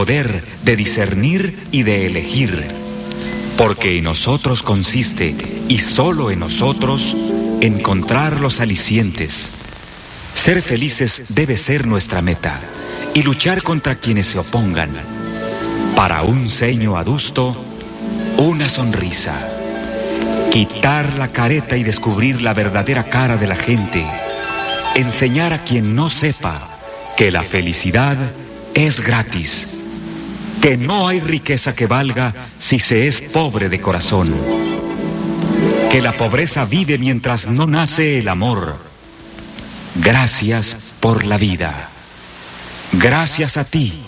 poder de discernir y de elegir, porque en nosotros consiste, y solo en nosotros, encontrar los alicientes. Ser felices debe ser nuestra meta, y luchar contra quienes se opongan. Para un ceño adusto, una sonrisa. Quitar la careta y descubrir la verdadera cara de la gente. Enseñar a quien no sepa que la felicidad es gratis. Que no hay riqueza que valga si se es pobre de corazón. Que la pobreza vive mientras no nace el amor. Gracias por la vida. Gracias a ti,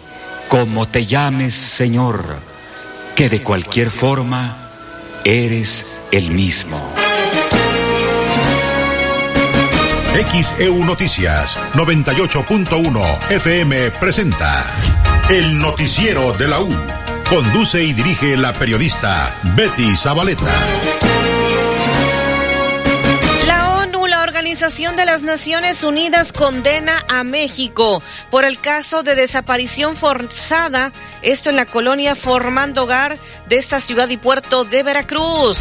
como te llames Señor, que de cualquier forma eres el mismo. XEU Noticias 98.1 FM presenta El Noticiero de la U. Conduce y dirige la periodista Betty Zabaleta. Organización de las Naciones Unidas condena a México por el caso de desaparición forzada, esto en la colonia Formando Hogar de esta ciudad y puerto de Veracruz.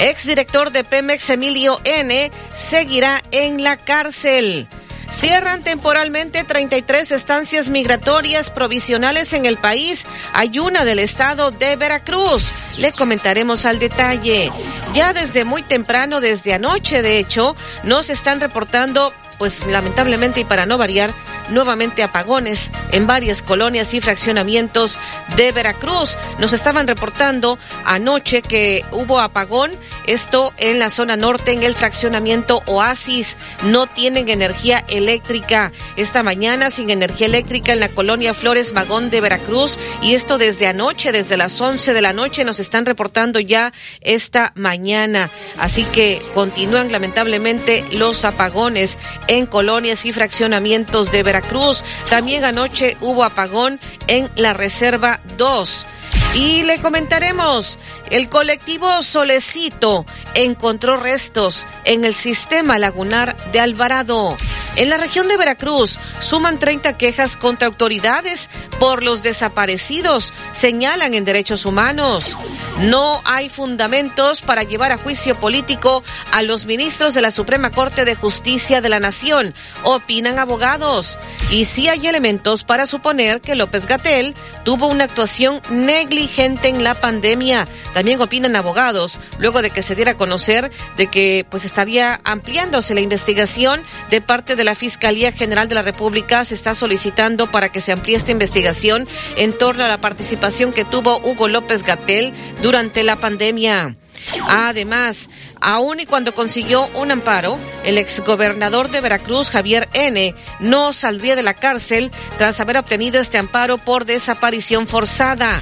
Exdirector de Pemex Emilio N seguirá en la cárcel. Cierran temporalmente 33 estancias migratorias provisionales en el país. Hay una del estado de Veracruz. Le comentaremos al detalle. Ya desde muy temprano, desde anoche de hecho, nos están reportando pues lamentablemente y para no variar, nuevamente apagones en varias colonias y fraccionamientos de Veracruz. Nos estaban reportando anoche que hubo apagón, esto en la zona norte, en el fraccionamiento Oasis. No tienen energía eléctrica. Esta mañana sin energía eléctrica en la colonia Flores Magón de Veracruz y esto desde anoche, desde las 11 de la noche nos están reportando ya esta mañana. Así que continúan lamentablemente los apagones en colonias y fraccionamientos de Veracruz. También anoche hubo apagón en la Reserva 2. Y le comentaremos, el colectivo Solecito encontró restos en el sistema lagunar de Alvarado. En la región de Veracruz suman 30 quejas contra autoridades por los desaparecidos, señalan en derechos humanos. No hay fundamentos para llevar a juicio político a los ministros de la Suprema Corte de Justicia de la Nación, opinan abogados. Y sí hay elementos para suponer que López Gatel tuvo una actuación negligente en la pandemia. También opinan abogados, luego de que se diera a conocer de que pues estaría ampliándose la investigación de parte de la Fiscalía General de la República. Se está solicitando para que se amplíe esta investigación en torno a la participación que tuvo Hugo López Gatel durante la pandemia. Además, aun y cuando consiguió un amparo, el exgobernador de Veracruz, Javier N., no saldría de la cárcel tras haber obtenido este amparo por desaparición forzada.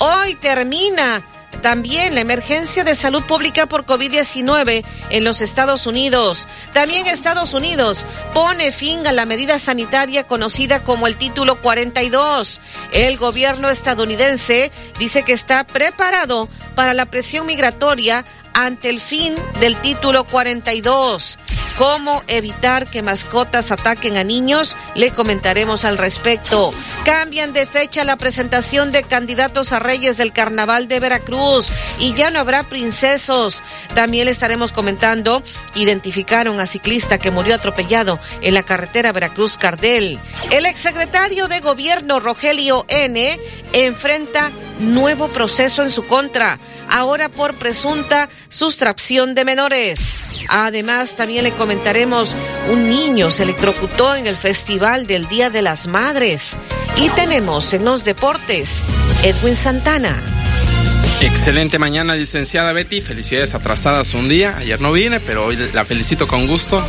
Hoy termina también la emergencia de salud pública por COVID-19 en los Estados Unidos. También Estados Unidos pone fin a la medida sanitaria conocida como el título 42. El gobierno estadounidense dice que está preparado para la presión migratoria ante el fin del título 42. ¿Cómo evitar que mascotas ataquen a niños? Le comentaremos al respecto. Cambian de fecha la presentación de candidatos a reyes del Carnaval de Veracruz y ya no habrá princesos. También le estaremos comentando, identificaron a ciclista que murió atropellado en la carretera Veracruz-Cardel. El exsecretario de Gobierno Rogelio N. enfrenta nuevo proceso en su contra ahora por presunta sustracción de menores. Además, también le comentaremos, un niño se electrocutó en el Festival del Día de las Madres. Y tenemos en los deportes, Edwin Santana. Excelente mañana, licenciada Betty. Felicidades atrasadas un día. Ayer no vine, pero hoy la felicito con gusto.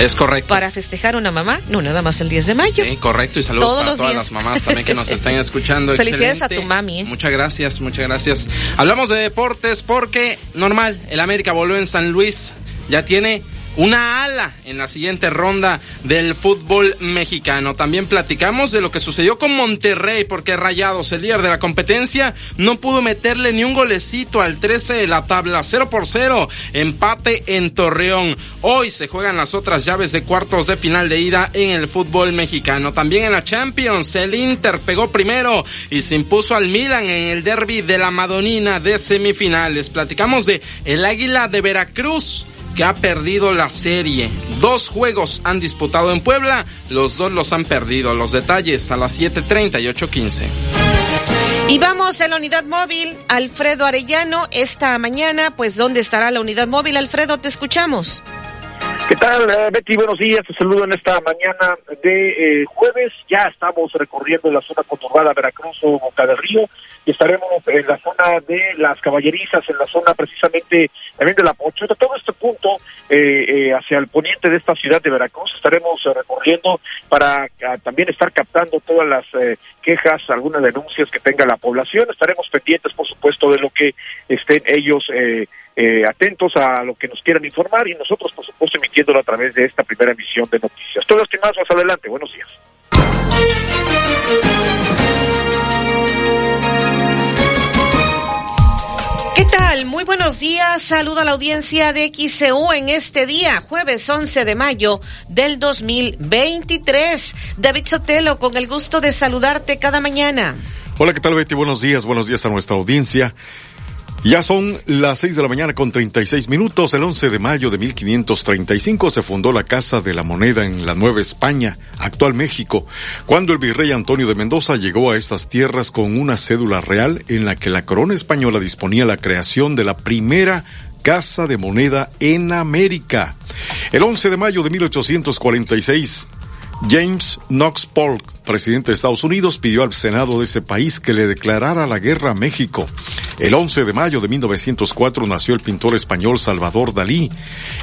Es correcto. Para festejar una mamá, no, nada más el 10 de mayo. Sí, correcto. Y saludos para todas las mamás también que nos están escuchando. Felicidades a tu mami. ¿eh? Muchas gracias, muchas gracias. Hablamos de deportes porque, normal, el América volvió en San Luis. Ya tiene una ala en la siguiente ronda del fútbol mexicano. También platicamos de lo que sucedió con Monterrey, porque Rayados, el líder de la competencia, no pudo meterle ni un golecito al 13 de la tabla, 0 por 0, empate en Torreón. Hoy se juegan las otras llaves de cuartos de final de ida en el fútbol mexicano. También en la Champions, el Inter pegó primero y se impuso al Milan en el derby de la Madonina de semifinales. Platicamos de el Águila de Veracruz que ha perdido la serie. Dos juegos han disputado en Puebla, los dos los han perdido. Los detalles a las 7.30 y 8.15. Y vamos a la unidad móvil, Alfredo Arellano, esta mañana, pues ¿dónde estará la unidad móvil? Alfredo, te escuchamos. ¿Qué tal, eh, Betty? Buenos días. Te saludo en esta mañana de eh, jueves. Ya estamos recorriendo la zona conturbada Veracruz o Boca del Río y estaremos en la zona de las caballerizas, en la zona precisamente también de la Pochota. Todo este punto eh, hacia el poniente de esta ciudad de Veracruz estaremos recorriendo para ah, también estar captando todas las quejas, algunas denuncias que tenga la población. Estaremos pendientes, por supuesto, de lo que estén ellos eh, atentos a lo que nos quieran informar y nosotros, por supuesto, emitiéndolo a través de esta primera emisión de noticias. Todo esto y más más adelante. Buenos días. ¿Qué tal? Muy buenos días. Saludo a la audiencia de XCU en este día, jueves 11 de mayo del 2023. David Sotelo, con el gusto de saludarte cada mañana. Hola, ¿qué tal Betty? Buenos días, buenos días a nuestra audiencia. Ya son las seis de la mañana con 36 minutos. El 11 de mayo de 1535 se fundó la Casa de la Moneda en la Nueva España, actual México, cuando el virrey Antonio de Mendoza llegó a estas tierras con una cédula real en la que la corona española disponía la creación de la primera Casa de Moneda en América. El 11 de mayo de 1846, James Knox Polk, presidente de Estados Unidos, pidió al Senado de ese país que le declarara la guerra a México. El 11 de mayo de 1904 nació el pintor español Salvador Dalí.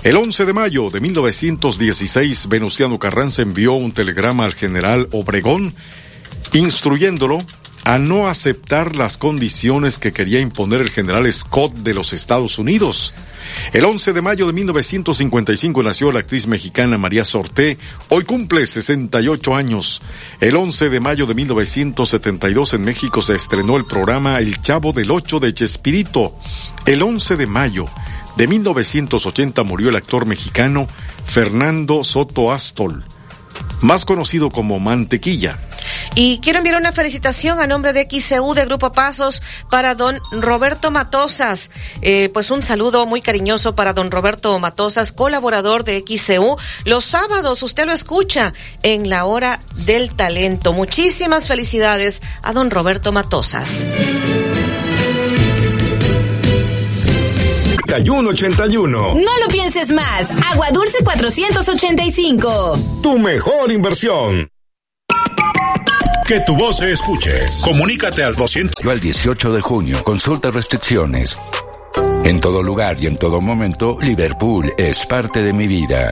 El 11 de mayo de 1916, Venustiano Carranza envió un telegrama al general Obregón instruyéndolo a no aceptar las condiciones que quería imponer el general Scott de los Estados Unidos. El 11 de mayo de 1955 nació la actriz mexicana María Sorté. Hoy cumple 68 años. El 11 de mayo de 1972 en México se estrenó el programa El Chavo del Ocho de Chespirito. El 11 de mayo de 1980 murió el actor mexicano Fernando Soto Astol, más conocido como Mantequilla. Y quiero enviar una felicitación a nombre de XCU de Grupo Pasos para don Roberto Matosas. Eh, pues un saludo muy cariñoso para don Roberto Matosas, colaborador de XCU. Los sábados usted lo escucha en la hora del talento. Muchísimas felicidades a don Roberto Matosas. 8181. No lo pienses más. Agua Dulce 485. Tu mejor inversión. Que tu voz se escuche. Comunícate al 200. Yo al 18 de junio. Consulta restricciones. En todo lugar y en todo momento, Liverpool es parte de mi vida.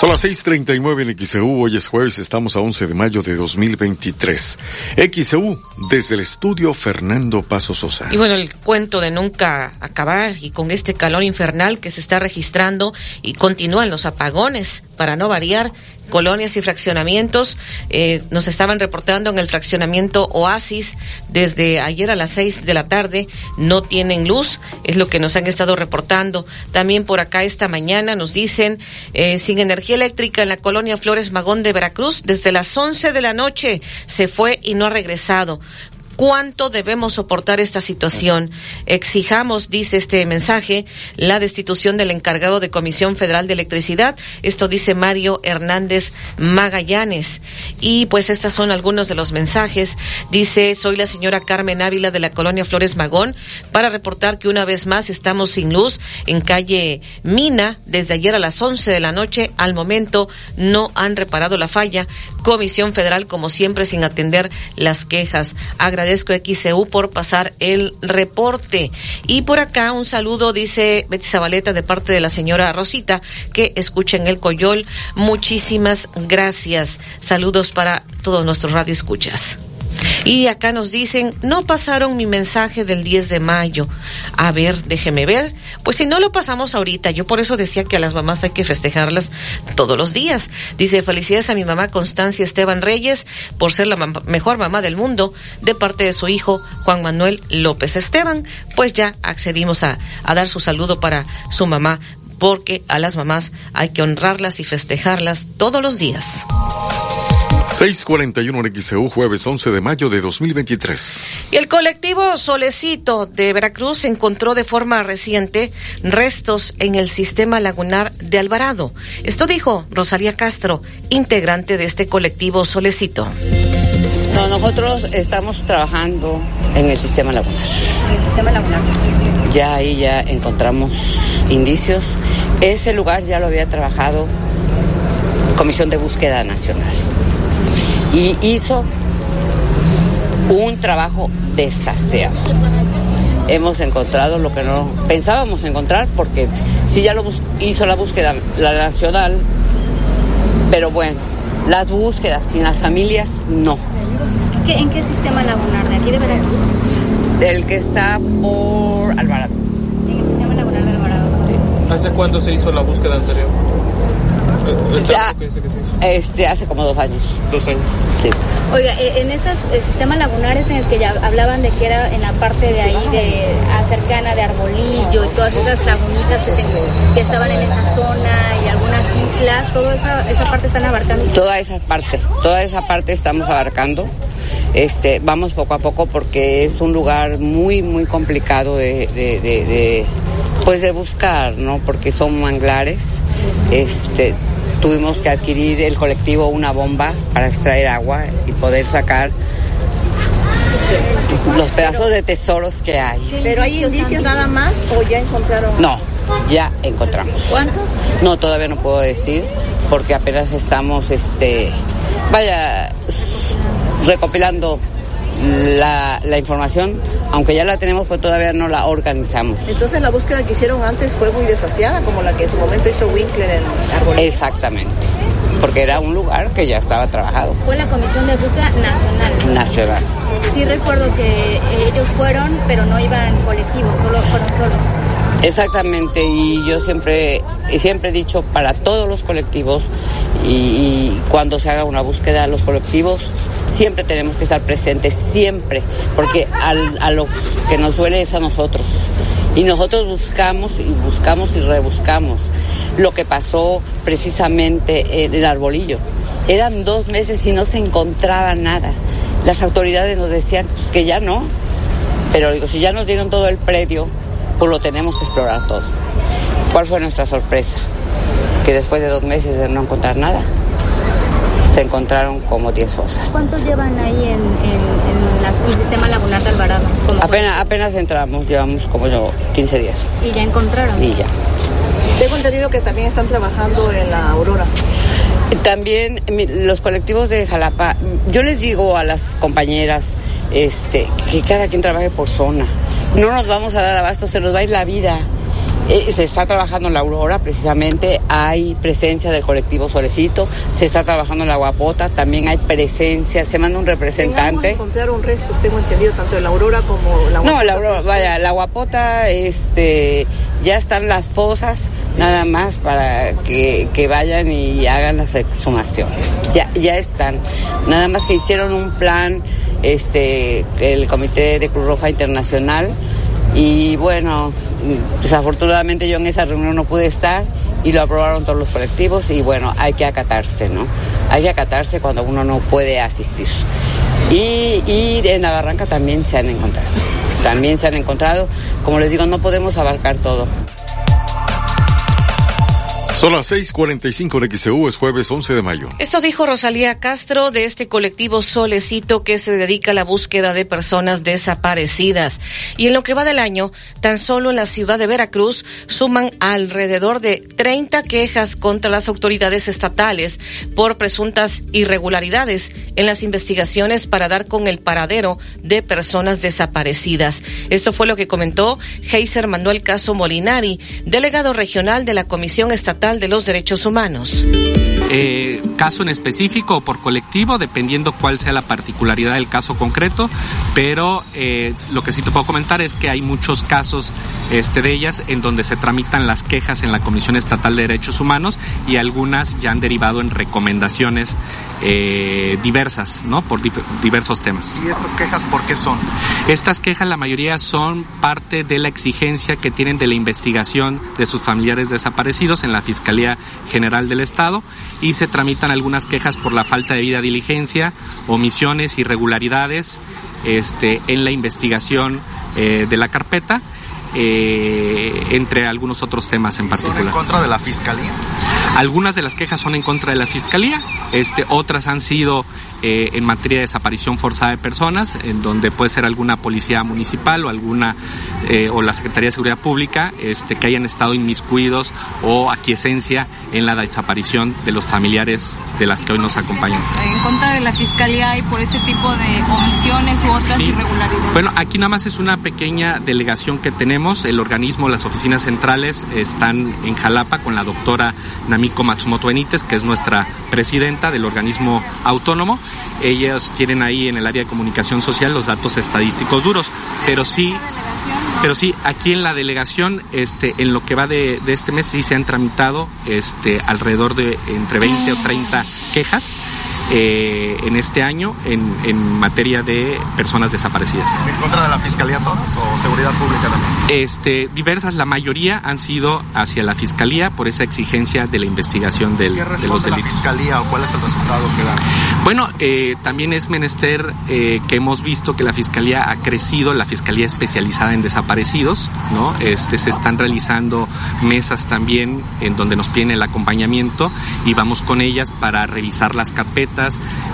Son las 6:39 en XEU. Hoy es jueves, estamos a 11 de mayo de 2023. XEU, desde el estudio Fernando Paso Sosa. Y bueno, el cuento de nunca acabar y con este calor infernal que se está registrando y continúan los apagones, para no variar, colonias y fraccionamientos. Eh, nos estaban reportando en el fraccionamiento Oasis desde ayer a las seis de la tarde. No tienen luz, es lo que nos han estado reportando. También por acá esta mañana nos dicen eh, sin energía eléctrica en la colonia Flores Magón de Veracruz desde las once de la noche. Se fue y no ha regresado ¿Cuánto debemos soportar esta situación? Exijamos, dice este mensaje, la destitución del encargado de Comisión Federal de Electricidad. Esto dice Mario Hernández Magallanes. Y pues estas son algunos de los mensajes. Dice, soy la señora Carmen Ávila de la colonia Flores Magón para reportar que una vez más estamos sin luz en calle Mina desde ayer a las 11 de la noche. Al momento no han reparado la falla. Comisión Federal, como siempre, sin atender las quejas. Agradezco XCU por pasar el reporte. Y por acá un saludo, dice Betty Zabaleta, de parte de la señora Rosita, que escucha en el Coyol. Muchísimas gracias. Saludos para todos nuestros radioescuchas. Y acá nos dicen, no pasaron mi mensaje del 10 de mayo. A ver, déjeme ver. Pues si no lo pasamos ahorita, yo por eso decía que a las mamás hay que festejarlas todos los días. Dice, felicidades a mi mamá Constancia Esteban Reyes por ser la mejor mamá del mundo de parte de su hijo Juan Manuel López Esteban. Pues ya accedimos a, a dar su saludo para su mamá porque a las mamás hay que honrarlas y festejarlas todos los días. 641 en XEU, jueves 11 de mayo de 2023. Y el colectivo Solecito de Veracruz encontró de forma reciente restos en el sistema lagunar de Alvarado. Esto dijo Rosaria Castro, integrante de este colectivo Solecito. No, nosotros estamos trabajando en el sistema lagunar. En el sistema lagunar. Ya ahí ya encontramos indicios. Ese lugar ya lo había trabajado Comisión de Búsqueda Nacional y hizo un trabajo desaseado. Hemos encontrado lo que no pensábamos encontrar porque si ya lo hizo la búsqueda la nacional, pero bueno, las búsquedas sin las familias no. ¿En qué sistema lagunar? ¿De aquí de Veracruz? El que está por Alvarado. En el sistema lagunar de Alvarado. ¿Hace cuánto se hizo la búsqueda anterior? Ya, este, hace como dos años. Dos años. Sí. Oiga, e, en estos sistemas lagunares en el que ya hablaban de que era en la parte de ahí, de cercana de Arbolillo y todas esas lagunitas que, estaban en esa zona y algunas islas, toda esa, esa parte están abarcando. Toda esa parte, toda esa parte estamos abarcando. Este, vamos poco a poco porque es un lugar muy, muy complicado de, de, de pues de buscar, ¿no? Porque son manglares. Este, tuvimos que adquirir el colectivo una bomba para extraer agua y poder sacar los pedazos de tesoros que hay. ¿Pero hay indicios nada más o ya encontraron? No, ya encontramos. ¿Cuántos? No, todavía no puedo decir porque apenas estamos, este, vaya, recopilando la, la, información, aunque ya la tenemos, pues todavía no la organizamos. Entonces la búsqueda que hicieron antes fue muy desasiada, como la que en su momento hizo Winkler en Árbol. Exactamente, porque era un lugar que ya estaba trabajado. Fue la Comisión de Búsqueda Nacional. Nacional. Sí recuerdo que ellos fueron, pero no iban colectivos, solo fueron solos. Exactamente, y yo siempre, siempre he dicho para todos los colectivos y, y cuando se haga una búsqueda, los colectivos siempre tenemos que estar presentes, siempre, porque al, a lo que nos duele es a nosotros. Y nosotros buscamos y buscamos y rebuscamos lo que pasó precisamente en el arbolillo. Eran dos meses y no se encontraba nada. Las autoridades nos decían pues, que ya no, pero digo, si ya nos dieron todo el predio, pues lo tenemos que explorar todo. ¿Cuál fue nuestra sorpresa? Que después de dos meses de no encontrar nada, se encontraron como 10 fosas. ¿Cuántos llevan ahí en, en, el sistema lagunar de Alvarado? Apenas, apenas entramos, llevamos como yo 15 días. ¿Y ya encontraron? Y ya. Tengo entendido que también están trabajando en la Aurora. También los colectivos de Jalapa, yo les digo a las compañeras este, que cada quien trabaje por zona. No nos vamos a dar abasto, se nos va a ir la vida. Eh, se está trabajando en la Aurora, precisamente hay presencia del colectivo Solecito, se está trabajando en la Guapota, también hay presencia, se manda un representante. encontrar un resto, tengo entendido, tanto en la Aurora como la Guapota. No, la Aurora, vaya, la Guapota, este, ya están las fosas, nada más para que, que vayan y hagan las exhumaciones. Ya, ya están. Nada más que hicieron un plan, este, el Comité de Cruz Roja Internacional, y bueno, desafortunadamente yo en esa reunión no pude estar y lo aprobaron todos los colectivos y bueno, hay que acatarse, ¿no? Hay que acatarse cuando uno no puede asistir. Y, y en la barranca también se han encontrado. También se han encontrado. Como les digo, no podemos abarcar todo. Son las 6:45 de XEU, es jueves 11 de mayo. Esto dijo Rosalía Castro de este colectivo Solecito que se dedica a la búsqueda de personas desaparecidas. Y en lo que va del año, tan solo en la ciudad de Veracruz suman alrededor de 30 quejas contra las autoridades estatales por presuntas irregularidades en las investigaciones para dar con el paradero de personas desaparecidas. Esto fue lo que comentó Heiser Manuel Caso Molinari, delegado regional de la Comisión Estatal de los Derechos Humanos. Eh, caso en específico o por colectivo, dependiendo cuál sea la particularidad del caso concreto, pero eh, lo que sí te puedo comentar es que hay muchos casos este, de ellas en donde se tramitan las quejas en la Comisión Estatal de Derechos Humanos y algunas ya han derivado en recomendaciones eh, diversas, ¿no? Por diversos temas. ¿Y estas quejas por qué son? Estas quejas, la mayoría son parte de la exigencia que tienen de la investigación de sus familiares desaparecidos en la Fiscalía General del Estado y se tramitan algunas quejas por la falta de vida diligencia, omisiones, irregularidades este, en la investigación eh, de la carpeta, eh, entre algunos otros temas en ¿Son particular. en contra de la fiscalía? Algunas de las quejas son en contra de la fiscalía, este, otras han sido eh, en materia de desaparición forzada de personas, en donde puede ser alguna policía municipal o alguna eh, o la Secretaría de Seguridad Pública, este, que hayan estado inmiscuidos o aquiescencia en la desaparición de los familiares de las que hoy nos acompañan. en contra de la fiscalía y por este tipo de omisiones u otras Sí. irregularidades. Bueno, aquí nada más es una pequeña delegación que tenemos. El organismo, las oficinas centrales están en Jalapa con la doctora Namiko Matsumoto Benítez, que es nuestra presidenta del organismo autónomo. Ellas tienen ahí en el área de comunicación social los datos estadísticos duros, pero sí pero sí, aquí en la delegación, este, en lo que va de, de este mes, sí se han tramitado este, alrededor de entre 20 o 30 quejas eh, en este año en, en materia de personas desaparecidas. ¿En contra de la fiscalía todas o seguridad pública también? Este, diversas, la mayoría han sido hacia la fiscalía por esa exigencia de la investigación del- ¿Qué de los responde la delitos. fiscalía o cuál es el resultado que da? Bueno, eh, también es menester eh, que hemos visto que la fiscalía ha crecido, la fiscalía especializada en desaparecidos, ¿no? Este, se están realizando mesas también en donde nos piden el acompañamiento y vamos con ellas para revisar las carpetas,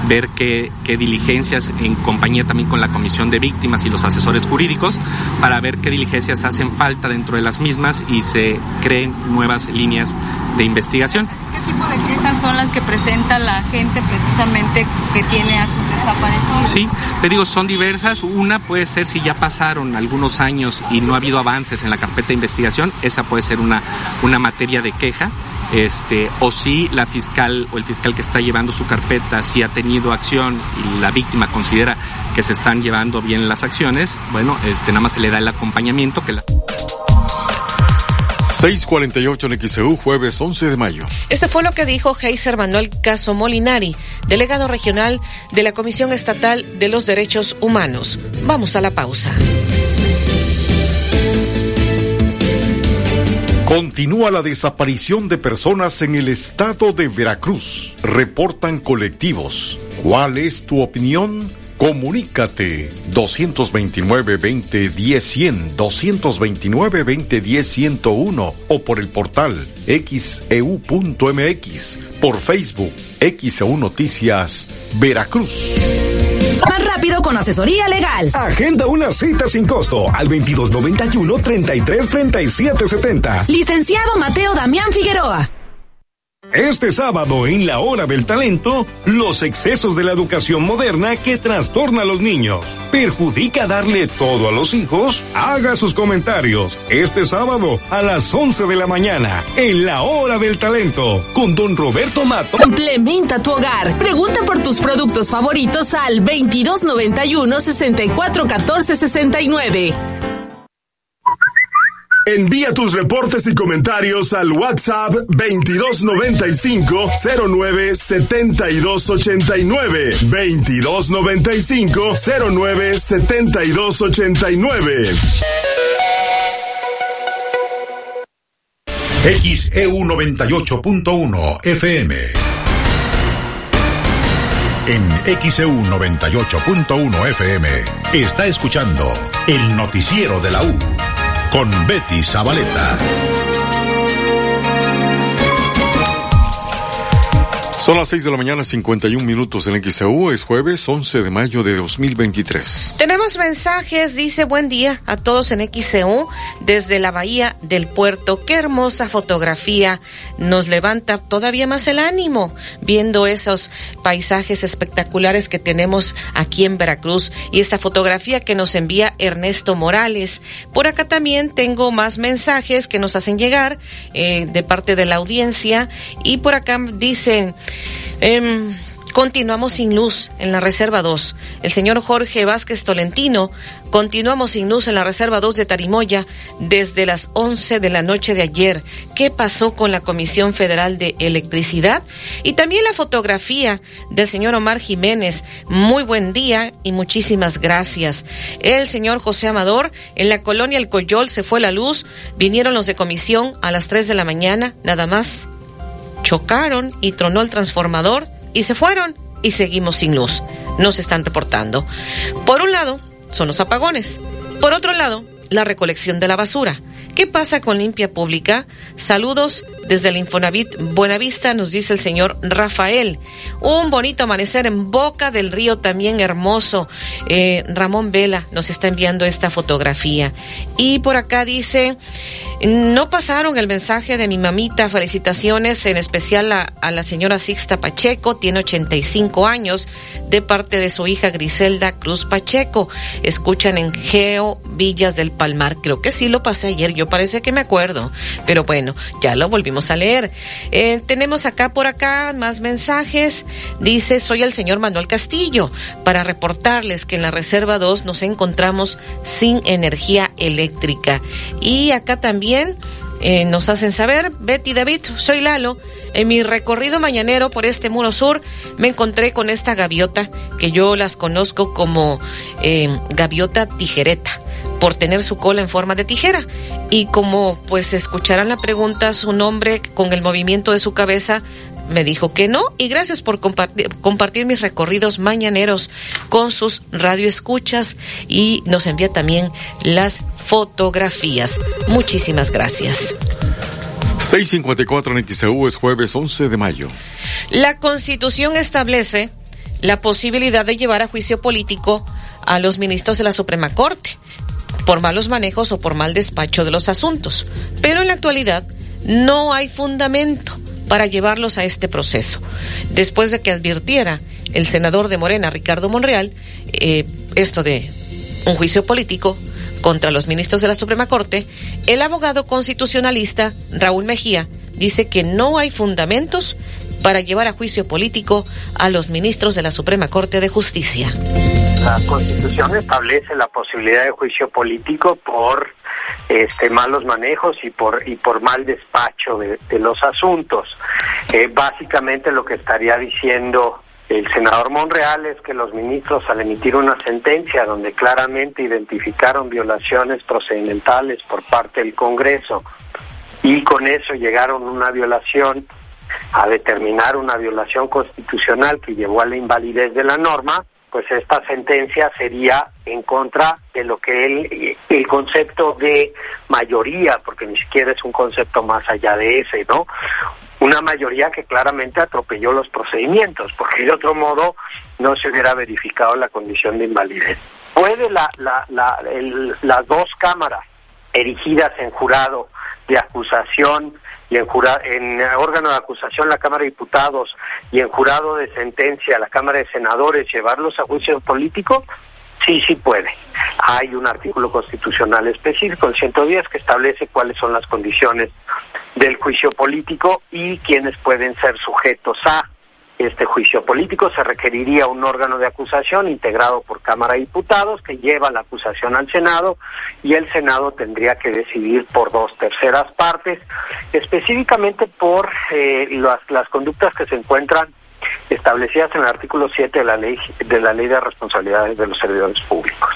ver qué, qué diligencias en compañía también con la comisión de víctimas y los asesores jurídicos para ver qué diligencias hacen falta dentro de las mismas y se creen nuevas líneas de investigación. ¿Qué tipo de quejas son las que presenta la gente precisamente que tiene a sus desaparecidos? Sí, te digo, son diversas. Una puede ser si ya pasaron algunos años y no ha habido avances en la carpeta de investigación, esa puede ser una, una materia de queja. Este, o si la fiscal o el fiscal que está llevando su carpeta si ha tenido acción y la víctima considera que se están llevando bien las acciones, bueno, este nada más se le da el acompañamiento que la 6:48 en XEU, jueves 11 de mayo. Este fue lo que dijo Heiser Manuel Caso Molinari, delegado regional de la Comisión Estatal de los Derechos Humanos. Vamos a la pausa. Continúa la desaparición de personas en el estado de Veracruz. Reportan colectivos. ¿Cuál es tu opinión? Comunícate 229-2010-100, 229-2010-101 o por el portal xeu.mx, por Facebook, XEU Noticias, Veracruz. Más rápido con asesoría legal. Agenda una cita sin costo al 2291 33 37 70. Licenciado Mateo Damián Figueroa. Este sábado en la hora del talento, los excesos de la educación moderna que trastorna a los niños. ¿Perjudica darle todo a los hijos? Haga sus comentarios este sábado a las 11 de la mañana en la hora del talento con don Roberto Mato. Complementa tu hogar. Pregunta por tus productos favoritos al 2291 6414 69. Envía tus reportes y comentarios al WhatsApp 2295 09 7289 2295 09 7289 XEU 98.1 FM. En XEU 98.1 FM está escuchando el noticiero de la U con Betty Zabaleta. Son las 6 de la mañana, 51 minutos en XEU. Es jueves 11 de mayo de 2023. Tenemos mensajes, dice buen día a todos en XEU desde la bahía del puerto. Qué hermosa fotografía. Nos levanta todavía más el ánimo viendo esos paisajes espectaculares que tenemos aquí en Veracruz y esta fotografía que nos envía Ernesto Morales. Por acá también tengo más mensajes que nos hacen llegar eh, de parte de la audiencia y por acá dicen Em, continuamos sin luz en la Reserva 2. El señor Jorge Vázquez Tolentino, continuamos sin luz en la Reserva 2 de Tarimoya desde las 11 de la noche de ayer. ¿Qué pasó con la Comisión Federal de Electricidad? Y también la fotografía del señor Omar Jiménez. Muy buen día y muchísimas gracias. El señor José Amador, en la colonia El Coyol se fue la luz, vinieron los de comisión a las 3 de la mañana, nada más chocaron y tronó el transformador y se fueron y seguimos sin luz. Nos están reportando. Por un lado, son los apagones. Por otro lado, la recolección de la basura. ¿Qué pasa con limpia pública? Saludos desde el Infonavit Buenavista, nos dice el señor Rafael. Un bonito amanecer en Boca del Río, también hermoso. Eh, Ramón Vela nos está enviando esta fotografía. Y por acá dice, no pasaron el mensaje de mi mamita, felicitaciones en especial a, a la señora Sixta Pacheco, tiene 85 años, de parte de su hija Griselda Cruz Pacheco. Escuchan en Geo Villas del Palmar, creo que sí lo pasé ayer, yo parece que me acuerdo, pero bueno, ya lo volvimos a leer. Eh, tenemos acá por acá más mensajes. Dice, soy el señor Manuel Castillo, para reportarles que en la Reserva 2 nos encontramos sin energía eléctrica. Y acá también eh, nos hacen saber, Betty David, soy Lalo. En mi recorrido mañanero por este muro sur me encontré con esta gaviota que yo las conozco como eh, gaviota tijereta por tener su cola en forma de tijera. Y como pues escucharán la pregunta, su nombre con el movimiento de su cabeza me dijo que no y gracias por compartir, compartir mis recorridos mañaneros con sus radioescuchas y nos envía también las fotografías. Muchísimas gracias. 654 en XEU es jueves 11 de mayo. La Constitución establece la posibilidad de llevar a juicio político a los ministros de la Suprema Corte por malos manejos o por mal despacho de los asuntos. Pero en la actualidad no hay fundamento para llevarlos a este proceso. Después de que advirtiera el senador de Morena, Ricardo Monreal, eh, esto de un juicio político contra los ministros de la Suprema Corte, el abogado constitucionalista Raúl Mejía dice que no hay fundamentos para llevar a juicio político a los ministros de la Suprema Corte de Justicia. La Constitución establece la posibilidad de juicio político por este malos manejos y por mal despacho de, los asuntos. Eh, básicamente lo que estaría diciendo el senador Monreal es que los ministros al emitir una sentencia donde claramente identificaron violaciones procedimentales por parte del Congreso y con eso llegaron una violación a determinar una violación constitucional que llevó a la invalidez de la norma, pues esta sentencia sería en contra de lo que él, el concepto de mayoría, porque ni siquiera es un concepto más allá de ese, ¿no? Una mayoría que claramente atropelló los procedimientos, porque de otro modo no se hubiera verificado la condición de invalidez. Puede la, la, la, las dos cámaras erigidas en jurado de acusación y en, en órgano de acusación la Cámara de Diputados y en jurado de sentencia la Cámara de Senadores llevarlos a juicio político, sí, sí puede. Hay un artículo constitucional específico, el 110, que establece cuáles son las condiciones del juicio político y quiénes pueden ser sujetos a este juicio político se requeriría un órgano de acusación integrado por Cámara de Diputados que lleva la acusación al Senado y el Senado tendría que decidir por dos terceras partes, específicamente por eh, las, las conductas que se encuentran establecidas en el artículo 7 de la ley de la ley de responsabilidades de los servidores públicos.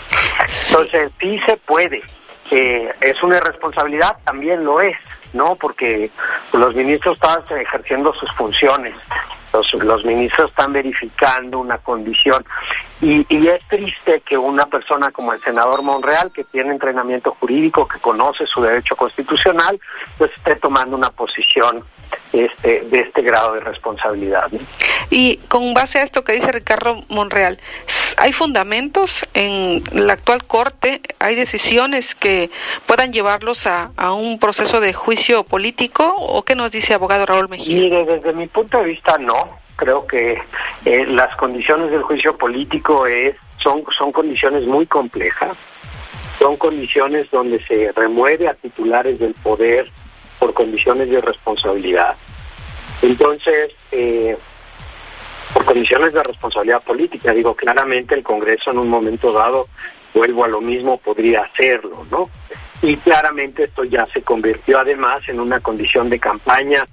Entonces, sí se puede. Eh, es una irresponsabilidad, también lo es, ¿no? Porque los ministros estaban ejerciendo sus funciones Los, los ministros están verificando una condición y, y es triste que una persona como el senador Monreal, que tiene entrenamiento jurídico, que conoce su derecho constitucional, pues esté tomando una posición este, de este grado de responsabilidad. Y con base a esto que dice Ricardo Monreal, ¿hay fundamentos en la actual Corte? ¿Hay decisiones que puedan llevarlos a, a un proceso de juicio político? ¿O qué nos dice abogado Raúl Mejía? Mire, desde mi punto de vista no. Creo que eh, las condiciones del juicio político es, son, son condiciones muy complejas. Son condiciones donde se remueve a titulares del poder por condiciones de responsabilidad. Entonces, eh, por condiciones de responsabilidad política, digo, claramente el Congreso en un momento dado, vuelvo a lo mismo, podría hacerlo, ¿no? Y claramente esto ya se convirtió además en una condición de campaña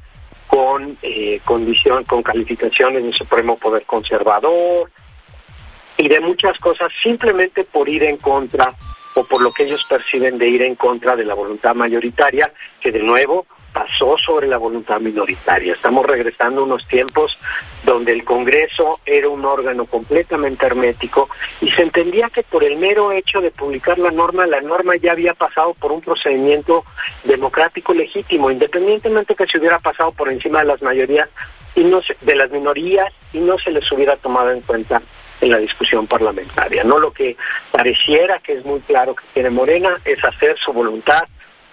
con eh, con calificaciones del Supremo Poder Conservador y de muchas cosas simplemente por ir en contra o por lo que ellos perciben de ir en contra de la voluntad mayoritaria, que de nuevo pasó sobre la voluntad minoritaria. Estamos regresando a unos tiempos donde el Congreso era un órgano completamente hermético y se entendía que por el mero hecho de publicar la norma, la norma ya había pasado por un procedimiento democrático legítimo, independientemente que se hubiera pasado por encima de las mayorías y no de las minorías y no se les hubiera tomado en cuenta en la discusión parlamentaria. No lo que pareciera que es muy claro que quiere Morena es hacer su voluntad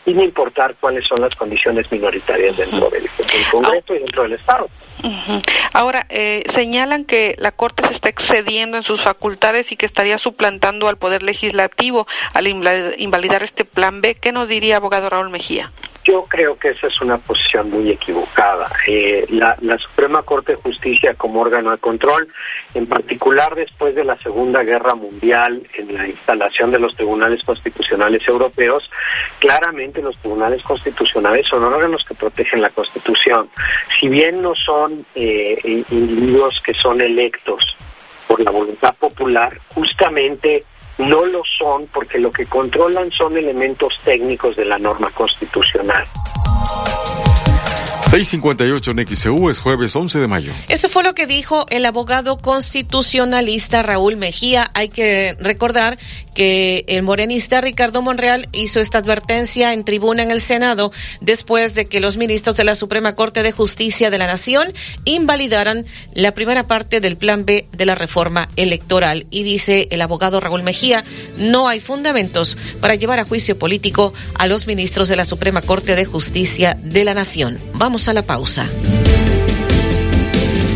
sin importar cuáles son las condiciones minoritarias dentro del, del Congreso y dentro del Estado. Ahora, eh, señalan que la Corte se está excediendo en sus facultades y que estaría suplantando al Poder Legislativo al invalid- invalidar este plan B. ¿Qué nos diría abogado Raúl Mejía? Yo creo que esa es una posición muy equivocada. Eh, la, la Suprema Corte de Justicia como órgano de control, en particular después de la Segunda Guerra Mundial, en la instalación de los tribunales constitucionales europeos, claramente los tribunales constitucionales son órganos que protegen la Constitución. Si bien no son eh, individuos que son electos por la voluntad popular, justamente no lo son porque lo que controlan son elementos técnicos de la norma constitucional. 658 en XEU es jueves 11 de mayo. Eso fue lo que dijo el abogado constitucionalista Raúl Mejía. Hay que recordar que el morenista Ricardo Monreal hizo esta advertencia en tribuna en el Senado después de que los ministros de la Suprema Corte de Justicia de la Nación invalidaran la primera parte del plan B de la reforma electoral. Y dice el abogado Raúl Mejía, no hay fundamentos para llevar a juicio político a los ministros de la Suprema Corte de Justicia de la Nación. Vamos a la pausa.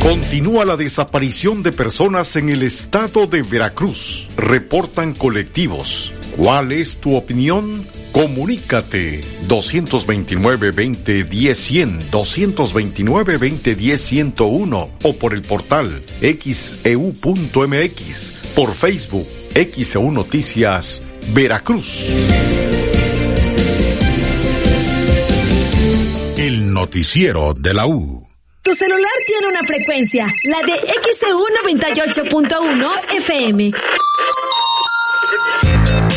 Continúa la desaparición de personas en el estado de Veracruz. Reportan colectivos. ¿Cuál es tu opinión? Comunícate 229-2010-100, 229-2010-101 o por el portal xeu.mx, por Facebook, XEU Noticias, Veracruz. Noticiero de la U. Tu celular tiene una frecuencia, la de XEU 98.1 FM.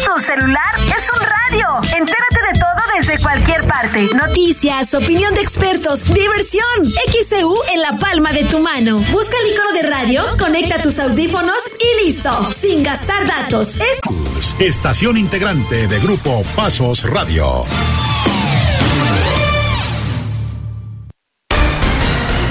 Tu celular es un radio. Entérate de todo desde cualquier parte. Noticias, opinión de expertos, diversión. XEU en la palma de tu mano. Busca el icono de radio, conecta tus audífonos y listo. Sin gastar datos. Es Estación integrante de Grupo Pasos Radio.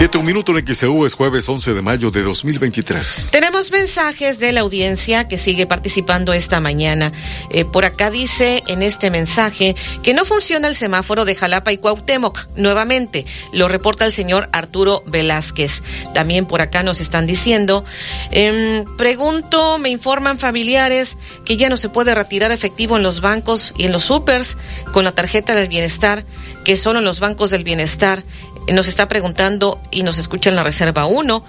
Siete un minuto en XEU es jueves 11 de mayo de 2023. Tenemos mensajes de la audiencia que sigue participando esta mañana. Eh, por acá dice en este mensaje que no funciona el semáforo de Jalapa y Cuauhtémoc. Nuevamente, lo reporta el señor Arturo Velázquez. También por acá nos están diciendo, em, pregunto, me informan familiares que ya no se puede retirar efectivo en los bancos y en los supers con la tarjeta del bienestar, que solo en los bancos del bienestar nos está preguntando y nos escucha en la Reserva 1.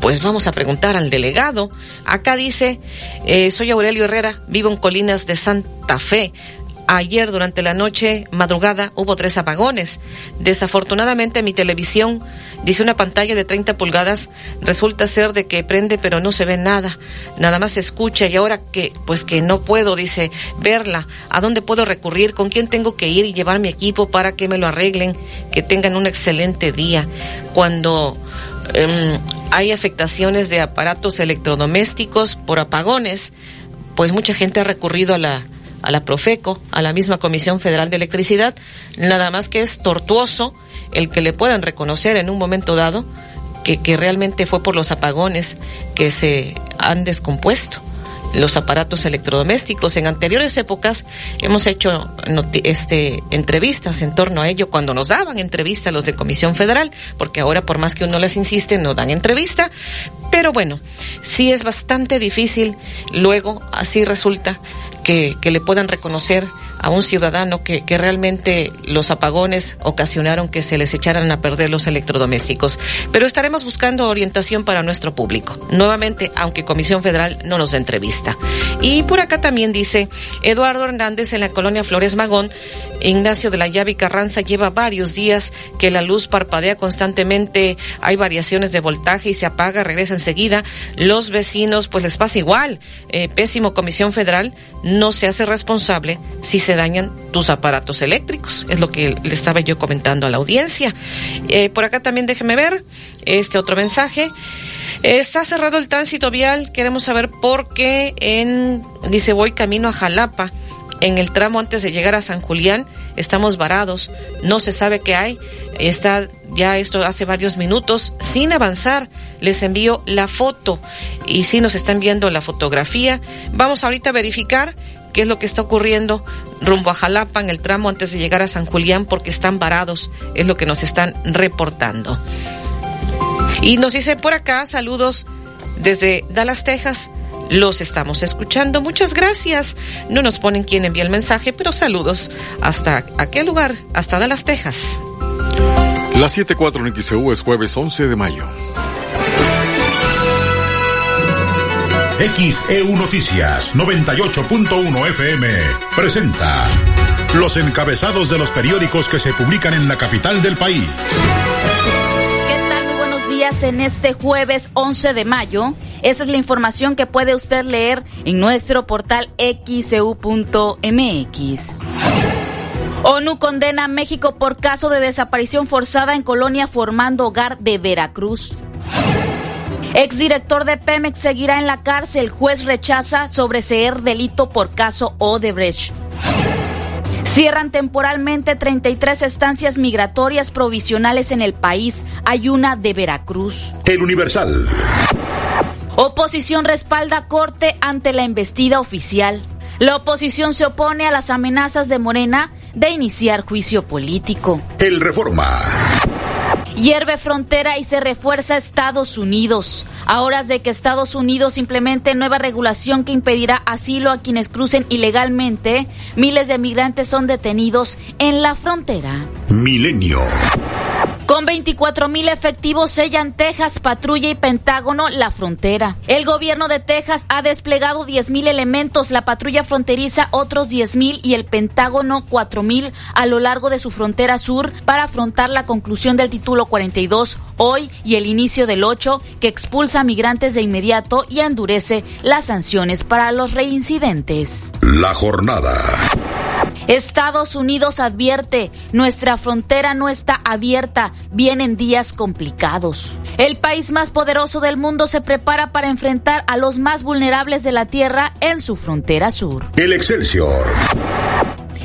Pues vamos a preguntar al delegado. Acá dice, eh, soy Aurelio Herrera, vivo en Colinas de Santa Fe. Ayer durante la noche, madrugada, hubo tres apagones. Desafortunadamente mi televisión Dice una pantalla de 30 pulgadas resulta ser de que prende pero no se ve nada, nada más se escucha y ahora que pues que no puedo, dice, verla, ¿a dónde puedo recurrir? ¿Con quién tengo que ir y llevar mi equipo para que me lo arreglen? Que tengan un excelente día. Cuando em, hay afectaciones de aparatos electrodomésticos por apagones, pues mucha gente ha recurrido a la a la Profeco, a la misma Comisión Federal de Electricidad, nada más que es tortuoso el que le puedan reconocer en un momento dado que, realmente fue por los apagones que se han descompuesto los aparatos electrodomésticos. En anteriores épocas hemos hecho este, entrevistas en torno a ello cuando nos daban entrevista los de Comisión Federal, porque ahora por más que uno les insiste no dan entrevista. Pero bueno, sí es bastante difícil luego, así resulta, que, que le puedan reconocer a un ciudadano que, que, realmente los apagones ocasionaron que se les echaran a perder los electrodomésticos. Pero estaremos buscando orientación para nuestro público. Nuevamente, aunque Comisión Federal no nos entrevista. Y por acá también dice Eduardo Hernández en la colonia Flores Magón, Ignacio de la Llave Carranza lleva varios días que la luz parpadea constantemente, hay variaciones de voltaje y se apaga, regresa enseguida. Los vecinos, pues les pasa igual. Eh, pésimo Comisión Federal no se hace responsable si se dañan tus aparatos eléctricos. Es lo que le estaba yo comentando a la audiencia. Eh, por acá también déjeme ver este otro mensaje. Está cerrado el tránsito vial. Queremos saber por qué en, dice, voy camino a Jalapa en el tramo antes de llegar a San Julián estamos varados, no se sabe qué hay, está ya esto hace varios minutos sin avanzar. Les envío la foto y si nos están viendo la fotografía, vamos ahorita a verificar qué es lo que está ocurriendo rumbo a Jalapa en el tramo antes de llegar a San Julián porque están varados, es lo que nos están reportando. Y nos dice por acá, saludos desde Dallas, Texas. Los estamos escuchando. Muchas gracias. No nos ponen quién envía el mensaje, pero saludos. ¿Hasta aquel lugar? Hasta Dallas, Texas. Las 7.4 en es jueves 11 de mayo. XEU Noticias 98.1 FM presenta los encabezados de los periódicos que se publican en la capital del país. ¿Qué tal? Muy buenos días en este jueves 11 de mayo. Esa es la información que puede usted leer en nuestro portal xeu.mx. ONU condena a México por caso de desaparición forzada en colonia formando hogar de Veracruz. Exdirector de Pemex seguirá en la cárcel. Juez rechaza sobreseer delito por caso Odebrecht. Cierran temporalmente 33 estancias migratorias provisionales en el país. Hay una de Veracruz. El Universal. Oposición respalda corte ante la embestida oficial. La oposición se opone a las amenazas de Morena de iniciar juicio político. El Reforma. Hierve frontera y se refuerza Estados Unidos. A horas de que Estados Unidos implemente nueva regulación que impedirá asilo a quienes crucen ilegalmente, miles de migrantes son detenidos en la frontera. Milenio. Con 24 mil efectivos sellan Texas, patrulla y Pentágono la frontera. El gobierno de Texas ha desplegado 10 mil elementos, la patrulla fronteriza otros 10 mil y el Pentágono 4 mil a lo largo de su frontera sur para afrontar la conclusión del título 42 hoy y el inicio del 8 que expulsa a migrantes de inmediato y endurece las sanciones para los reincidentes. La jornada. Estados Unidos advierte, nuestra frontera no está abierta, vienen días complicados. El país más poderoso del mundo se prepara para enfrentar a los más vulnerables de la Tierra en su frontera sur. El Excelsior.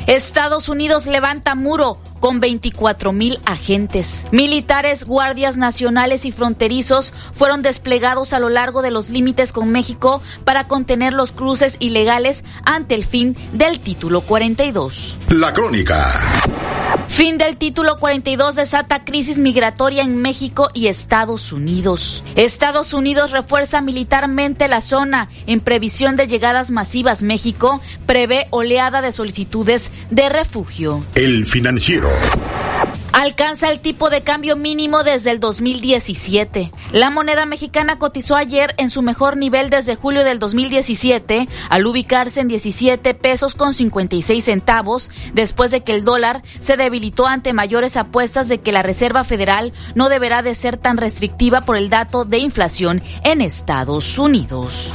Estados Unidos levanta muro con 24 mil agentes. Militares, guardias nacionales y fronterizos fueron desplegados a lo largo de los límites con México para contener los cruces ilegales ante el fin del título 42. La crónica. Fin del título 42 desata crisis migratoria en México y Estados Unidos. Estados Unidos refuerza militarmente la zona en previsión de llegadas masivas. México prevé oleada de solicitudes de refugio. El financiero. Alcanza el tipo de cambio mínimo desde el 2017. La moneda mexicana cotizó ayer en su mejor nivel desde julio del 2017 al ubicarse en 17 pesos con 56 centavos después de que el dólar se debilitó ante mayores apuestas de que la Reserva Federal no deberá de ser tan restrictiva por el dato de inflación en Estados Unidos.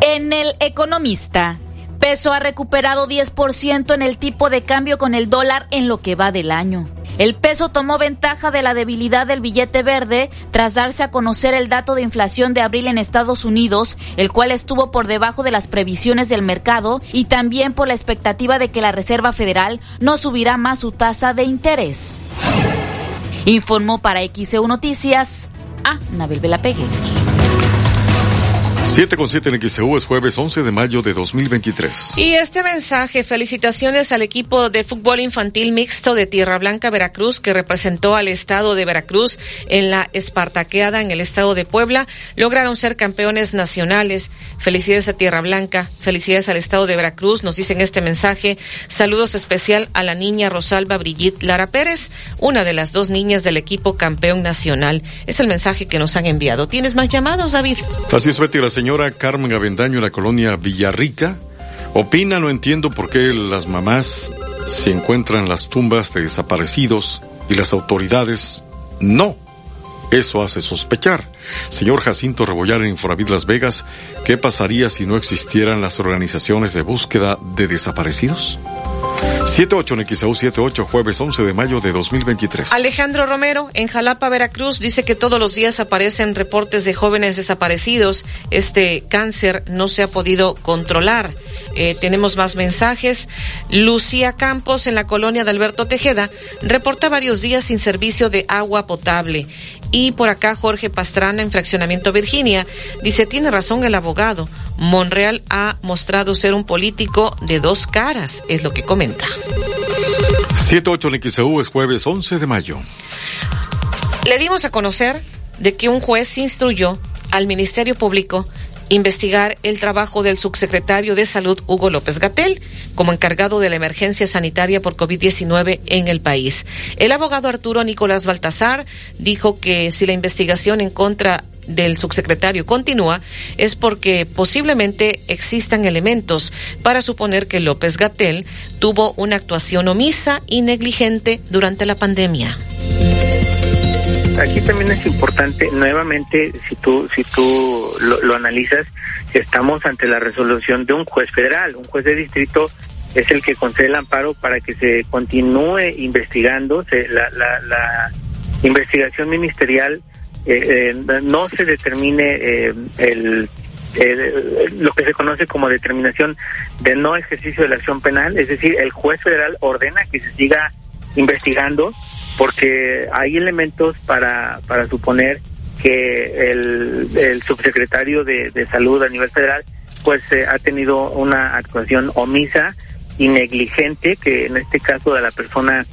En el economista, peso ha recuperado 10% en el tipo de cambio con el dólar en lo que va del año. El peso tomó ventaja de la debilidad del billete verde tras darse a conocer el dato de inflación de abril en Estados Unidos, el cual estuvo por debajo de las previsiones del mercado y también por la expectativa de que la Reserva Federal no subirá más su tasa de interés. Informó para XEU Noticias a Nabel Velapegueros. 7 con 7 en XEU es jueves 11 de mayo de 2023. Y este mensaje, felicitaciones al equipo de fútbol infantil mixto de Tierra Blanca, Veracruz, que representó al estado de Veracruz en la Espartaqueada en el estado de Puebla. Lograron ser campeones nacionales. Felicidades a Tierra Blanca, felicidades al estado de Veracruz. Nos dicen este mensaje. Saludos especial a la niña Rosalba Brigitte Lara Pérez, una de las dos niñas del equipo campeón nacional. Es el mensaje que nos han enviado. ¿Tienes más llamados, David? Así es, Betty, señora Carmen Avendaño en la colonia Villarrica opina, no entiendo por qué las mamás se encuentran las tumbas de desaparecidos y las autoridades no. Eso hace sospechar. Señor Jacinto Rebollar en Infonavit Las Vegas, ¿qué pasaría si no existieran las organizaciones de búsqueda de desaparecidos? 78 en XAU 78, jueves 11 de mayo de 2023. Alejandro Romero, en Jalapa, Veracruz, dice que todos los días aparecen reportes de jóvenes desaparecidos. Este cáncer no se ha podido controlar. Eh, tenemos más mensajes. Lucía Campos, en la colonia de Alberto Tejeda, reporta varios días sin servicio de agua potable. Y por acá Jorge Pastrana, en Fraccionamiento Virginia, dice, tiene razón el abogado. Monreal ha mostrado ser un político de dos caras, es lo que comenta. 78 en XEU es jueves 11 de mayo. Le dimos a conocer de que un juez instruyó al Ministerio Público investigar el trabajo del subsecretario de Salud Hugo López Gatel como encargado de la emergencia sanitaria por COVID-19 en el país. El abogado Arturo Nicolás Baltasar dijo que si la investigación en contra del subsecretario continúa es porque posiblemente existan elementos para suponer que López Gatel tuvo una actuación omisa y negligente durante la pandemia aquí también es importante, nuevamente, si tú, si tú lo, analizas, estamos ante la resolución de un juez federal, un juez de distrito es el que concede el amparo para que se continúe investigando, la, la, investigación ministerial eh, eh, no se determine eh, el lo que se conoce como determinación de no ejercicio de la acción penal, es decir, el juez federal ordena que se siga investigando porque hay elementos para, para suponer que el, subsecretario de, de, Salud a nivel federal pues eh, ha tenido una actuación omisa y negligente, que en este caso de la persona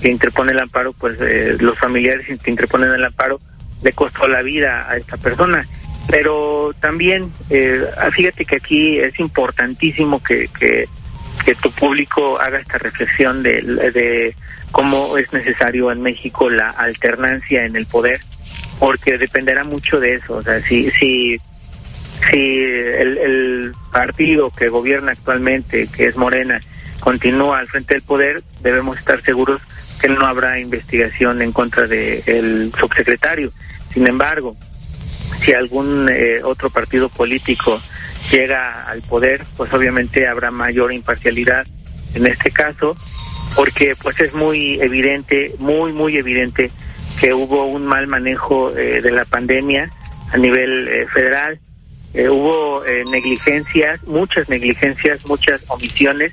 que interpone el amparo, pues eh, los familiares que interponen el amparo le costó la vida a esta persona. Pero también, eh, fíjate que aquí es importantísimo que, que, que tu público haga esta reflexión de, de cómo es necesario en México la alternancia en el poder, porque dependerá mucho de eso. O sea, si, si, si el, partido que gobierna actualmente, que es Morena, continúa al frente del poder, debemos estar seguros que no habrá investigación en contra del el subsecretario. Sin embargo, si algún eh, otro partido político llega al poder, pues obviamente habrá mayor imparcialidad en este caso porque pues es muy evidente, muy, muy evidente que hubo un mal manejo eh, de la pandemia a nivel eh, federal, eh, hubo negligencias, muchas negligencias, muchas omisiones.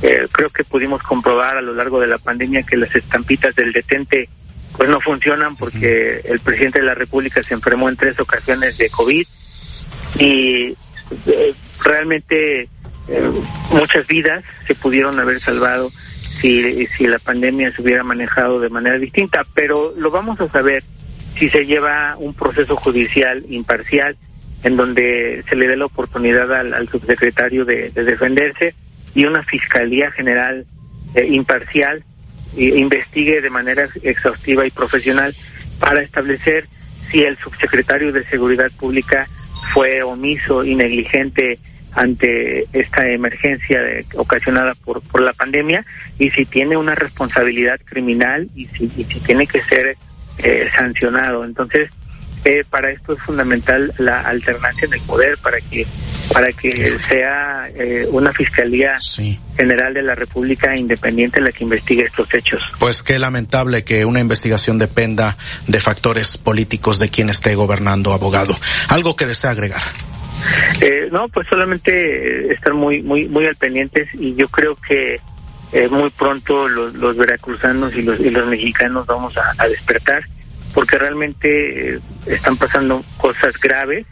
creo que pudimos comprobar a lo largo de la pandemia que las estampitas del detente pues no funcionan porque el presidente de la República se enfermó en tres ocasiones de COVID y realmente muchas vidas se pudieron haber salvado si, si la pandemia se hubiera manejado de manera distinta, pero lo vamos a saber si se lleva un proceso judicial imparcial en donde se le dé la oportunidad al, subsecretario de, defenderse y una fiscalía general eh, imparcial investigue de manera exhaustiva y profesional para establecer si el subsecretario de Seguridad Pública fue omiso y negligente ante esta emergencia ocasionada por, por la pandemia y si tiene una responsabilidad criminal y si, y si tiene que ser eh, sancionado. Entonces, eh, para esto es fundamental la alternancia en el poder para que para que sea eh, una fiscalía general de la República independiente la que investigue estos hechos. Pues qué lamentable que una investigación dependa de factores políticos de quien esté gobernando, abogado. Algo que desea agregar. Eh, no, pues solamente estar muy muy muy al pendientes y yo creo que eh, muy pronto los, veracruzanos y los, y los mexicanos vamos a, despertar porque realmente eh, están pasando cosas graves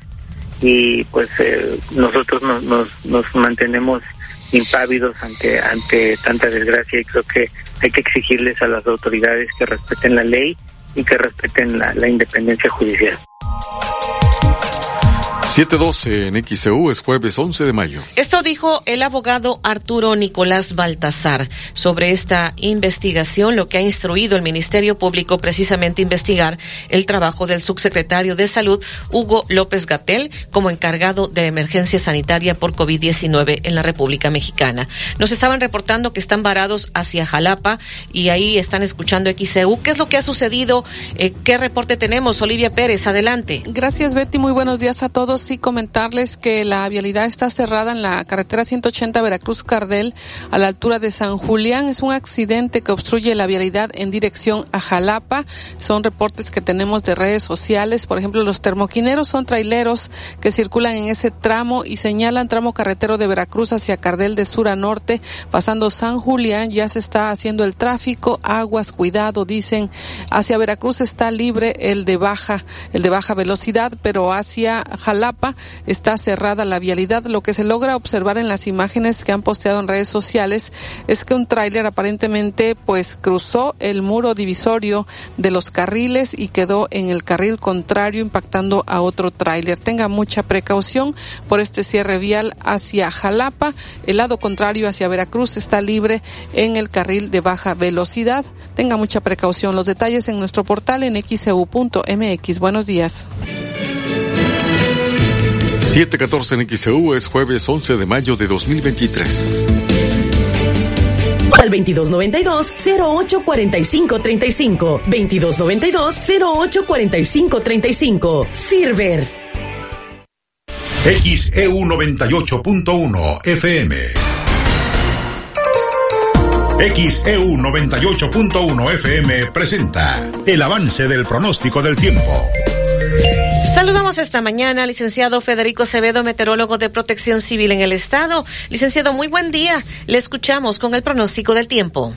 y pues eh, nosotros nos, nos, nos mantenemos impávidos ante ante tanta desgracia y creo que hay que exigirles a las autoridades que respeten la ley y que respeten la independencia judicial. 712 en XEU es jueves 11 de mayo. Esto dijo el abogado Arturo Nicolás Baltasar sobre esta investigación, lo que ha instruido el Ministerio Público precisamente investigar el trabajo del subsecretario de Salud, Hugo López Gatel, como encargado de emergencia sanitaria por COVID-19 en la República Mexicana. Nos estaban reportando que están varados hacia Jalapa y ahí están escuchando XEU. ¿Qué es lo que ha sucedido? Eh, ¿Qué reporte tenemos? Olivia Pérez, adelante. Gracias, Betty. Muy buenos días a todos sí comentarles que la vialidad está cerrada en la carretera 180 Veracruz Cardel a la altura de San Julián. Es un accidente que obstruye la vialidad en dirección a Jalapa. Son reportes que tenemos de redes sociales. Por ejemplo, los termoquineros son traileros que circulan en ese tramo y señalan tramo carretero de Veracruz hacia Cardel de sur a norte, pasando San Julián. Ya se está haciendo el tráfico. Aguas, cuidado, dicen. Hacia Veracruz está libre el de baja, el de baja velocidad, pero hacia Jalapa está cerrada la vialidad. Lo que se logra observar en las imágenes que han posteado en redes sociales es que un tráiler aparentemente pues cruzó el muro divisorio de los carriles y quedó en el carril contrario impactando a otro tráiler. Tenga mucha precaución por este cierre vial hacia Jalapa. El lado contrario hacia Veracruz está libre en el carril de baja velocidad. Tenga mucha precaución. Los detalles en nuestro portal en xeu.mx. Buenos días. 714 en XEU es jueves 11 de mayo de 2023. Al 2292-084535. 2292-084535. Sirver. XEU 98.1 FM. XEU 98.1 FM presenta el avance del pronóstico del tiempo. Saludamos esta mañana al licenciado Federico Acevedo, meteorólogo de Protección Civil en el Estado. Licenciado, muy buen día. Le escuchamos con el pronóstico del tiempo.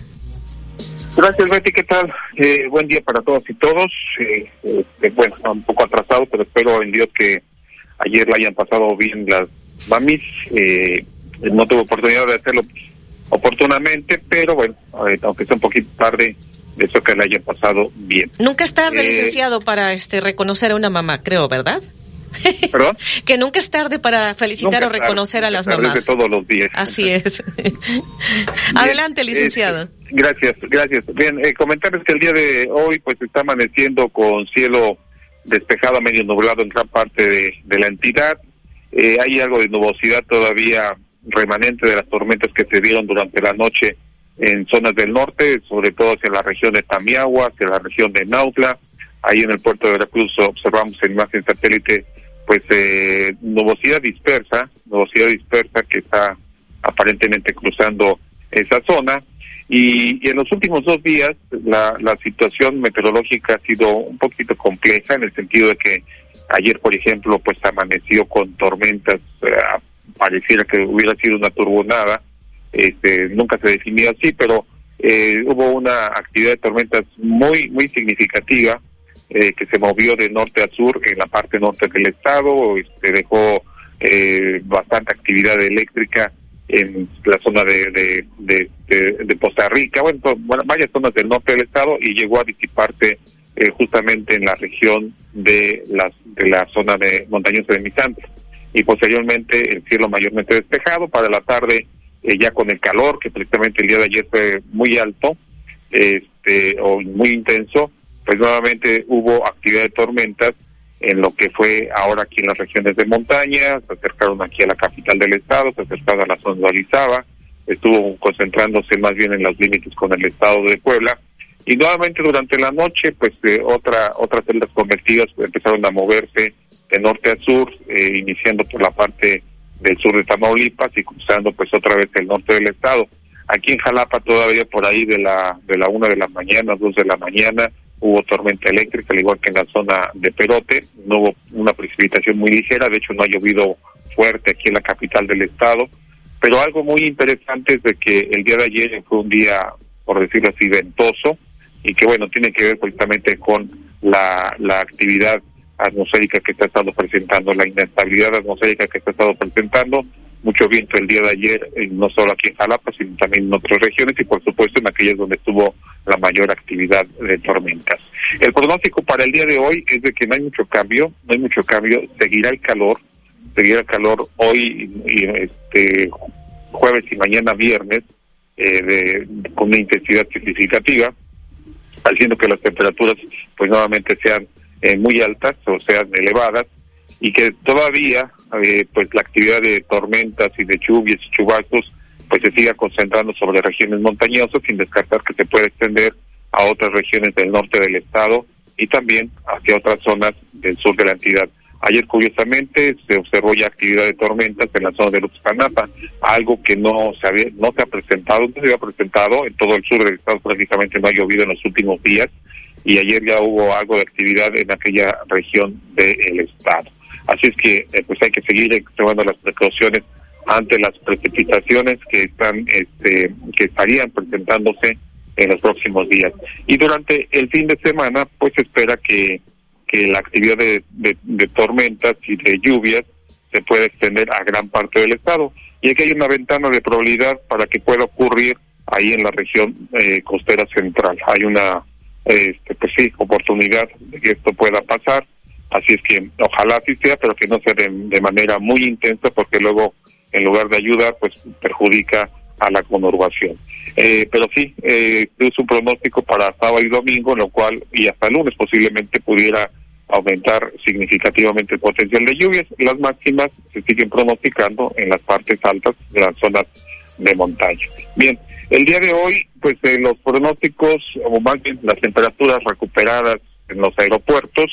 Gracias, Betty. ¿Qué tal? Eh, buen día para todos y todos. Eh, eh, bueno, un poco atrasado, pero espero en Dios que ayer la hayan pasado bien las mamis. no tuve oportunidad de hacerlo oportunamente, pero bueno, aunque sea un poquito tarde, eso que le haya pasado bien. Nunca es tarde, eh, licenciado, para este reconocer a una mamá, creo, ¿verdad? ¿Perdón? que nunca es tarde para felicitar o reconocer a las mamás. De todos los días. Así es. Adelante, licenciado. Eh, gracias, gracias. Bien, eh, comentarles que el día de hoy pues está amaneciendo con cielo despejado, medio nublado en gran parte de, de la entidad. Eh, hay algo de nubosidad todavía remanente de las tormentas que se dieron durante la noche en zonas del norte, sobre todo hacia la región de Tamiagua, hacia la región de Nautla. Ahí en el puerto de Veracruz observamos en imagen satélite pues eh, nubosidad dispersa, nubosidad dispersa que está aparentemente cruzando esa zona. Y, en los últimos dos días la, la situación meteorológica ha sido un poquito compleja en el sentido de que ayer, por ejemplo, pues amaneció con tormentas, eh, pareciera que hubiera sido una turbonada, este, nunca se definió así, pero eh, hubo una actividad de tormentas muy, muy significativa eh, que se movió de norte a sur en la parte norte del estado, este, dejó eh, bastante actividad eléctrica en la zona de, de, de, Costa Rica, bueno, varias zonas del norte del estado y llegó a disiparse justamente en la región de, las, de la zona de montañosa de Misantro. Y posteriormente el cielo mayormente despejado, para la tarde eh, ya con el calor, que precisamente el día de ayer fue muy alto, este, o muy intenso, pues nuevamente hubo actividad de tormentas en lo que fue ahora aquí en las regiones de montaña, se acercaron aquí a la capital del estado, se acercaron a la zona de Orizaba, estuvo concentrándose más bien en los límites con el estado de Puebla, y nuevamente durante la noche, pues eh, otra, otras celdas convertidas empezaron a moverse de norte a sur, eh, iniciando por la parte del sur de Tamaulipas y cruzando pues otra vez el norte del estado. Aquí en Jalapa todavía por ahí de la de la una de la mañana, dos de la mañana, hubo tormenta eléctrica, al igual que en la zona de Perote, no hubo una precipitación muy ligera, de hecho no ha llovido fuerte aquí en la capital del estado, pero algo muy interesante es de que el día de ayer fue un día, por decirlo así, ventoso, y que bueno, tiene que ver precisamente con la, la actividad atmosférica que se ha estado presentando, la inestabilidad atmosférica que se ha estado presentando, mucho viento el día de ayer, eh, no solo aquí en Jalapa, sino también en otras regiones y por supuesto en aquellas donde estuvo la mayor actividad de tormentas. El pronóstico para el día de hoy es de que no hay mucho cambio, no hay mucho cambio, seguirá el calor, seguirá el calor hoy, este, jueves y mañana viernes, eh, de, con una intensidad significativa, haciendo que las temperaturas pues nuevamente sean eh, muy altas o sean elevadas y que todavía eh, pues la actividad de tormentas y de lluvias y chubascos pues se siga concentrando sobre regiones montañosas sin descartar que se puede extender a otras regiones del norte del estado y también hacia otras zonas del sur de la entidad. Ayer, curiosamente, se observó ya actividad de tormentas en la zona de Luxcanapa, algo que no se había, no se ha presentado, no se había presentado en todo el sur del estado, prácticamente no ha llovido en los últimos días, y ayer ya hubo algo de actividad en aquella región del estado. Así es que eh, pues hay que seguir tomando las precauciones ante las precipitaciones que están este, que estarían presentándose en los próximos días. Y durante el fin de semana, pues se espera que que la actividad de, de, tormentas y de lluvias se puede extender a gran parte del estado. Y aquí hay una ventana de probabilidad para que pueda ocurrir ahí en la región eh, costera central. Hay una, este, pues sí, oportunidad de que esto pueda pasar. Así es que ojalá así sea, pero que no sea de, manera muy intensa, porque luego, en lugar de ayudar, pues perjudica a la conurbación. Eh, pero sí, eh, es un pronóstico para sábado y domingo, lo cual, y hasta lunes posiblemente pudiera aumentar significativamente el potencial de lluvias. Las máximas se siguen pronosticando en las partes altas de las zonas de montaña. Bien, el día de hoy, pues eh, los pronósticos, o más bien las temperaturas recuperadas en los aeropuertos,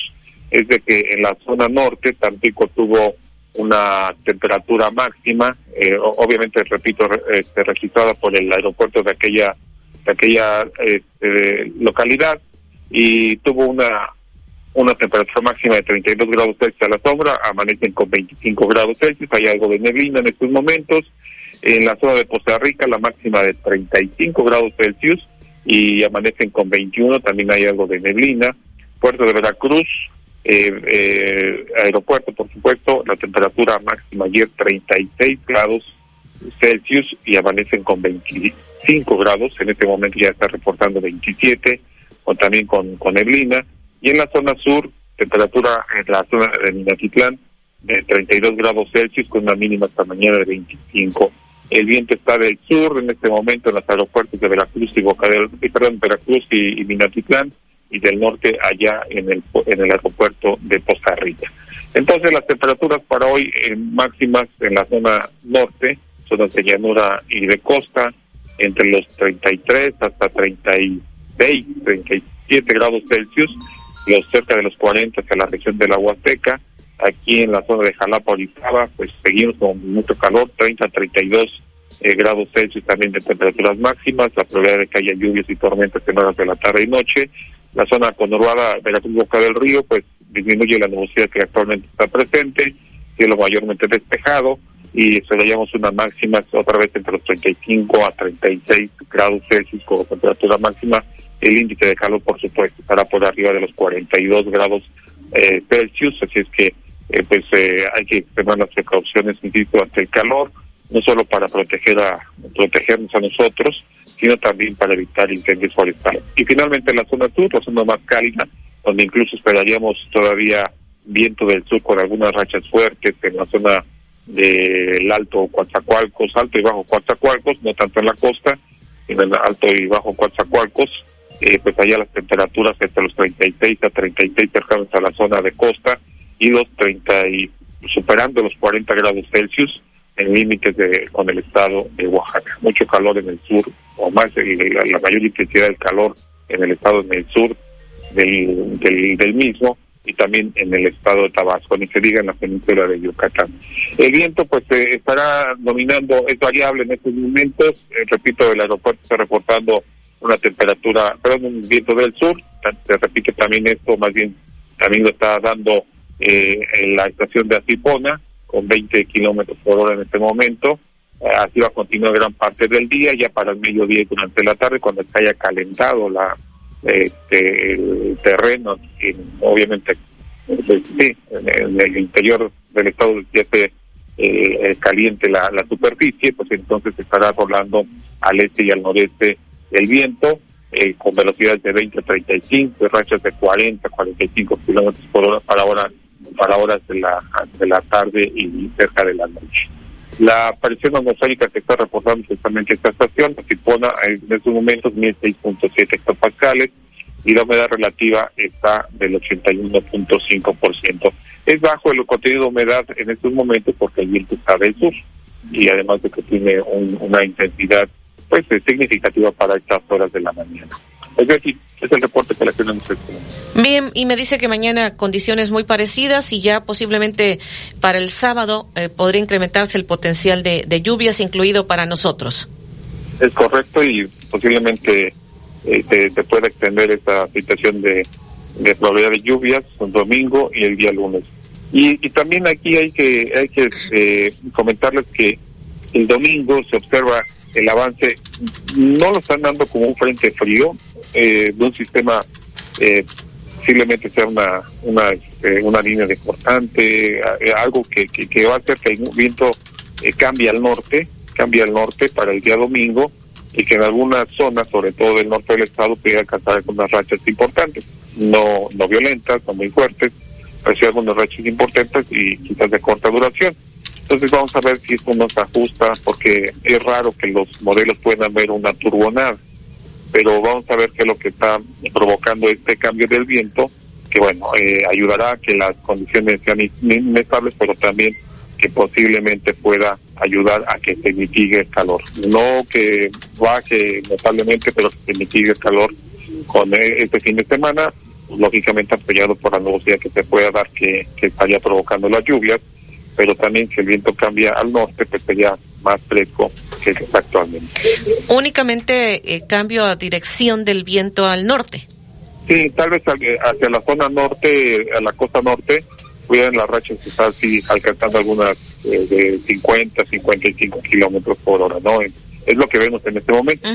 es de que en la zona norte Tampico tuvo una temperatura máxima, eh, obviamente, repito, este, registrada por el aeropuerto de aquella, de aquella este, localidad, y tuvo una una temperatura máxima de 32 grados Celsius a la sombra, amanecen con 25 grados Celsius, hay algo de neblina en estos momentos. En la zona de Costa Rica la máxima de 35 grados Celsius y amanecen con 21, también hay algo de neblina. Puerto de Veracruz, eh, eh, aeropuerto por supuesto, la temperatura máxima ayer 36 grados Celsius y amanecen con 25 grados, en este momento ya está reportando 27, o también con, con neblina. Y en la zona sur, temperatura en la zona de Minatitlán de 32 grados Celsius con una mínima esta mañana de 25. El viento está del sur en este momento en los aeropuertos de Veracruz y Boca del, eh, perdón, Veracruz y, Minatitlán y del norte allá en el en el aeropuerto de Rica. Entonces las temperaturas para hoy en máximas en la zona norte, zonas de llanura y de costa, entre los 33 hasta 36, 37 grados Celsius los cerca de los 40 hacia la región de la Huasteca. Aquí en la zona de Jalapa, Orizaba, pues seguimos con mucho calor, 30 a 32 eh, grados Celsius también de temperaturas máximas, la probabilidad de que haya lluvias y tormentas en horas de la tarde y noche. La zona conurbada de la Boca del Río, pues disminuye la nubosidad que actualmente está presente, cielo mayormente despejado y esperamos una máxima otra vez entre los 35 a 36 grados Celsius como temperatura máxima el índice de calor, por supuesto, estará por arriba de los 42 grados eh, Celsius, así es que eh, pues eh, hay que tomar las precauciones, insisto, ante el calor, no solo para proteger a protegernos a nosotros, sino también para evitar incendios forestales. Y finalmente la zona sur, la zona más cálida, donde incluso esperaríamos todavía viento del sur con algunas rachas fuertes en la zona del Alto Coatzacoalcos, Alto y Bajo Coatzacoalcos, no tanto en la costa, en el Alto y Bajo Coatzacoalcos, eh, pues allá las temperaturas entre los 36 a 36 cercanos a la zona de costa los 30 y superando los 40 grados Celsius en límites de, con el estado de Oaxaca. Mucho calor en el sur, o más, la, la mayor intensidad del calor en el estado en el sur del, del, del mismo y también en el estado de Tabasco, ni se diga en la península de Yucatán. El viento pues eh, estará dominando, es variable en estos momentos, eh, repito, el aeropuerto está reportando una temperatura, perdón, un viento del sur, se repite también esto, más bien también lo está dando eh, en la estación de Atipona, con 20 kilómetros por hora en este momento, así va a continuar gran parte del día, ya para el mediodía y durante la tarde, cuando se haya calentado la este, el terreno, obviamente pues, sí, en, el interior del estado ya se eh, caliente la, la superficie, pues entonces estará rolando al este y al noreste el viento eh, con velocidades de 20 a 35, rachas de 40 45 kilómetros por hora para hora para horas de la de la tarde y cerca de la noche. La presión atmosférica que está reportando justamente esta estación, pone en estos momentos 1.6.7 hectopascales y la humedad relativa está del 81.5%. Es bajo el contenido de humedad en estos momentos porque el viento está del sur y además de que tiene una intensidad pues significativa para estas horas de la mañana. Es decir, es el reporte que la tenemos Bien, y me dice que mañana condiciones muy parecidas y ya posiblemente para el sábado eh, podría incrementarse el potencial de, lluvias, incluido para nosotros. Es correcto y posiblemente eh, se, pueda extender esta situación de, de probabilidad de lluvias un domingo y el día lunes. Y, también aquí hay que hay que eh, comentarles que el domingo se observa el avance, no lo están dando como un frente frío, eh, de un sistema eh, posiblemente sea una una, este, una línea de cortante, eh, algo que, que, va a hacer que el viento eh, cambie al norte, cambie al norte para el día domingo y que en algunas zonas, sobre todo del norte del estado, pueda alcanzar algunas rachas importantes, no no violentas, no muy fuertes, pero sí algunas rachas importantes y quizás de corta duración. Entonces vamos a ver si esto nos ajusta, porque es raro que los modelos puedan ver una turbonada pero vamos a ver qué es lo que está provocando este cambio del viento, que bueno, eh, ayudará a que las condiciones sean inestables, pero también que posiblemente pueda ayudar a que se mitigue el calor. No que baje notablemente, pero que se mitigue el calor con e-, este fin de semana, lógicamente apoyado por la nubosidad que se pueda dar que, que estaría provocando las lluvias, pero también si el viento cambia al norte, pues sería más fresco que está actualmente. Únicamente eh, cambio a dirección del viento al norte. Sí, tal vez hacia la zona norte, a la costa norte, puedan las rachas estar así alcanzando algunas eh, de 50, 55 kilómetros por hora, ¿no? Es lo que vemos en este momento.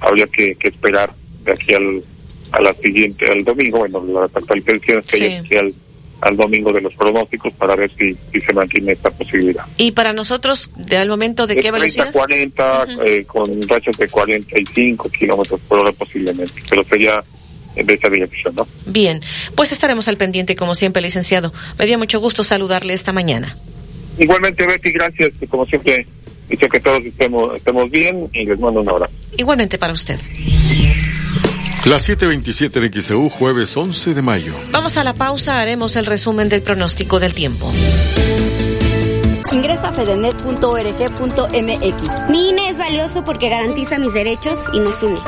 Habría que, esperar de aquí al, a la siguiente, al domingo, bueno, la actualización es que sí. aquí al al domingo de los pronósticos para ver si, si se mantiene esta posibilidad. ¿Y para nosotros, de al momento de, qué velocidad? 40, eh, con rachas de 45 kilómetros por hora posiblemente, pero sería en esa dirección, ¿no? Bien, pues estaremos al pendiente como siempre, licenciado. Me dio mucho gusto saludarle esta mañana. Igualmente, Betty, gracias. Como siempre, dicho que todos estemos, estemos bien y les mando un abrazo. Igualmente para usted. Las 7:27 en XEU, jueves 11 de mayo. Vamos a la pausa, haremos el resumen del pronóstico del tiempo. Ingresa a fedenet.org.mx. Mi INE es valioso porque garantiza mis derechos y nos une.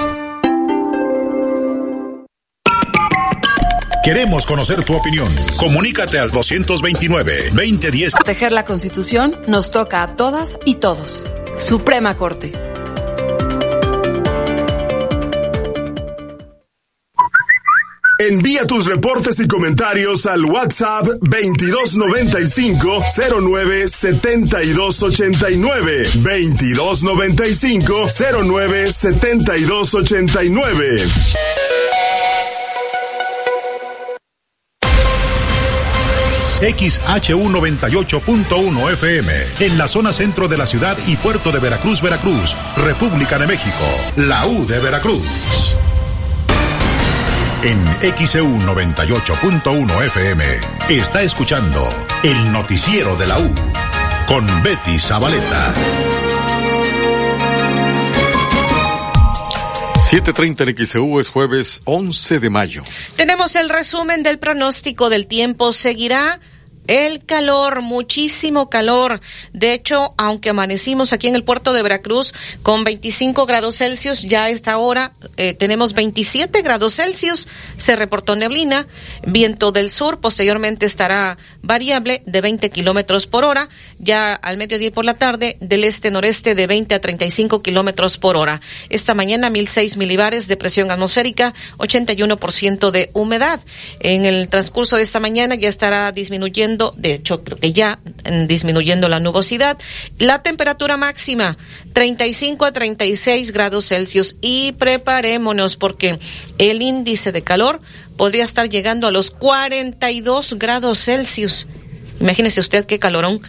Queremos conocer tu opinión. Comunícate al 229-2010. Proteger la Constitución nos toca a todas y todos. Suprema Corte. Envía tus reportes y comentarios al WhatsApp 2295 09 7289 2295 09 7289 XHU 98.1 FM, en la zona centro de la ciudad y puerto de Veracruz, Veracruz, República de México, la U de Veracruz. En XEU 98.1 FM está escuchando el noticiero de la U con Betty Zabaleta. 7.30 en XEU es jueves 11 de mayo. Tenemos el resumen del pronóstico del tiempo. Seguirá el calor, muchísimo calor. De hecho, aunque amanecimos aquí en el puerto de Veracruz con 25 grados Celsius, ya a esta hora eh, tenemos 27 grados Celsius. Se reportó neblina, viento del sur, posteriormente estará variable de 20 kilómetros por hora. Ya al mediodía por la tarde, del este-noreste de 20 a 35 kilómetros por hora. Esta mañana, 1006 milibares de presión atmosférica, 81% de humedad. En el transcurso de esta mañana ya estará disminuyendo de hecho creo que ya disminuyendo la nubosidad. La temperatura máxima 35 a 36 grados Celsius y preparémonos porque el índice de calor podría estar llegando a los 42 grados Celsius. Imagínese usted qué calorón.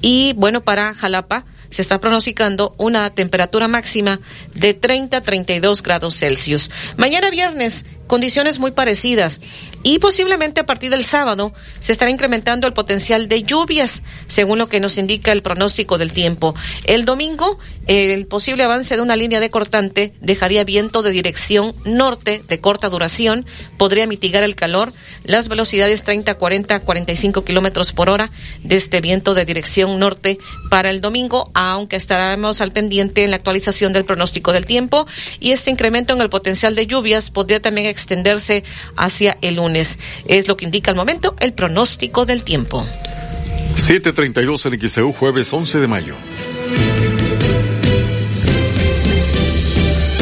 Y bueno, para Jalapa se está pronosticando una temperatura máxima de 30 a 32 grados Celsius. Mañana viernes, condiciones muy parecidas y posiblemente a partir del sábado se estará incrementando el potencial de lluvias, según lo que nos indica el pronóstico del tiempo. El domingo, el posible avance de una línea de cortante dejaría viento de dirección norte de corta duración, podría mitigar el calor, las velocidades 30, 40, 45 kilómetros por hora de este viento de dirección norte para el domingo, aunque estaremos al pendiente en la actualización del pronóstico del tiempo y este incremento en el potencial de lluvias podría también extenderse hacia el lunes. Es lo que indica al momento el pronóstico del tiempo. 732 en XEU, jueves 11 de mayo.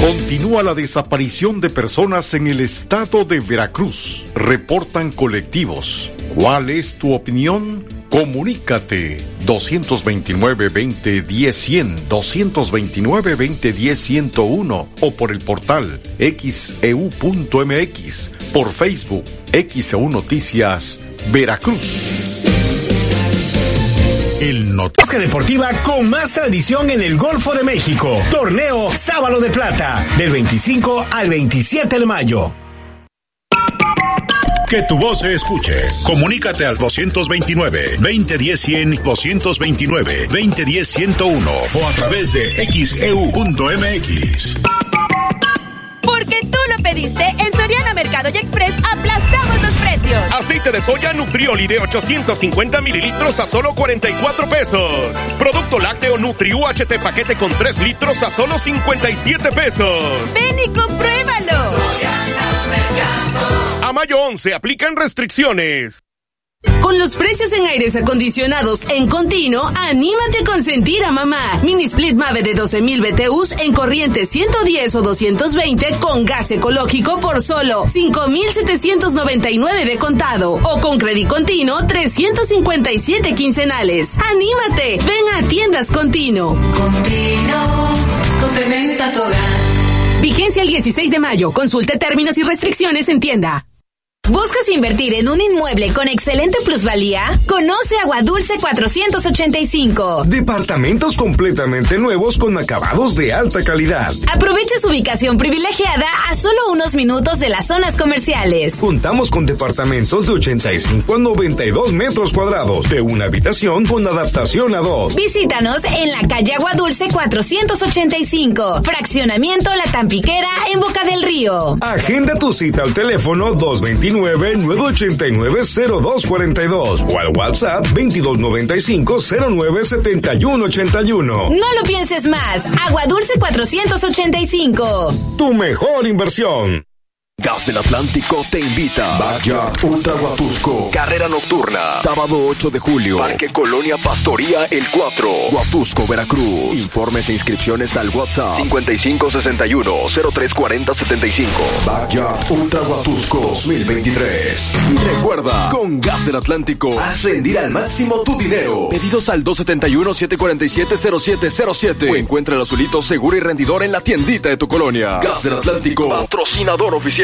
Continúa la desaparición de personas en el estado de Veracruz. Reportan colectivos. ¿Cuál es tu opinión? Comunícate 229-2010-100, 229-2010-101 o por el portal xeu.mx, por Facebook XEU Noticias Veracruz. El Noticia Deportiva con más tradición en el Golfo de México. Torneo Sábado de Plata, del 25 al 27 de mayo. Que tu voz se escuche. Comunícate al 229-2010-100, 229-2010-101 o a través de xeu.mx. Porque tú lo pediste, en Soriana Mercado y Express aplastamos los precios. Aceite de soya Nutrioli de 850 mililitros a solo 44 pesos. Producto lácteo Nutri UHT paquete con 3 litros a solo 57 pesos. Ven y compruébalo. Mayo 11 aplican restricciones. Con los precios en aires acondicionados en continuo, anímate a consentir a mamá. Mini Split Mave de 12.000 BTUs en corriente 110 o 220 con gas ecológico por solo 5.799 de contado o con crédito continuo 357 quincenales. ¡Anímate! Ven a tiendas continuo. Continuo, complementa tu hogar. Vigencia el 16 de mayo. Consulte términos y restricciones en tienda. ¿Buscas invertir en un inmueble con excelente plusvalía? Conoce Agua Dulce 485. Departamentos completamente nuevos con acabados de alta calidad. Aprovecha su ubicación privilegiada a solo unos minutos de las zonas comerciales. Contamos con departamentos de 85 a 92 metros cuadrados, de una habitación con adaptación a dos. Visítanos en la calle Agua Dulce 485, fraccionamiento La Tampiquera en Boca del Río. Agenda tu cita al teléfono 229 989-0242 o al WhatsApp 2295-097181. No lo pienses más. Agua Dulce 485. Tu mejor inversión. Gas del Atlántico te invita. Backyard Ultra Huatusco. Carrera nocturna. Sábado 8 de julio. Parque Colonia Pastoría El 4. Huatusco, Veracruz. Informes e inscripciones al WhatsApp 5561-034075. Backyard Ultra Huatusco 2023. Y recuerda, con Gas del Atlántico, haz rendir al máximo tu dinero. Pedidos al 271-747-0707. O encuentra el azulito seguro y rendidor en la tiendita de tu colonia. Gas del Atlántico, patrocinador oficial.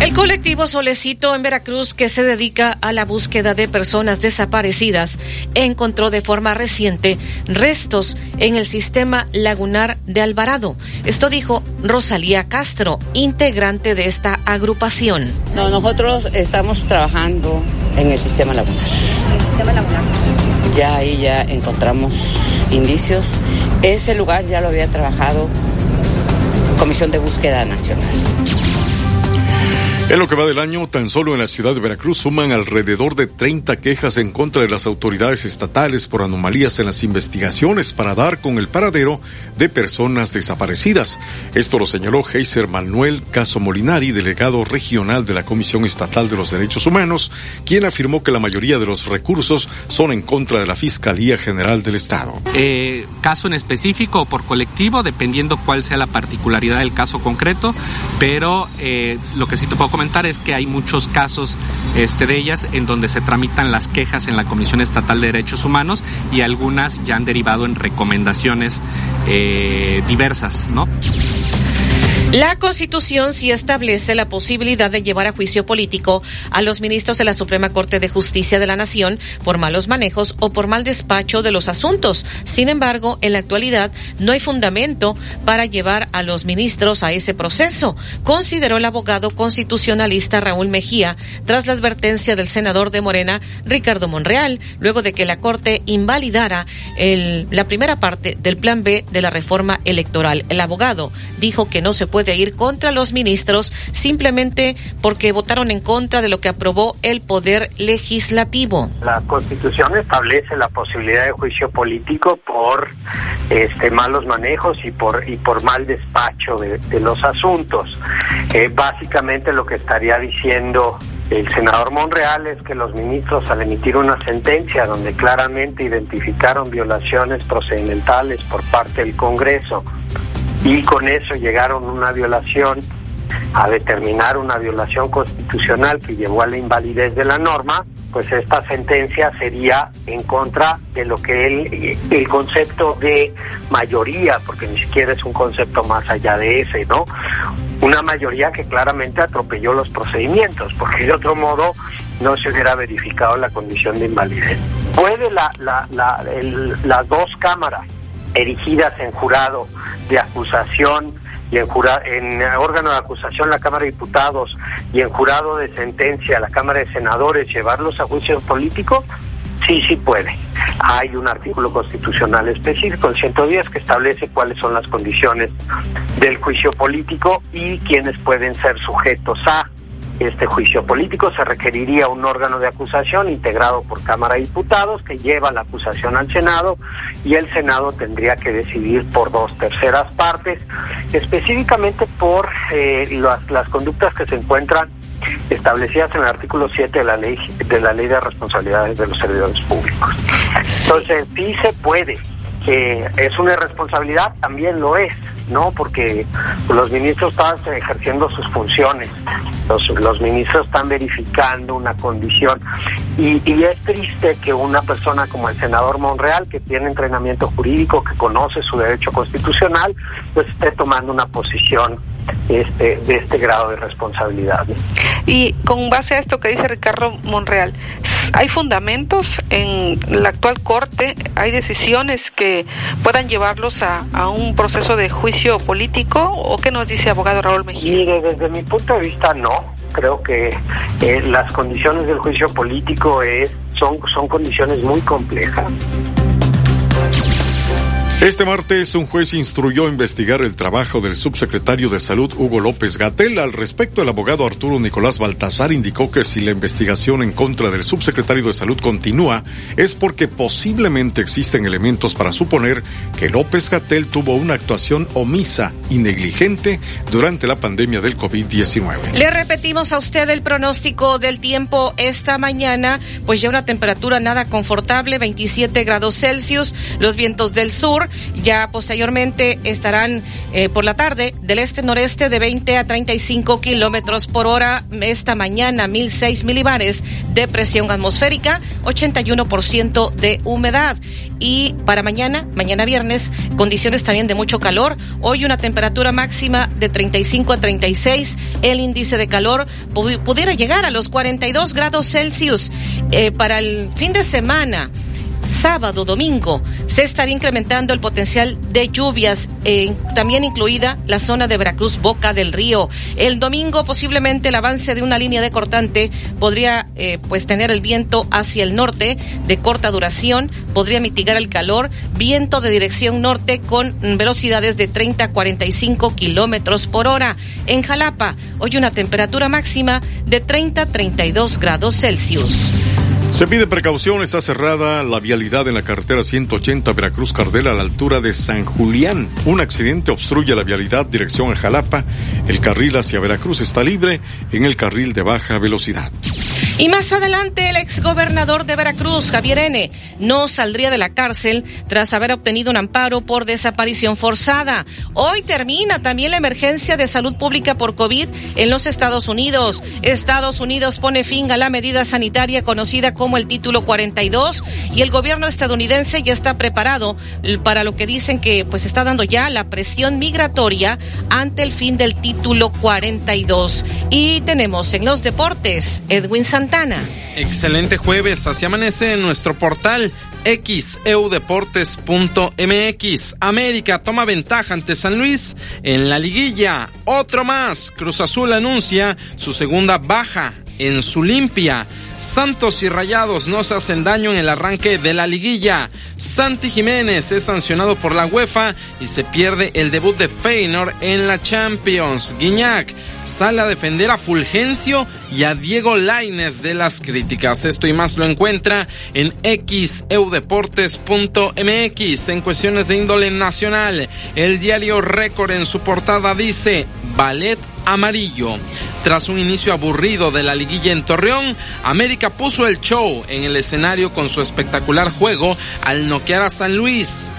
El colectivo Solecito en Veracruz, que se dedica a la búsqueda de personas desaparecidas, encontró de forma reciente restos en el sistema lagunar de Alvarado. Esto dijo Rosalía Castro, integrante de esta agrupación. No, nosotros estamos trabajando en el sistema lagunar. ¿El sistema lagunar? Ya ahí ya encontramos indicios. Ese lugar ya lo había trabajado Comisión de Búsqueda Nacional. En lo que va del año, tan solo en la ciudad de Veracruz suman alrededor de 30 quejas en contra de las autoridades estatales por anomalías en las investigaciones para dar con el paradero de personas desaparecidas. Esto lo señaló Heiser Manuel Caso Molinari, delegado regional de la Comisión Estatal de los Derechos Humanos, quien afirmó que la mayoría de los recursos son en contra de la Fiscalía General del Estado. Eh, caso en específico o por colectivo, dependiendo cuál sea la particularidad del caso concreto, pero eh, lo que sí te puedo comentar es que hay muchos casos este, de ellas en donde se tramitan las quejas en la Comisión Estatal de Derechos Humanos y algunas ya han derivado en recomendaciones eh, diversas, ¿no? La Constitución sí establece la posibilidad de llevar a juicio político a los ministros de la Suprema Corte de Justicia de la Nación por malos manejos o por mal despacho de los asuntos. Sin embargo, en la actualidad no hay fundamento para llevar a los ministros a ese proceso, consideró el abogado constitucionalista Raúl Mejía tras la advertencia del senador de Morena, Ricardo Monreal, luego de que la Corte invalidara el, la primera parte del Plan B de la reforma electoral. El abogado dijo que no se puede ir contra los ministros simplemente porque votaron en contra de lo que aprobó el Poder Legislativo. La Constitución establece la posibilidad de juicio político por este malos manejos y por y por mal despacho de, de los asuntos. Eh, básicamente lo que estaría diciendo el senador Monreal es que los ministros al emitir una sentencia donde claramente identificaron violaciones procedimentales por parte del Congreso y con eso llegaron una violación, a determinar una violación constitucional que llevó a la invalidez de la norma, pues esta sentencia sería en contra de lo que él, el concepto de mayoría, porque ni siquiera es un concepto más allá de ese, ¿no? Una mayoría que claramente atropelló los procedimientos, porque de otro modo no se hubiera verificado la condición de invalidez. Puede la, la, la, el, las dos cámaras erigidas en jurado de acusación y en, jura, en órgano de acusación la Cámara de Diputados y en jurado de sentencia la Cámara de Senadores llevarlos a juicio político, sí, sí puede. Hay un artículo constitucional específico, el 110, que establece cuáles son las condiciones del juicio político y quiénes pueden ser sujetos a este juicio político se requeriría un órgano de acusación integrado por Cámara de Diputados que lleva la acusación al Senado y el Senado tendría que decidir por dos terceras partes, específicamente por eh, las, las conductas que se encuentran establecidas en el artículo 7 de la ley de la ley de responsabilidades de los servidores públicos. Entonces, sí se puede, que es una irresponsabilidad, también lo es, ¿no? Porque los ministros están ejerciendo sus funciones, los, los ministros están verificando una condición y, y, es triste que una persona como el senador Monreal, que tiene entrenamiento jurídico, que conoce su derecho constitucional, pues esté tomando una posición este, de este grado de responsabilidad. Y con base a esto que dice Ricardo Monreal, ¿hay fundamentos en la actual Corte? ¿Hay decisiones que puedan llevarlos a, a un proceso de juicio político? ¿O qué nos dice abogado Raúl Mejía? Mire, desde mi punto de vista no. Creo que las condiciones del juicio político es, son, son condiciones muy complejas. Este martes, un juez instruyó investigar el trabajo del subsecretario de Salud Hugo López Gatel. Al respecto, el abogado Arturo Nicolás Baltasar indicó que si la investigación en contra del subsecretario de Salud continúa, es porque posiblemente existen elementos para suponer que López Gatel tuvo una actuación omisa y negligente durante la pandemia del COVID-19. Le repetimos a usted el pronóstico del tiempo esta mañana, pues ya una temperatura nada confortable, 27 grados Celsius, los vientos del sur ya posteriormente estarán eh, por la tarde del este-noreste de 20 a 35 kilómetros por hora. Esta mañana, 1006 milibares de presión atmosférica, 81% de humedad. Y para mañana, mañana viernes, condiciones también de mucho calor. Hoy una temperatura máxima de 35 a 36. El índice de calor pudiera llegar a los 42 grados Celsius. Eh, para el fin de semana, sábado, domingo, se estaría incrementando el potencial de lluvias, eh, también incluida la zona de Veracruz, Boca del Río. El domingo posiblemente el avance de una línea de cortante podría eh, pues tener el viento hacia el norte de corta duración, podría mitigar el calor, viento de dirección norte con velocidades de 30 a 45 kilómetros por hora. En Jalapa, hoy una temperatura máxima de 30 a 32 grados Celsius. Se pide precaución, está cerrada la vialidad en la carretera 180 Veracruz Cardela a la altura de San Julián. Un accidente obstruye la vialidad dirección a Jalapa. El carril hacia Veracruz está libre en el carril de baja velocidad. Y más adelante, el exgobernador de Veracruz, Javier N., no saldría de la cárcel tras haber obtenido un amparo por desaparición forzada. Hoy termina también la emergencia de salud pública por COVID en los Estados Unidos. Estados Unidos pone fin a la medida sanitaria conocida como el Título 42 y el gobierno estadounidense ya está preparado para lo que dicen que pues está dando ya la presión migratoria ante el fin del Título 42. Y tenemos en los deportes Edwin Santana Excelente jueves, así amanece en nuestro portal xeudeportes.mx. América toma ventaja ante San Luis en la liguilla. Otro más. Cruz Azul anuncia su segunda baja en su limpia. Santos y Rayados no se hacen daño en el arranque de la liguilla. Santi Jiménez es sancionado por la UEFA y se pierde el debut de Feyenoord en la Champions. Guiñac sale a defender a Fulgencio y a Diego Laines de las críticas. Esto y más lo encuentra en xeudeportes.mx. En cuestiones de índole nacional, el diario Récord en su portada dice Ballet amarillo. Tras un inicio aburrido de la liguilla en Torreón, América puso el show en el escenario con su espectacular juego al noquear a San Luis.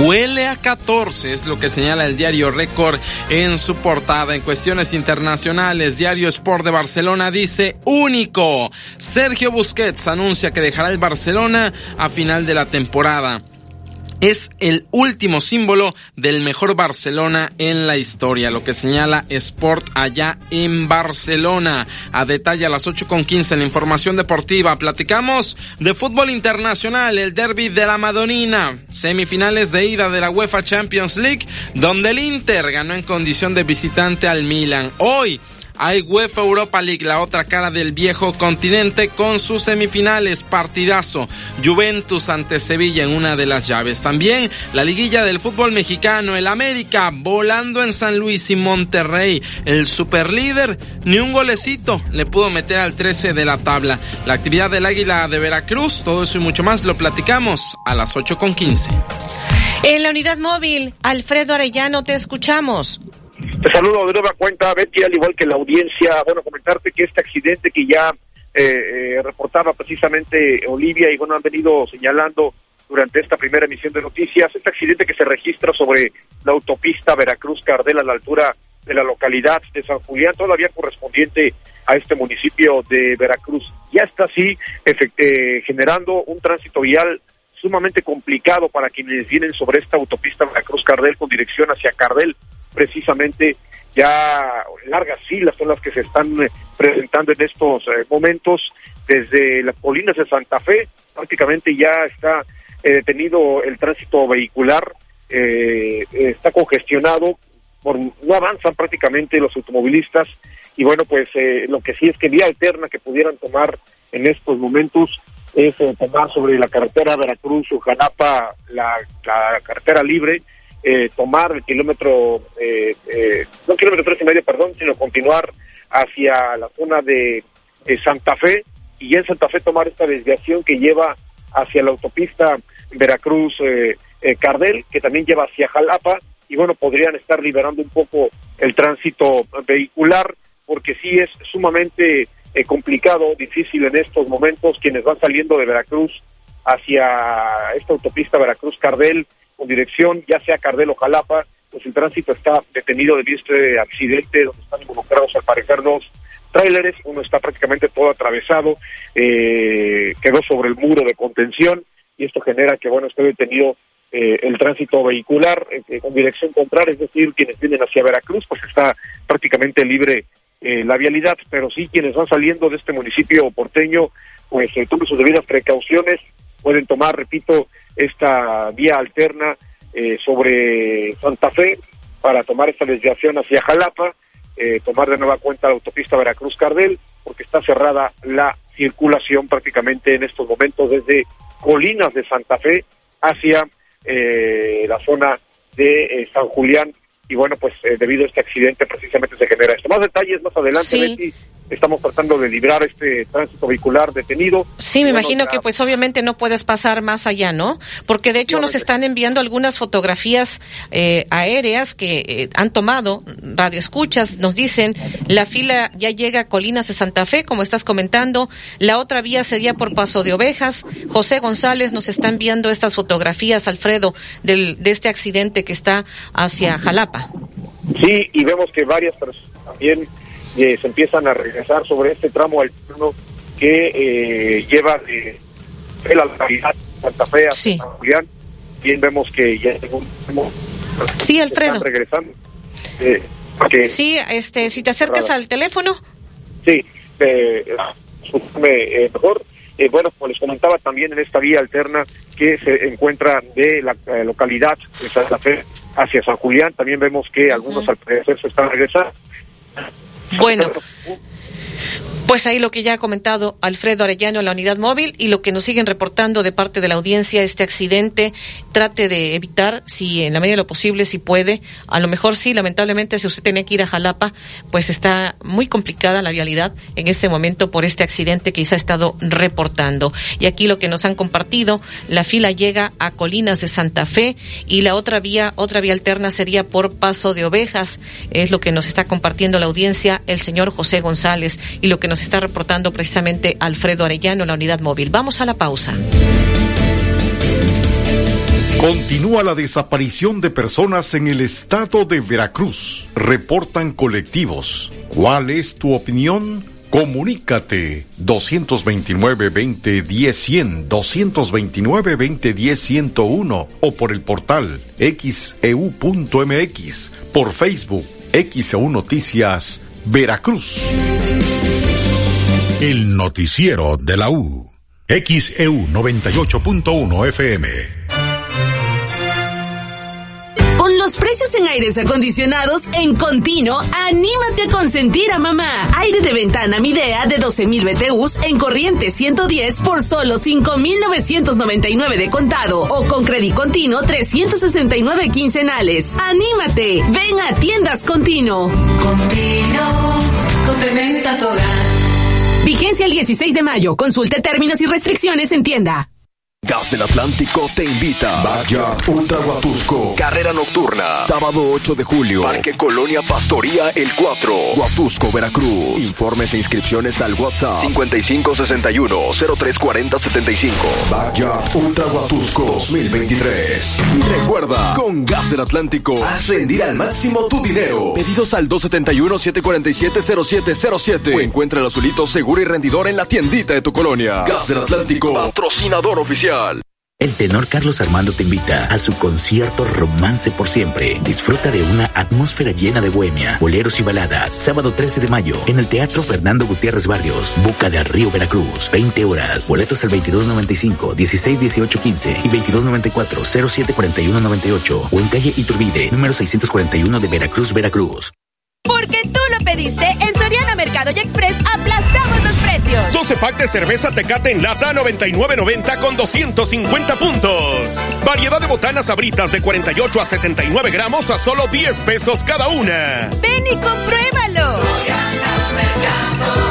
Huele a 14, es lo que señala el diario Récord en su portada. En cuestiones internacionales, Diario Sport de Barcelona dice único. Sergio Busquets anuncia que dejará el Barcelona a final de la temporada es el último símbolo del mejor Barcelona en la historia, lo que señala Sport allá en Barcelona. A detalle a las 8 con 15 en la información deportiva, platicamos de fútbol internacional, el derby de la Madonina, semifinales de ida de la UEFA Champions League, donde el Inter ganó en condición de visitante al Milan. Hoy, hay UEFA Europa League, la otra cara del viejo continente con sus semifinales, partidazo. Juventus ante Sevilla en una de las llaves. También la liguilla del fútbol mexicano, el América volando en San Luis y Monterrey. El superlíder, ni un golecito le pudo meter al 13 de la tabla. La actividad del Águila de Veracruz, todo eso y mucho más lo platicamos a las 8 con 15. En la unidad móvil, Alfredo Arellano, te escuchamos. Te saludo de nueva cuenta, Betty, al igual que la audiencia. Bueno, comentarte que este accidente que ya eh, eh, reportaba precisamente Olivia y bueno, han venido señalando durante esta primera emisión de noticias, este accidente que se registra sobre la autopista Veracruz-Cardel a la altura de la localidad de San Julián, todavía correspondiente a este municipio de Veracruz. Ya está así eh, generando un tránsito vial sumamente complicado para quienes vienen sobre esta autopista Veracruz-Cardel con dirección hacia Cardel precisamente ya largas filas son las que se están eh, presentando en estos eh, momentos desde las colinas de Santa Fe. Prácticamente ya está eh, detenido el tránsito vehicular está congestionado por, no avanzan prácticamente los automovilistas. Y bueno pues lo que sí es que vía alterna que pudieran tomar en estos momentos es tomar sobre la carretera Veracruz Ujanapa la, la carretera libre eh, tomar el kilómetro, eh, eh, no kilómetro tres y medio, perdón, sino continuar hacia la zona de, Santa Fe y en Santa Fe tomar esta desviación que lleva hacia la autopista Veracruz-Cardel, que también lleva hacia Jalapa, y bueno, podrían estar liberando un poco el tránsito vehicular, porque sí es sumamente complicado, difícil en estos momentos, quienes van saliendo de Veracruz hacia esta autopista Veracruz-Cardel, con dirección ya sea Cardel o Jalapa, pues el tránsito está detenido debido a este accidente donde están involucrados al parecer dos, tráileres, uno está prácticamente todo atravesado, eh, quedó sobre el muro de contención y esto genera que, bueno, esté detenido eh, el tránsito vehicular eh, con dirección contraria, es decir, quienes vienen hacia Veracruz, pues está prácticamente libre eh, la vialidad, pero sí quienes van saliendo de este municipio porteño, pues eh, tomen sus debidas precauciones, pueden tomar, repito, esta vía alterna eh, sobre Santa Fe para tomar esta desviación hacia Jalapa, eh, tomar de nueva cuenta la autopista Veracruz-Cardel, porque está cerrada la circulación prácticamente en estos momentos desde Colinas de Santa Fe hacia eh, la zona de eh, San Julián y bueno, pues eh, debido a este accidente precisamente se genera esto. Más detalles más adelante, Sí. Betty. Estamos tratando de librar este tránsito vehicular detenido. Sí, me Bueno, imagino ya- que pues obviamente no puedes pasar más allá, ¿no? Porque de hecho nos están enviando algunas fotografías eh, aéreas que eh, han tomado, radioescuchas, nos dicen, la fila ya llega a Colinas de Santa Fe, como estás comentando, la otra vía sería por Paso de Ovejas. José González nos está enviando estas fotografías, Alfredo, del, de este accidente que está hacia Jalapa. Sí, y vemos que varias personas también eh, se empiezan a regresar sobre este tramo alterno que eh, lleva de, de la localidad de Santa Fe a San Julián. Bien vemos que ya un- Sí, Alfredo. están regresando. Eh, porque- Sí, este, si te acercas al teléfono. Sí, eh, eh, mejor. Eh, bueno, como les comentaba también en esta vía alterna que se encuentra de la eh, localidad de Santa Fe hacia San Julián, también vemos que algunos al parecer se están regresando. Bueno, pues ahí lo que ya ha comentado Alfredo Arellano en la unidad móvil y lo que nos siguen reportando de parte de la audiencia, este accidente, trate de evitar, si en la medida de lo posible, si puede, a lo mejor sí, lamentablemente, si usted tenía que ir a Jalapa, pues está muy complicada la vialidad en este momento por este accidente que se ha estado reportando. Y aquí lo que nos han compartido, la fila llega a Colinas de Santa Fe y la otra vía, otra vía alterna sería por Paso de Ovejas, es lo que nos está compartiendo la audiencia el señor José González. Y lo que nos está reportando precisamente Alfredo Arellano en la unidad móvil. Vamos a la pausa. Continúa la desaparición de personas en el estado de Veracruz. Reportan colectivos. ¿Cuál es tu opinión? Comunícate 229-2010-100, 229-2010-101 o por el portal xeu.mx, por Facebook XEU Noticias Veracruz. El noticiero de la U. XEU 98.1 FM. Con los precios en aires acondicionados en continuo, anímate a consentir a mamá. Aire de ventana Midea de 12.000 BTUs en corriente 110 por solo 5.999 de contado o con crédito continuo 369 quincenales. Anímate, ven a tiendas continuo. Continuo, complementa tu hogar. Vigencia el 16 de mayo. Consulte términos y restricciones en tienda. Gas del Atlántico te invita. Backyard Ultra Huatusco. Carrera nocturna. Sábado 8 de julio. Parque Colonia Pastoría El 4. Huatusco, Veracruz. Informes e inscripciones al WhatsApp 5561-034075. Backyard Ultra Huatusco 2023. Y recuerda, con Gas del Atlántico, haz rendir al máximo tu dinero. Pedidos al 271-747-0707. O encuentra el azulito seguro y rendidor en la tiendita de tu colonia. Gas del Atlántico, patrocinador oficial. El tenor Carlos Armando te invita a su concierto Romance por Siempre. Disfruta de una atmósfera llena de bohemia, boleros y baladas. Sábado 13 de mayo en el Teatro Fernando Gutiérrez Barrios, Buca de Río, Veracruz. 20 horas. Boletos al 2295, 161815 y 2294, 074198 o en calle Iturbide, número 641 de Veracruz, Veracruz. Porque tú lo pediste, en Soriana Mercado y Express aplastamos precios. 12 pack de cerveza Tecate en lata 99.90 con 250 puntos. Variedad de botanas abritas de 48 a 79 gramos a solo 10 pesos cada una. Ven y compruébalo.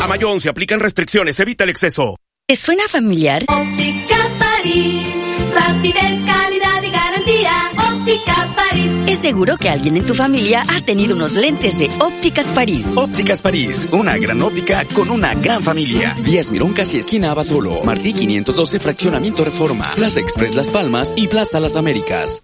A mayo 11 aplican restricciones, evita el exceso. ¿Te suena familiar? Óptica París, rapidez, calidad y garantía. Óptica París. Es seguro que alguien en tu familia ha tenido unos lentes de Ópticas París. Ópticas París, una gran óptica con una gran familia. Vías Mirón casi esquina Abasolo. Martí 512 Fraccionamiento Reforma. Plaza Express Las Palmas y Plaza Las Américas.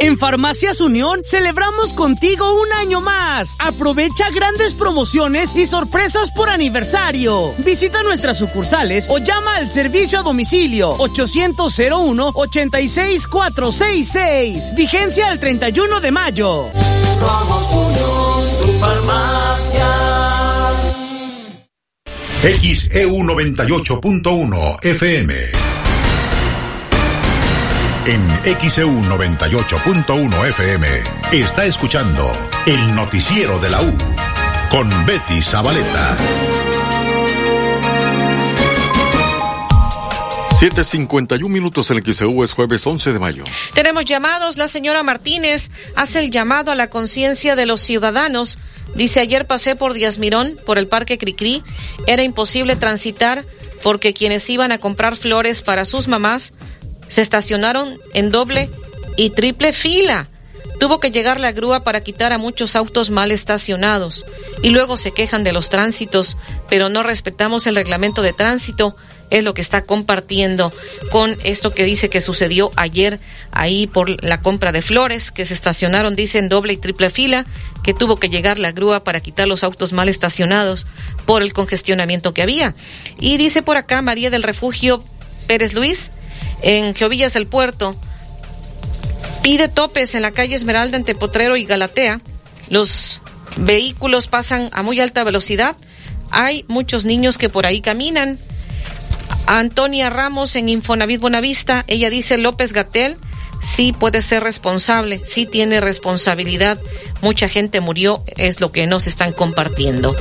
En Farmacias Unión celebramos contigo un año más. Aprovecha grandes promociones y sorpresas por aniversario. Visita nuestras sucursales o llama al servicio a domicilio 800-01-86466. Vigencia el 31 de mayo. Somos Unión, tu farmacia. XEU 98.1 FM. En XEU 98.1 FM está escuchando el noticiero de la U con Betty Zabaleta. 7.51 minutos en el XEU es jueves 11 de mayo. Tenemos llamados. La señora Martínez hace el llamado a la conciencia de los ciudadanos. Dice, ayer pasé por Díaz Mirón, por el Parque Cricri. Era imposible transitar porque quienes iban a comprar flores para sus mamás se estacionaron en doble y triple fila. Tuvo que llegar la grúa para quitar a muchos autos mal estacionados. Y luego se quejan de los tránsitos, pero no respetamos el reglamento de tránsito es lo que está compartiendo con esto que dice que sucedió ayer ahí por la compra de flores, que se estacionaron, dice, en doble y triple fila, que tuvo que llegar la grúa para quitar los autos mal estacionados por el congestionamiento que había. Y dice por acá María del Refugio Pérez Luis, en Geovillas del Puerto, pide topes en la calle Esmeralda entre Potrero y Galatea. Los vehículos pasan a muy alta velocidad. Hay muchos niños que por ahí caminan Antonia Ramos en Infonavit Buenavista, ella dice López Gatel, sí puede ser responsable, sí tiene responsabilidad. Mucha gente murió, es lo que nos están compartiendo.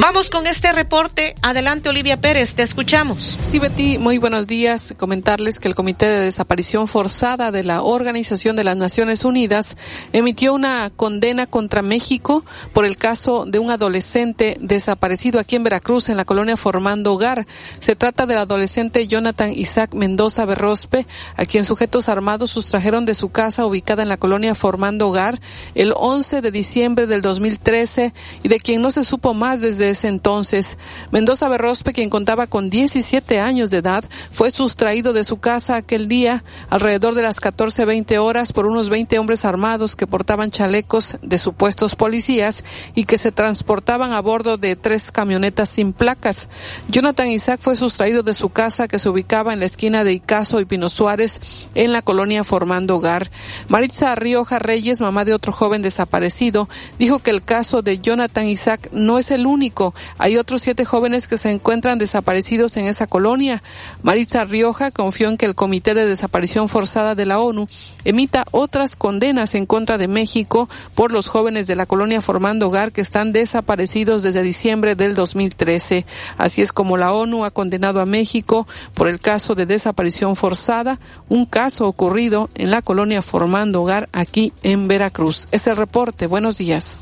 Vamos con este reporte. Adelante, Olivia Pérez, te escuchamos. Sí, Betty, muy buenos días. Comentarles que el Comité de Desaparición Forzada de la Organización de las Naciones Unidas emitió una condena contra México por el caso de un adolescente desaparecido aquí en Veracruz, en la colonia Formando Hogar. Se trata del adolescente Jonathan Isaac Mendoza Berrospe, a quien sujetos armados sustrajeron de su casa ubicada en la colonia Formando Hogar el 11 de diciembre del 2013 y de quien no se supo más desde ese entonces. Mendoza Berrospe, quien contaba con 17 años de edad, fue sustraído de su casa aquel día alrededor de las 14-20 horas por unos 20 hombres armados que portaban chalecos de supuestos policías y que se transportaban a bordo de tres camionetas sin placas. Jonathan Isaac fue sustraído de su casa que se ubicaba en la esquina de Icaso y Pino Suárez en la colonia Formando Hogar. Maritza Rioja Reyes, mamá de otro joven desaparecido, dijo que el caso de Jonathan Isaac no es el único. Hay otros siete jóvenes que se encuentran desaparecidos en esa colonia. Maritza Rioja confió en que el Comité de Desaparición Forzada de la ONU emita otras condenas en contra de México por los jóvenes de la colonia Formando Hogar que están desaparecidos desde diciembre del 2013. Así es como la ONU ha condenado a México por el caso de desaparición forzada, un caso ocurrido en la colonia Formando Hogar aquí en Veracruz. Es el reporte. Buenos días.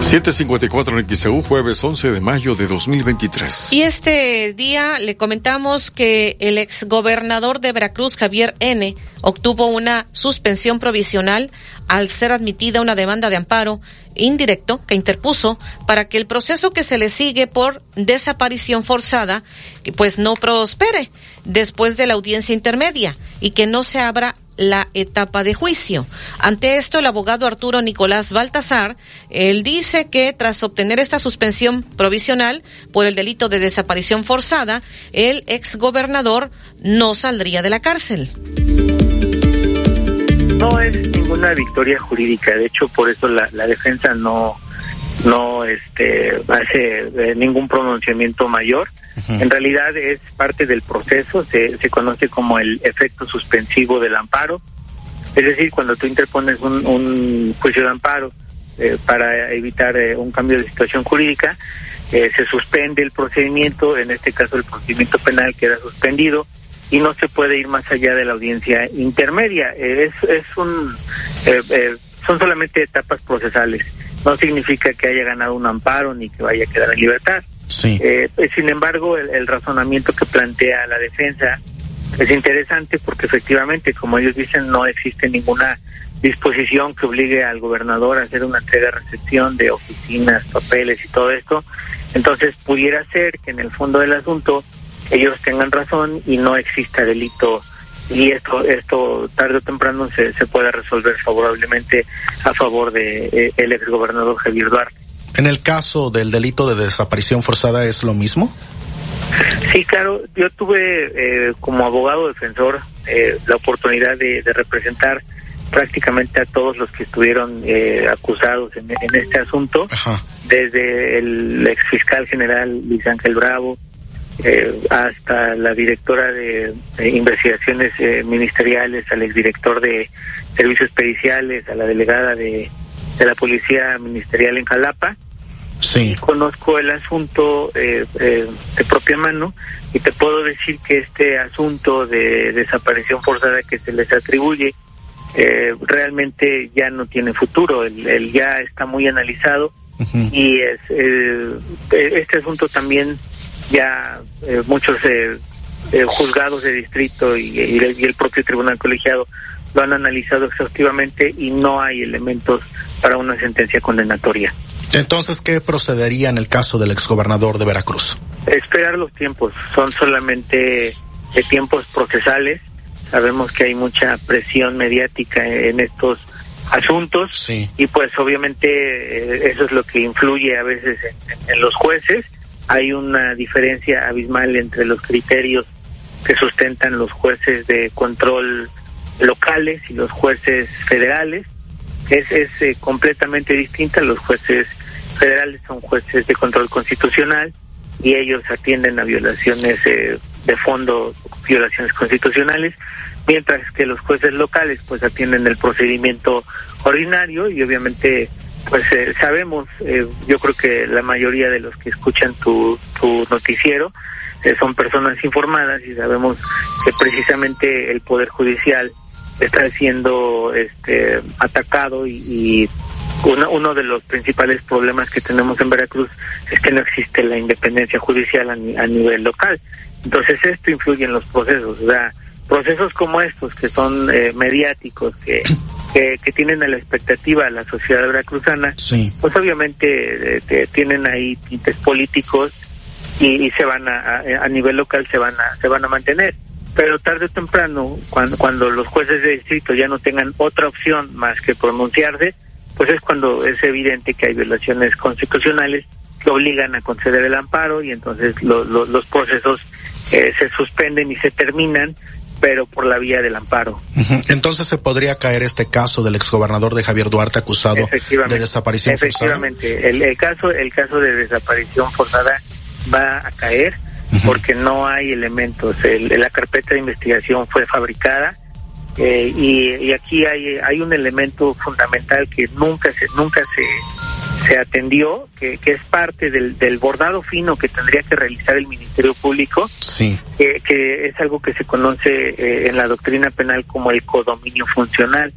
754 en XEU, jueves 11 de mayo de 2023. Y este día le comentamos que el exgobernador de Veracruz, Javier N., obtuvo una suspensión provisional al ser admitida una demanda de amparo indirecto que interpuso para que el proceso que se le sigue por desaparición forzada pues no prospere después de la audiencia intermedia y que no se abra la etapa de juicio. Ante esto, el abogado Arturo Nicolás Baltasar, él dice que tras obtener esta suspensión provisional por el delito de desaparición forzada, el exgobernador no saldría de la cárcel. No es ninguna victoria jurídica, de hecho por eso la, la defensa no no este hace eh, ningún pronunciamiento mayor. En realidad es parte del proceso, se, se conoce como el efecto suspensivo del amparo. Es decir, cuando tú interpones un, un juicio de amparo eh, para evitar eh, un cambio de situación jurídica, eh, se suspende el procedimiento, en este caso el procedimiento penal queda suspendido y no se puede ir más allá de la audiencia intermedia. Es, es un, eh, eh, son solamente etapas procesales. No significa que haya ganado un amparo ni que vaya a quedar en libertad. Sí. Eh, pues, sin embargo, el, razonamiento que plantea la defensa es interesante porque efectivamente, como ellos dicen, no existe ninguna disposición que obligue al gobernador a hacer una entrega-recepción de oficinas, papeles y todo esto. Entonces, pudiera ser que en el fondo del asunto ellos tengan razón y no exista delito y esto esto tarde o temprano se, se pueda resolver favorablemente a favor de eh, el exgobernador Javier Duarte. En el caso del delito de desaparición forzada es lo mismo. Sí, claro. Yo tuve eh, como abogado defensor eh, la oportunidad de, representar prácticamente a todos los que estuvieron acusados en, en, este asunto, desde el ex fiscal general Luis Ángel Bravo, eh, hasta la directora de, investigaciones eh, ministeriales, al exdirector de servicios periciales, a la delegada de, la policía ministerial en Jalapa. Sí. conozco el asunto eh, de propia mano y te puedo decir que este asunto de desaparición forzada que se les atribuye realmente ya no tiene futuro, el, ya está muy analizado y es este asunto también ya eh, muchos eh, eh, juzgados de distrito y, el, propio tribunal colegiado lo han analizado exhaustivamente y no hay elementos para una sentencia condenatoria. Entonces, ¿qué procedería en el caso del exgobernador de Veracruz? Esperar los tiempos, son solamente tiempos procesales. Sabemos que hay mucha presión mediática en estos asuntos y pues obviamente eso es lo que influye a veces en los jueces hay una diferencia abismal entre los criterios que sustentan los jueces de control locales y los jueces federales. Es, es eh, completamente distinta. Los jueces federales son jueces de control constitucional y ellos atienden a violaciones eh, de fondo, violaciones constitucionales, mientras que los jueces locales pues atienden el procedimiento ordinario y obviamente pues eh, sabemos, eh, yo creo que la mayoría de los que escuchan tu, tu noticiero eh, son personas informadas y sabemos que precisamente el Poder Judicial está siendo este, atacado y, uno, uno de los principales problemas que tenemos en Veracruz es que no existe la independencia judicial a, a nivel local. Entonces esto influye en los procesos, o sea, procesos como estos que son mediáticos, que que, tienen a la expectativa la sociedad veracruzana, pues obviamente eh, tienen ahí tintes políticos y, se van a, a, nivel local se van a se van a mantener. Pero tarde o temprano, cuando, cuando los jueces de distrito ya no tengan otra opción más que pronunciarse, pues es cuando es evidente que hay violaciones constitucionales que obligan a conceder el amparo y entonces los procesos eh, se suspenden y se terminan pero por la vía del amparo. Entonces se podría caer este caso del exgobernador de Javier Duarte acusado de desaparición forzada. Efectivamente, el, caso el caso de desaparición forzada va a caer porque no hay elementos. la carpeta de investigación fue fabricada eh, y, y, aquí hay hay un elemento fundamental que nunca se nunca se se atendió, que, que es parte del, del, bordado fino que tendría que realizar el Ministerio Público, sí. que es algo que se conoce eh, en la doctrina penal como el codominio funcional,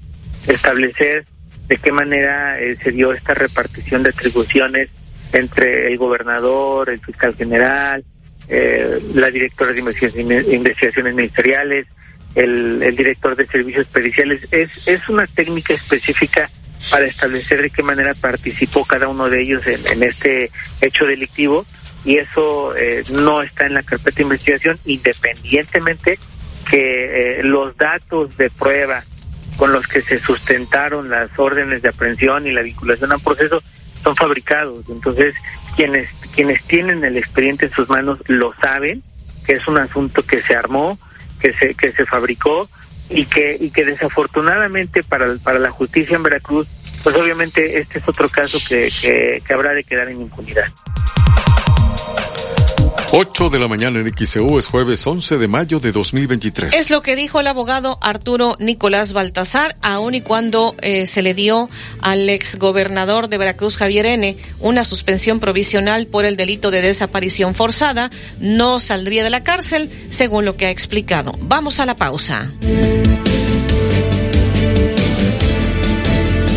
establecer de qué manera eh, se dio esta repartición de atribuciones entre el gobernador, el fiscal general, eh, la directora de investigaciones, ministeriales, el, director de servicios periciales. Es, es una técnica específica para establecer de qué manera participó cada uno de ellos en, este hecho delictivo y eso eh, no está en la carpeta de investigación independientemente que eh, los datos de prueba con los que se sustentaron las órdenes de aprehensión y la vinculación al proceso son fabricados. Entonces, quienes quienes tienen el expediente en sus manos lo saben, que es un asunto que se armó, que se que se fabricó y que y que desafortunadamente para, para la justicia en Veracruz, pues obviamente este es otro caso que, que, que habrá de quedar en impunidad. 8 de la mañana en XEU es jueves 11 de mayo de 2023. Es lo que dijo el abogado Arturo Nicolás Baltasar, aun y cuando eh, se le dio al exgobernador de Veracruz, Javier N., una suspensión provisional por el delito de desaparición forzada, no saldría de la cárcel, según lo que ha explicado. Vamos a la pausa.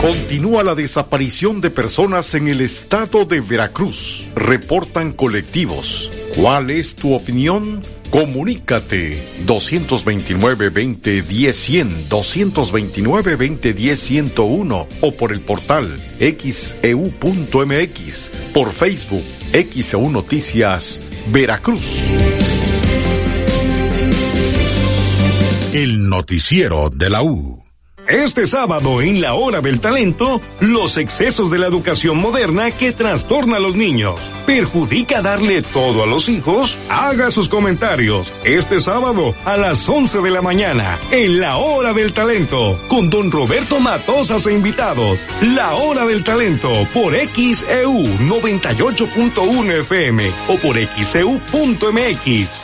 Continúa la desaparición de personas en el estado de Veracruz. Reportan colectivos. ¿Cuál es tu opinión? Comunícate 229-2010-100, 229-2010-101 o por el portal xeu.mx, e por Facebook, XEU Noticias, Veracruz. El noticiero de la U. Este sábado en la hora del talento, los excesos de la educación moderna que trastorna a los niños. ¿Perjudica darle todo a los hijos? Haga sus comentarios este sábado a las 11 de la mañana en la hora del talento con don Roberto Matosas e invitados. La hora del talento por XEU 98.1 FM o por XEU.mx.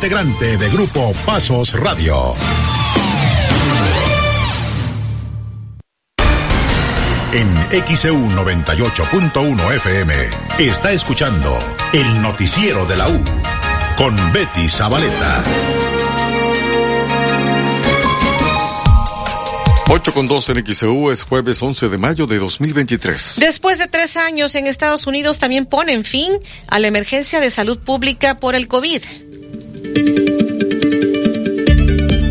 integrante de Grupo Pasos Radio. En XEU 98.1 FM está escuchando el noticiero de la U con Betty Zabaleta. 8 con 2 en XEU es jueves 11 de mayo de 2023. Después de tres años en Estados Unidos también ponen fin a la emergencia de salud pública por el COVID.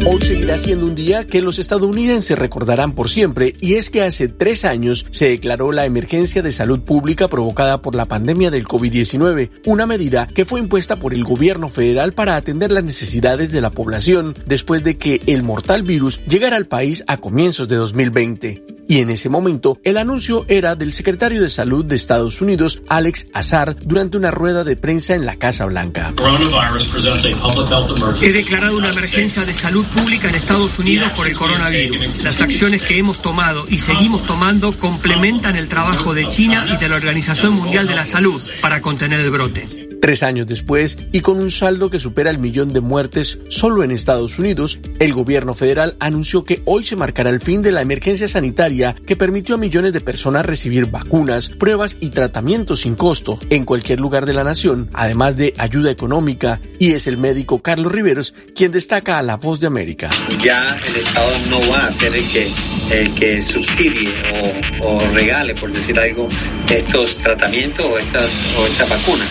Hoy seguirá siendo un día que los estadounidenses recordarán por siempre y es que hace tres años se declaró la emergencia de salud pública provocada por la pandemia del COVID-19, una medida que fue impuesta por el gobierno federal para atender las necesidades de la población después de que el mortal virus llegara al país a comienzos de 2020 y en ese momento el anuncio era del secretario de Salud de Estados Unidos, Alex Azar, durante una rueda de prensa en la Casa Blanca. He declarado una emergencia de salud pública en Estados Unidos por el coronavirus. Las acciones que hemos tomado y seguimos tomando complementan el trabajo de China y de la Organización Mundial de la Salud para contener el brote. Tres años después, y con un saldo que supera el millón de muertes solo en Estados Unidos, el gobierno federal anunció que hoy se marcará el fin de la emergencia sanitaria que permitió a millones de personas recibir vacunas, pruebas y tratamientos sin costo en cualquier lugar de la nación, además de ayuda económica, y es el médico Carlos Riveros quien destaca a La Voz de América. Ya el Estado no va a ser el que, el que subsidie o, o regale, por decir algo, estos tratamientos o estas, o estas vacunas.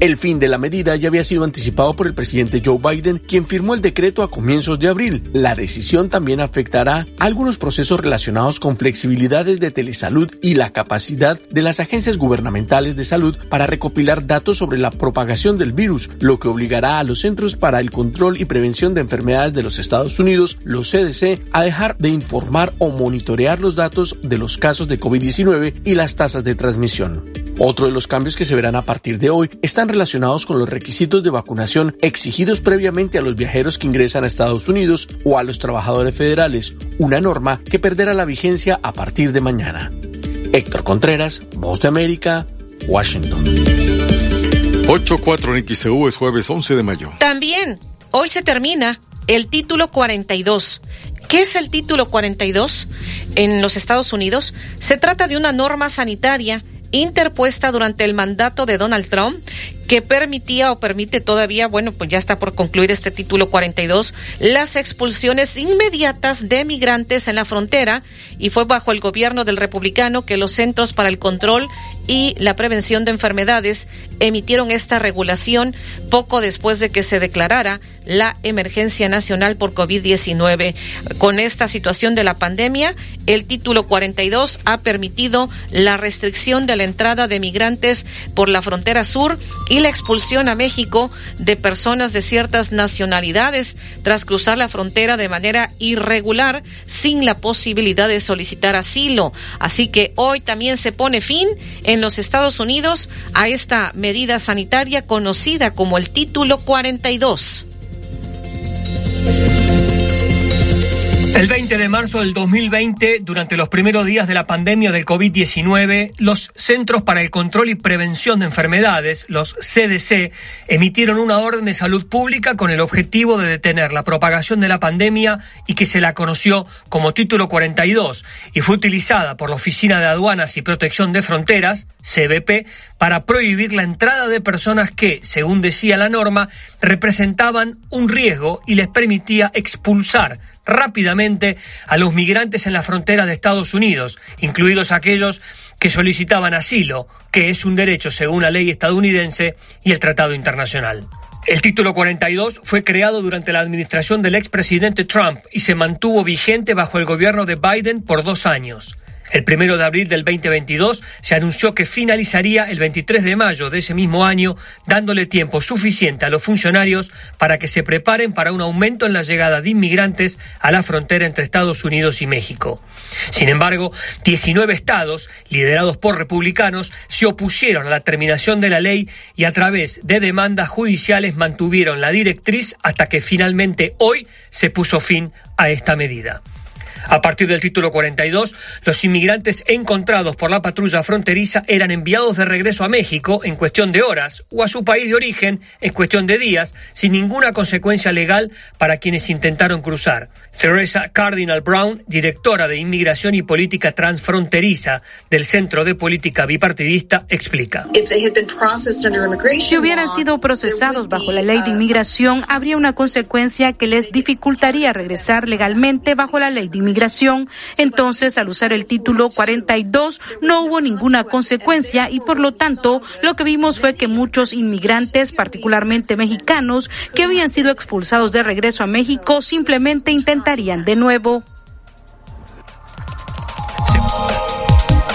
El fin de la medida ya había sido anticipado por el presidente Joe Biden, quien firmó el decreto a comienzos de abril. La decisión también afectará algunos procesos relacionados con flexibilidades de telesalud y la capacidad de las agencias gubernamentales de salud para recopilar datos sobre la propagación del virus, lo que obligará a los Centros para el Control y Prevención de Enfermedades de los Estados Unidos, los CDC, a dejar de informar o monitorear los datos de los casos de COVID-19 y las tasas de transmisión. Otro de los cambios que se verán a partir de hoy están relacionados con los requisitos de vacunación exigidos previamente a los viajeros que ingresan a Estados Unidos o a los trabajadores federales, una norma que perderá la vigencia a partir de mañana. Héctor Contreras, Voz de América, Washington. 8-4 en es jueves 11 de mayo. También, hoy se termina el título 42. ¿Qué es el título 42 en los Estados Unidos? Se trata de una norma sanitaria interpuesta durante el mandato de Donald Trump que permitía o permite todavía, bueno, pues ya está por concluir este título 42, las expulsiones inmediatas de migrantes en la frontera y fue bajo el gobierno del republicano que los Centros para el Control y la Prevención de Enfermedades emitieron esta regulación poco después de que se declarara la emergencia nacional por COVID-19. Con esta situación de la pandemia, el título 42 ha permitido la restricción de la entrada de migrantes por la frontera sur y la expulsión a México de personas de ciertas nacionalidades tras cruzar la frontera de manera irregular sin la posibilidad de solicitar asilo. Así que hoy también se pone fin en los Estados Unidos a esta medida sanitaria conocida como el título 42. El 20 de marzo del 2020, durante los primeros días de la pandemia del COVID-19, los Centros para el Control y Prevención de Enfermedades, los CDC, emitieron una orden de salud pública con el objetivo de detener la propagación de la pandemia y que se la conoció como Título 42 y fue utilizada por la Oficina de Aduanas y Protección de Fronteras, CBP, para prohibir la entrada de personas que, según decía la norma, representaban un riesgo y les permitía expulsar rápidamente a los migrantes en la frontera de Estados Unidos, incluidos aquellos que solicitaban asilo, que es un derecho según la ley estadounidense y el Tratado Internacional. El título 42 fue creado durante la administración del expresidente Trump y se mantuvo vigente bajo el gobierno de Biden por dos años. El primero de abril del 2022 se anunció que finalizaría el 23 de mayo de ese mismo año, dándole tiempo suficiente a los funcionarios para que se preparen para un aumento en la llegada de inmigrantes a la frontera entre Estados Unidos y México. Sin embargo, 19 estados, liderados por republicanos, se opusieron a la terminación de la ley y a través de demandas judiciales mantuvieron la directriz hasta que finalmente hoy se puso fin a esta medida. A partir del título 42, los inmigrantes encontrados por la patrulla fronteriza eran enviados de regreso a México en cuestión de horas o a su país de origen en cuestión de días, sin ninguna consecuencia legal para quienes intentaron cruzar. Teresa Cardinal Brown, directora de Inmigración y Política Transfronteriza del Centro de Política Bipartidista, explica. Si hubieran sido procesados bajo la ley de inmigración, habría una consecuencia que les dificultaría regresar legalmente bajo la ley de inmigración. Entonces, al usar el título 42, no hubo ninguna consecuencia y, por lo tanto, lo que vimos fue que muchos inmigrantes, particularmente mexicanos, que habían sido expulsados de regreso a México, simplemente intentarían de nuevo.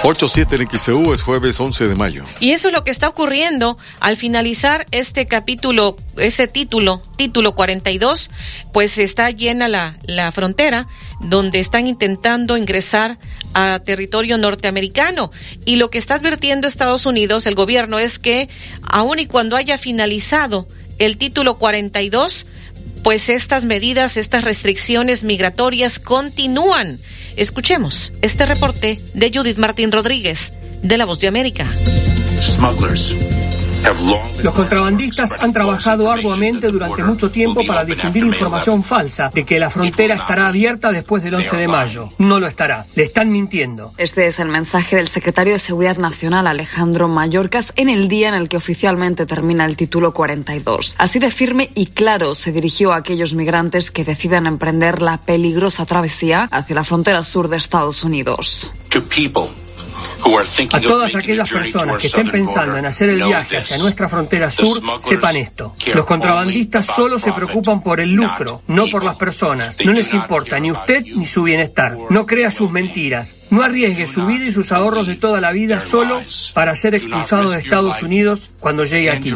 8-7 en XEU es jueves 11 de mayo. Y eso es lo que está ocurriendo al finalizar este capítulo, ese título, título 42, pues está llena la, la frontera donde están intentando ingresar a territorio norteamericano. Y lo que está advirtiendo Estados Unidos, el gobierno, es que aun y cuando haya finalizado el título 42, pues estas medidas, estas restricciones migratorias continúan. Escuchemos este reporte de Judith Martín Rodríguez, de La Voz de América. Los contrabandistas han trabajado arduamente durante mucho tiempo para difundir información falsa de que la frontera estará abierta después del 11 de mayo. No lo estará. Le están mintiendo. Este es el mensaje del secretario de Seguridad Nacional Alejandro Mayorkas en el día en el que oficialmente termina el título 42. Así de firme y claro se dirigió a aquellos migrantes que decidan emprender la peligrosa travesía hacia la frontera sur de Estados Unidos. A todas aquellas personas que estén pensando en hacer el viaje hacia nuestra frontera sur, sepan esto. Los contrabandistas solo se preocupan por el lucro, no por las personas. No les importa ni usted ni su bienestar. No crea sus mentiras. No arriesgue su vida y sus ahorros de toda la vida solo para ser expulsado de Estados Unidos cuando llegue aquí.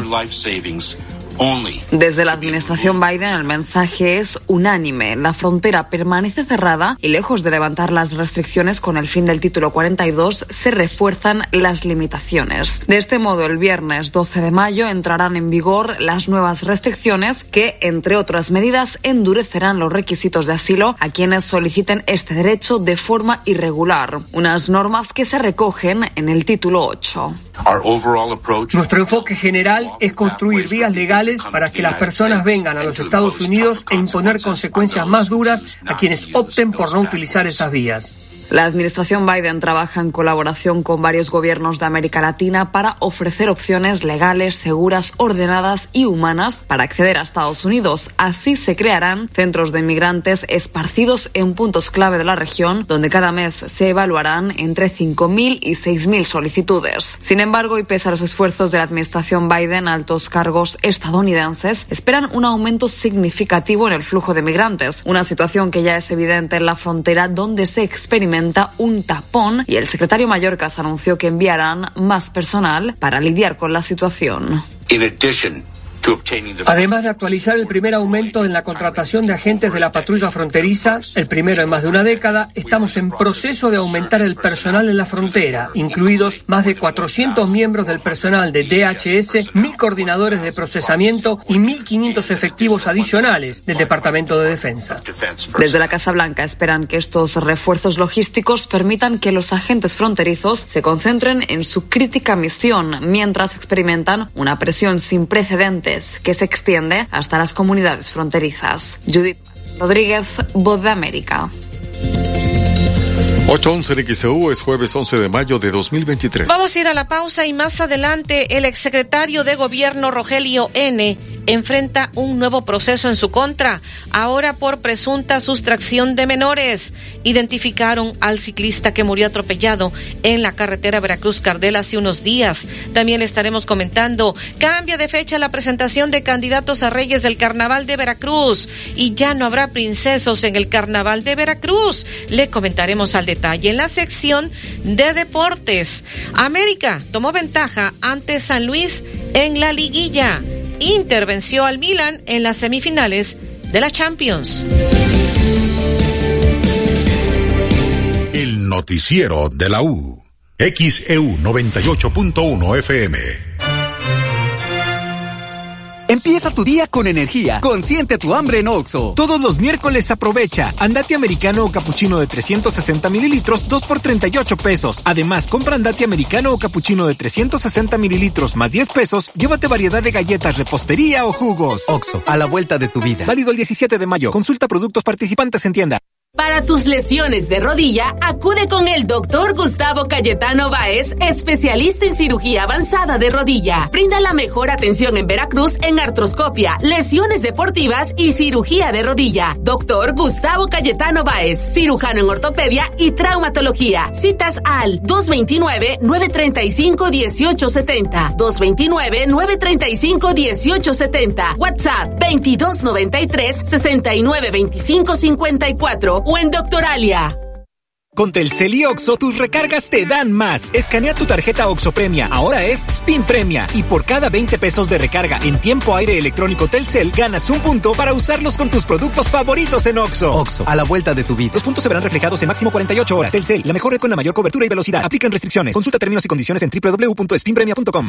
Desde la administración Biden el mensaje es unánime. La frontera permanece cerrada y lejos de levantar las restricciones con el fin del título 42 se refuerzan las limitaciones. De este modo, el viernes 12 de mayo entrarán en vigor las nuevas restricciones que, entre otras medidas, endurecerán los requisitos de asilo a quienes soliciten este derecho de forma irregular. Unas normas que se recogen en el título 8. Nuestro enfoque general es construir vías legales para que las personas vengan a los Estados Unidos e imponer consecuencias más duras a quienes opten por no utilizar esas vías. La administración Biden trabaja en colaboración con varios gobiernos de América Latina para ofrecer opciones legales, seguras, ordenadas y humanas para acceder a Estados Unidos. Así se crearán centros de inmigrantes esparcidos en puntos clave de la región, donde cada mes se evaluarán entre 5.000 y 6.000 solicitudes. Sin embargo, y pese a los esfuerzos de la administración Biden, altos cargos estadounidenses esperan un aumento significativo en el flujo de migrantes, una situación que ya es evidente en la frontera donde se experimenta un tapón y el secretario Mallorcas anunció que enviarán más personal para lidiar con la situación. Además de actualizar el primer aumento en la contratación de agentes de la patrulla fronteriza, el primero en más de una década, estamos en proceso de aumentar el personal en la frontera, incluidos más de 400 miembros del personal de DHS, 1.000 coordinadores de procesamiento y 1.500 efectivos adicionales del Departamento de Defensa. Desde la Casa Blanca esperan que estos refuerzos logísticos permitan que los agentes fronterizos se concentren en su crítica misión mientras experimentan una presión sin precedentes que se extiende hasta las comunidades fronterizas. Judith Rodríguez, Voz de América. 811 en XEU es jueves 11 de mayo de 2023. Vamos a ir a la pausa y más adelante el exsecretario de Gobierno Rogelio N enfrenta un nuevo proceso en su contra, ahora por presunta sustracción de menores. Identificaron al ciclista que murió atropellado en la carretera Veracruz-Cardel hace unos días. También estaremos comentando, cambia de fecha la presentación de candidatos a reyes del Carnaval de Veracruz y ya no habrá princesos en el Carnaval de Veracruz. Le comentaremos al detalle en la sección de deportes. América tomó ventaja ante San Luis en la liguilla. Intervenció al Milan en las semifinales de la Champions. El noticiero de la U. XEU 98.1 FM. Empieza tu día con energía. Consiente tu hambre en Oxo. Todos los miércoles aprovecha. Andate americano o capuchino de 360 mililitros, 2 por 38 pesos. Además, compra andate americano o capuchino de 360 mililitros más 10 pesos. Llévate variedad de galletas, repostería o jugos. Oxo, a la vuelta de tu vida. Válido el 17 de mayo. Consulta productos participantes en tienda. Para tus lesiones de rodilla, acude con el doctor Gustavo Cayetano Baez, especialista en cirugía avanzada de rodilla. Brinda la mejor atención en Veracruz en artroscopia, lesiones deportivas y cirugía de rodilla. Doctor Gustavo Cayetano Baez, cirujano en ortopedia y traumatología. Citas al 229-935-1870. 229-935-1870. WhatsApp 2293-692554 o en Doctoralia. Con Telcel y Oxo, tus recargas te dan más. Escanea tu tarjeta Oxo Premia, ahora es Spin Premia. Y por cada 20 pesos de recarga en tiempo aire electrónico Telcel, ganas un punto para usarlos con tus productos favoritos en Oxo. Oxo, a la vuelta de tu vida. Los puntos se verán reflejados en máximo 48 horas. Telcel, la mejor red con la mayor cobertura y velocidad. Aplican restricciones. Consulta términos y condiciones en www.spinpremia.com.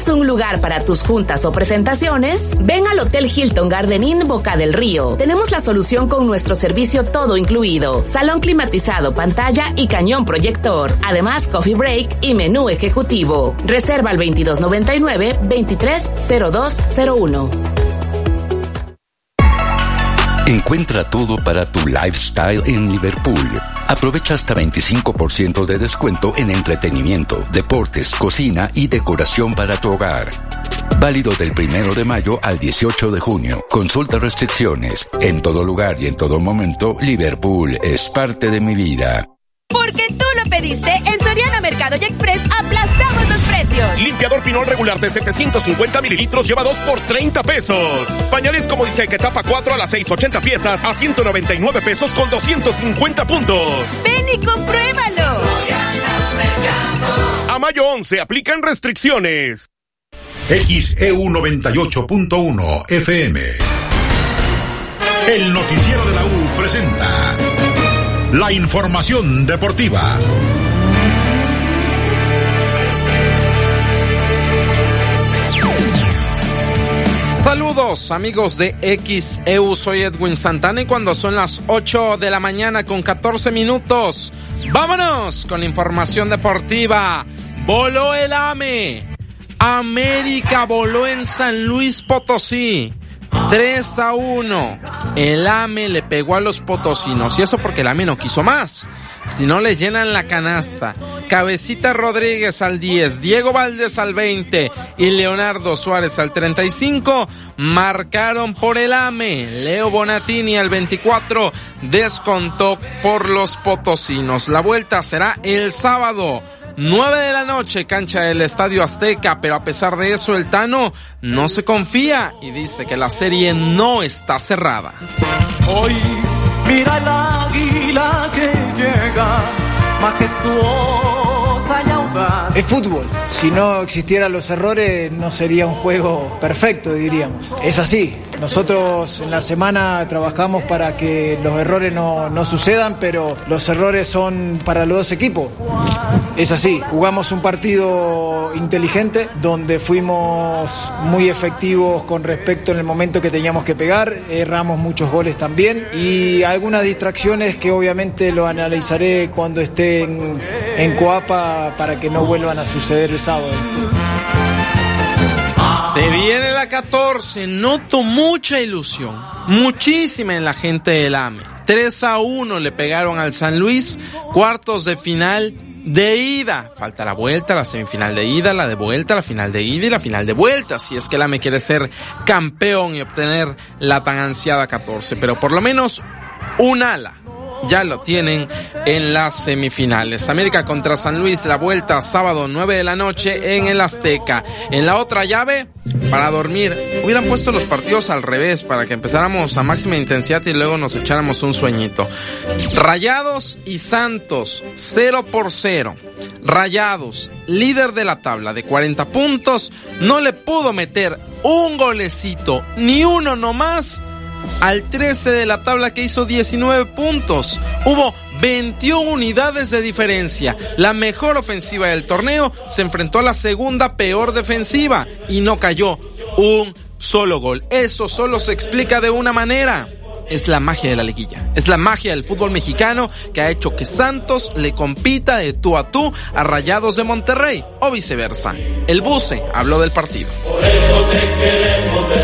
¿Buscas un lugar para tus juntas o presentaciones? Ven al Hotel Hilton Garden Inn Boca del Río. Tenemos la solución con nuestro servicio todo incluido. Salón climatizado, pantalla y cañón proyector. Además, coffee break y menú ejecutivo. Reserva al 2299-230201. Encuentra todo para tu lifestyle en Liverpool. Aprovecha hasta 25% de descuento en entretenimiento, deportes, cocina y decoración para tu hogar. Válido del primero de mayo al 18 de junio. Consulta restricciones. En todo lugar y en todo momento, Liverpool es parte de mi vida. Porque tú lo pediste, en Soriana Mercado y Express aplastamos precios. Limpiador Pinol regular de 750 mililitros lleva 2 por 30 pesos. Pañales como dice que tapa 4 a las 680 piezas a 199 pesos con 250 puntos. Ven y compruébalo. A mayo 11 aplican restricciones. XEU 98.1 FM. El noticiero de la U presenta la información deportiva. Saludos amigos de XEU, soy Edwin Santana y cuando son las 8 de la mañana con 14 minutos, vámonos con la información deportiva. Voló el AME. América voló en San Luis Potosí. 3 a 1. El AME le pegó a los potosinos y eso porque el AME no quiso más. Si no le llenan la canasta. Cabecita Rodríguez al 10, Diego Valdés al 20 y Leonardo Suárez al 35 marcaron por el AME. Leo Bonatini al 24 descontó por los potosinos. La vuelta será el sábado. 9 de la noche, cancha del Estadio Azteca, pero a pesar de eso el Tano no se confía y dice que la serie no está cerrada. Hoy mira el águila que llega, majestuosa y audaz. Es fútbol. Si no existieran los errores, no sería un juego perfecto, diríamos. Es así. Nosotros en la semana trabajamos para que los errores no, no sucedan, pero los errores son para los dos equipos. Es así. Jugamos un partido inteligente donde fuimos muy efectivos con respecto en el momento que teníamos que pegar. Erramos muchos goles también y algunas distracciones que obviamente lo analizaré cuando esté en, en Coapa para que no vuelvan a suceder el sábado. Se viene la 14, noto mucha ilusión, muchísima en la gente del AME. 3 a 1 le pegaron al San Luis, cuartos de final de ida. Falta la vuelta, la semifinal de ida, la de vuelta, la final de ida y la final de vuelta. Si es que el AME quiere ser campeón y obtener la tan ansiada 14, pero por lo menos un ala ya lo tienen en las semifinales. América contra San Luis, la vuelta sábado 9 de la noche en el Azteca. En la otra llave, para dormir, hubieran puesto los partidos al revés para que empezáramos a máxima intensidad y luego nos echáramos un sueñito. Rayados y Santos, 0 por 0. Rayados, líder de la tabla de 40 puntos, no le pudo meter un golecito, ni uno nomás al 13 de la tabla que hizo 19 puntos. Hubo 21 unidades de diferencia. La mejor ofensiva del torneo se enfrentó a la segunda peor defensiva y no cayó un solo gol. Eso solo se explica de una manera. Es la magia de la liguilla. Es la magia del fútbol mexicano que ha hecho que Santos le compita de tú a tú a Rayados de Monterrey o viceversa. El Buce habló del partido. Por eso te queremos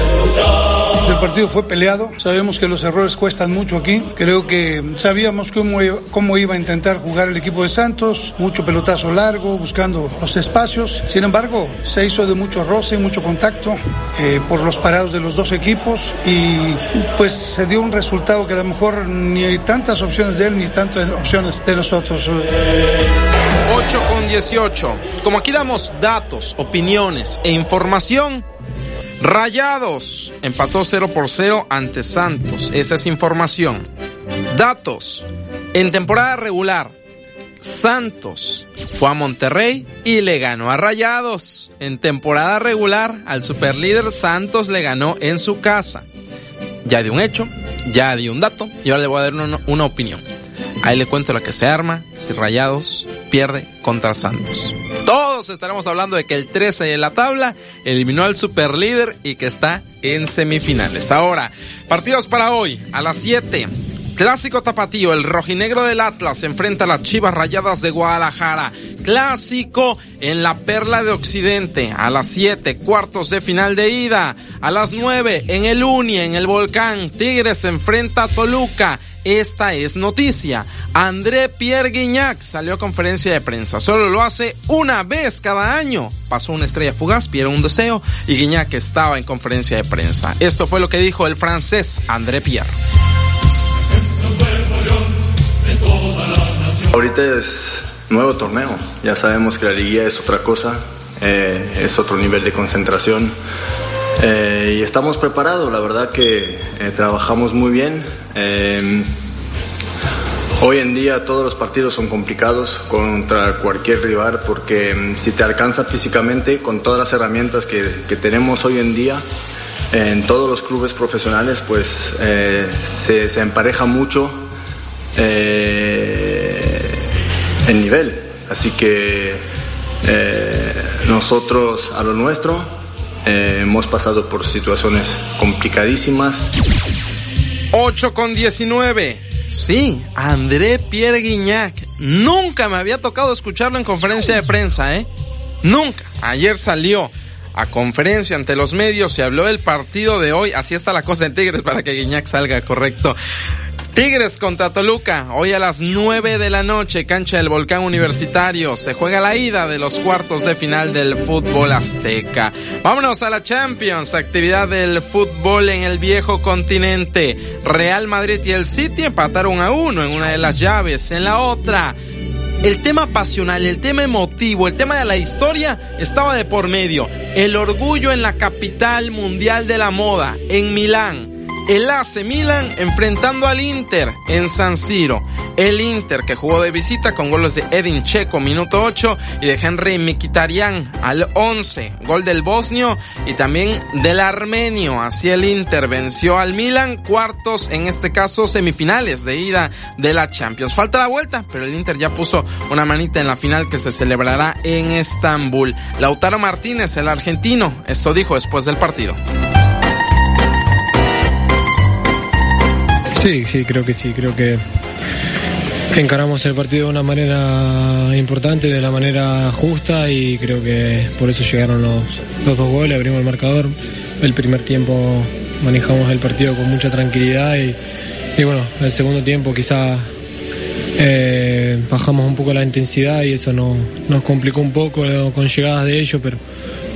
el partido fue peleado, sabemos que los errores cuestan mucho aquí, creo que sabíamos cómo cómo iba a intentar jugar el equipo de Santos, mucho pelotazo largo, buscando los espacios, sin embargo se hizo de mucho roce, mucho contacto eh, por los parados de los dos equipos. Y pues se dio un resultado que a lo mejor ni hay tantas opciones de él ni tantas opciones de nosotros. 8 con 18. Como aquí damos datos, opiniones e información, Rayados empató 0 por 0 ante Santos. Esa es información. Datos. En temporada regular, Santos fue a Monterrey y le ganó a Rayados. En temporada regular, al superlíder Santos le ganó en su casa. Ya di un hecho, ya di un dato y ahora le voy a dar una opinión. Ahí le cuento la que se arma si Rayados pierde contra Santos. Todos estaremos hablando de que el 13 de la tabla eliminó al superlíder y que está en semifinales. Ahora, partidos para hoy a las 7. Clásico tapatío, el rojinegro del Atlas enfrenta a las Chivas Rayadas de Guadalajara. Clásico en la Perla de Occidente a las 7, cuartos de final de ida. A las 9 en el Uni, en el Volcán, Tigres se enfrenta a Toluca. Esta es noticia. André Pierre Guignac salió a conferencia de prensa. Solo lo hace una vez cada año. Pasó una estrella fugaz, pidió un deseo y Guignac estaba en conferencia de prensa. Esto fue lo que dijo el francés André Pierre. Ahorita es nuevo torneo. Ya sabemos que la liguilla es otra cosa, eh, es otro nivel de concentración. Eh, y estamos preparados, la verdad que eh, trabajamos muy bien. Hoy en día todos los partidos son complicados contra cualquier rival porque mm, si te alcanza físicamente con todas las herramientas que, tenemos hoy en día en todos los clubes profesionales, pues se, empareja mucho el nivel. Así que nosotros a lo nuestro eh, hemos pasado por situaciones complicadísimas. 8 con 19. Sí, André Pierre Guignac. Nunca me había tocado escucharlo en conferencia de prensa, ¿eh? Nunca. Ayer salió a conferencia ante los medios y habló del partido de hoy. Así está la cosa en Tigres para que Guiñac salga correcto. Tigres contra Toluca, hoy a las 9 de la noche, cancha del Volcán Universitario. Se juega la ida de los cuartos de final del fútbol azteca. Vámonos a la Champions, actividad del fútbol en el viejo continente. Real Madrid y el City empataron a uno en una de las llaves. En la otra, el tema pasional, el tema emotivo, el tema de la historia estaba de por medio. El orgullo en la capital mundial de la moda, en Milán el AC Milan enfrentando al Inter en San Siro. El Inter que jugó de visita con goles de Edin Checo minuto 8 y de Henry Mikitarian al 11. Gol del bosnio y también del armenio. Así el Inter venció al Milan. Cuartos, en este caso semifinales de ida de la Champions. Falta la vuelta, pero el Inter ya puso una manita en la final que se celebrará en Estambul. Lautaro Martínez, el argentino, esto dijo después del partido. Sí, sí, creo que sí, creo que encaramos el partido de una manera importante, de una manera justa y creo que por eso llegaron los, dos goles, abrimos el marcador. El primer tiempo manejamos el partido con mucha tranquilidad y, bueno, el segundo tiempo quizá eh, bajamos un poco la intensidad y eso nos complicó un poco con llegadas de ellos, pero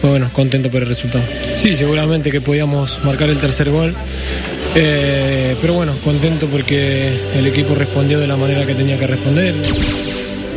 bueno, contento por el resultado. Sí, seguramente que podíamos marcar el tercer gol. Eh, pero bueno, contento porque el equipo respondió de la manera que tenía que responder.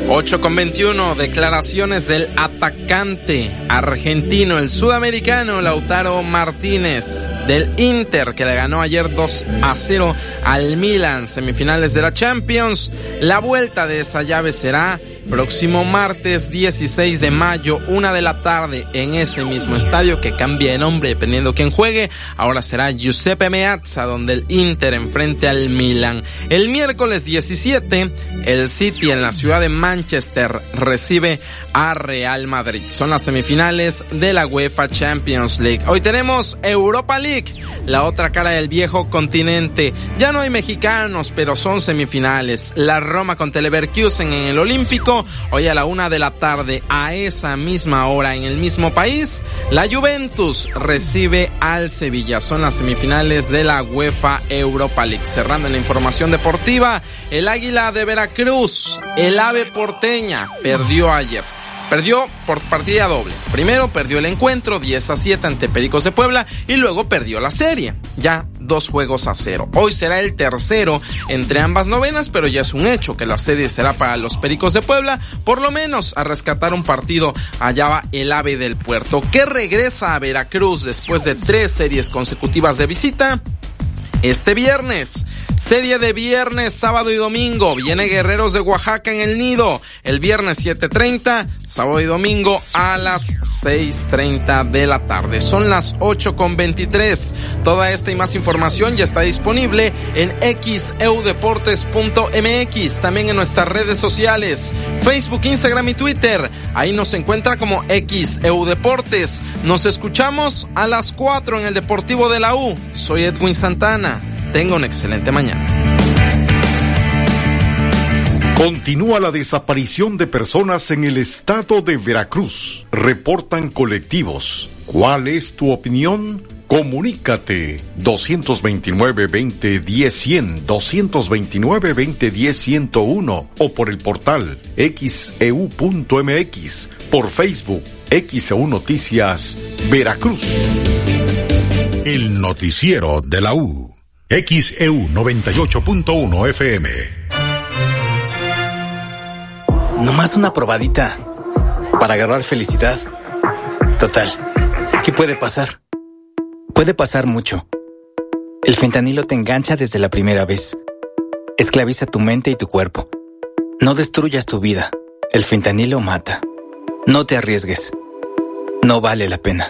8 con 21, declaraciones del atacante argentino, el sudamericano Lautaro Martínez del Inter, que le ganó ayer 2 a 0 al Milan, semifinales de la Champions. La vuelta de esa llave será próximo martes 16 de mayo, una de la tarde, en ese mismo estadio que cambia de nombre dependiendo quién juegue. Ahora será Giuseppe Meazza, donde el Inter enfrente al Milan. El miércoles 17, el City en la ciudad de Manchester recibe a Real Madrid. Son las semifinales de la UEFA Champions League. Hoy tenemos Europa League, la otra cara del viejo continente. Ya no hay mexicanos, pero son semifinales. La Roma con Leverkusen en el Olímpico hoy a la una de la tarde, a esa misma hora, en el mismo país, la Juventus recibe al Sevilla. Son las semifinales de la UEFA Europa League. Cerrando en la información deportiva, el Águila de Veracruz, el Ave Porteña, perdió ayer. Perdió por partida doble. Primero perdió el encuentro 10 a 7 ante Pericos de Puebla y luego perdió la serie. Ya dos juegos a cero. Hoy será el tercero entre ambas novenas, pero ya es un hecho que la serie será para los Pericos de Puebla, por lo menos a rescatar un partido allá va el ave del puerto, que regresa a Veracruz después de tres series consecutivas de visita este viernes. Serie de viernes, sábado y domingo. Viene Guerreros de Oaxaca en el nido. El viernes 7.30, sábado y domingo a las 6.30 de la tarde. Son las 8 con 23. Toda esta y más información ya está disponible en xeudeportes.mx. También en nuestras redes sociales, Facebook, Instagram y Twitter. Ahí nos encuentra como xeudeportes. Nos escuchamos a las 4 en el Deportivo de la U. Soy Edwin Santana. Tenga una excelente mañana. Continúa la desaparición de personas en el estado de Veracruz. Reportan colectivos. ¿Cuál es tu opinión? Comunícate 229-2010-100, 229-2010-101 o por el portal xeu.mx, e por Facebook, XEU Noticias, Veracruz. El noticiero de la U. XEU 98.1 FM. Nomás una probadita para agarrar felicidad. Total, ¿qué puede pasar? Puede pasar mucho. El fentanilo te engancha desde la primera vez. Esclaviza tu mente y tu cuerpo. No destruyas tu vida. El fentanilo mata. No te arriesgues. No vale la pena.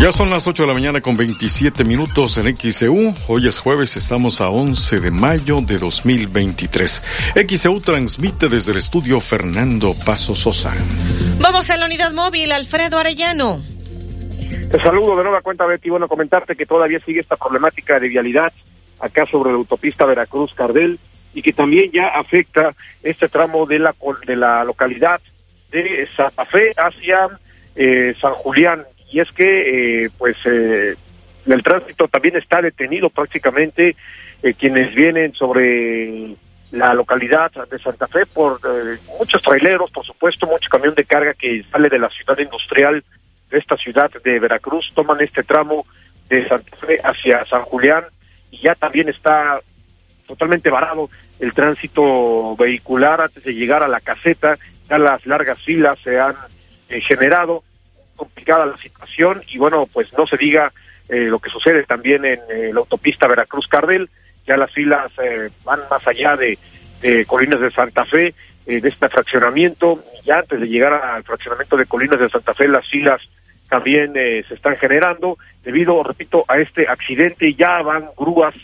Ya son las 8 de la mañana con 27 minutos en XEU. Hoy es jueves, estamos a 11 de mayo de 2023. XEU transmite desde el estudio Fernando Paso Sosa. Vamos a la unidad móvil, Alfredo Arellano. Te saludo de nueva cuenta, Betty. Bueno, comentarte que todavía sigue esta problemática de vialidad acá sobre la autopista Veracruz-Cardel y que también ya afecta este tramo de la, de la localidad de Santa Fe hacia eh, San Julián y es que eh, pues eh, el tránsito también está detenido prácticamente eh, quienes vienen sobre la localidad de Santa Fe por eh, muchos traileros, por supuesto, mucho camión de carga que sale de la ciudad industrial de esta ciudad de Veracruz, toman este tramo de Santa Fe hacia San Julián y ya también está totalmente varado el tránsito vehicular antes de llegar a la caseta, ya las largas filas se han eh, generado complicada la situación y bueno, pues no se diga eh, lo que sucede también en eh, la autopista Veracruz-Cardel, ya las filas eh, van más allá de, de, Colinas de Santa Fe, de este fraccionamiento, ya antes de llegar al fraccionamiento de Colinas de Santa Fe, las filas también se están generando debido, repito, a este accidente, ya van grúas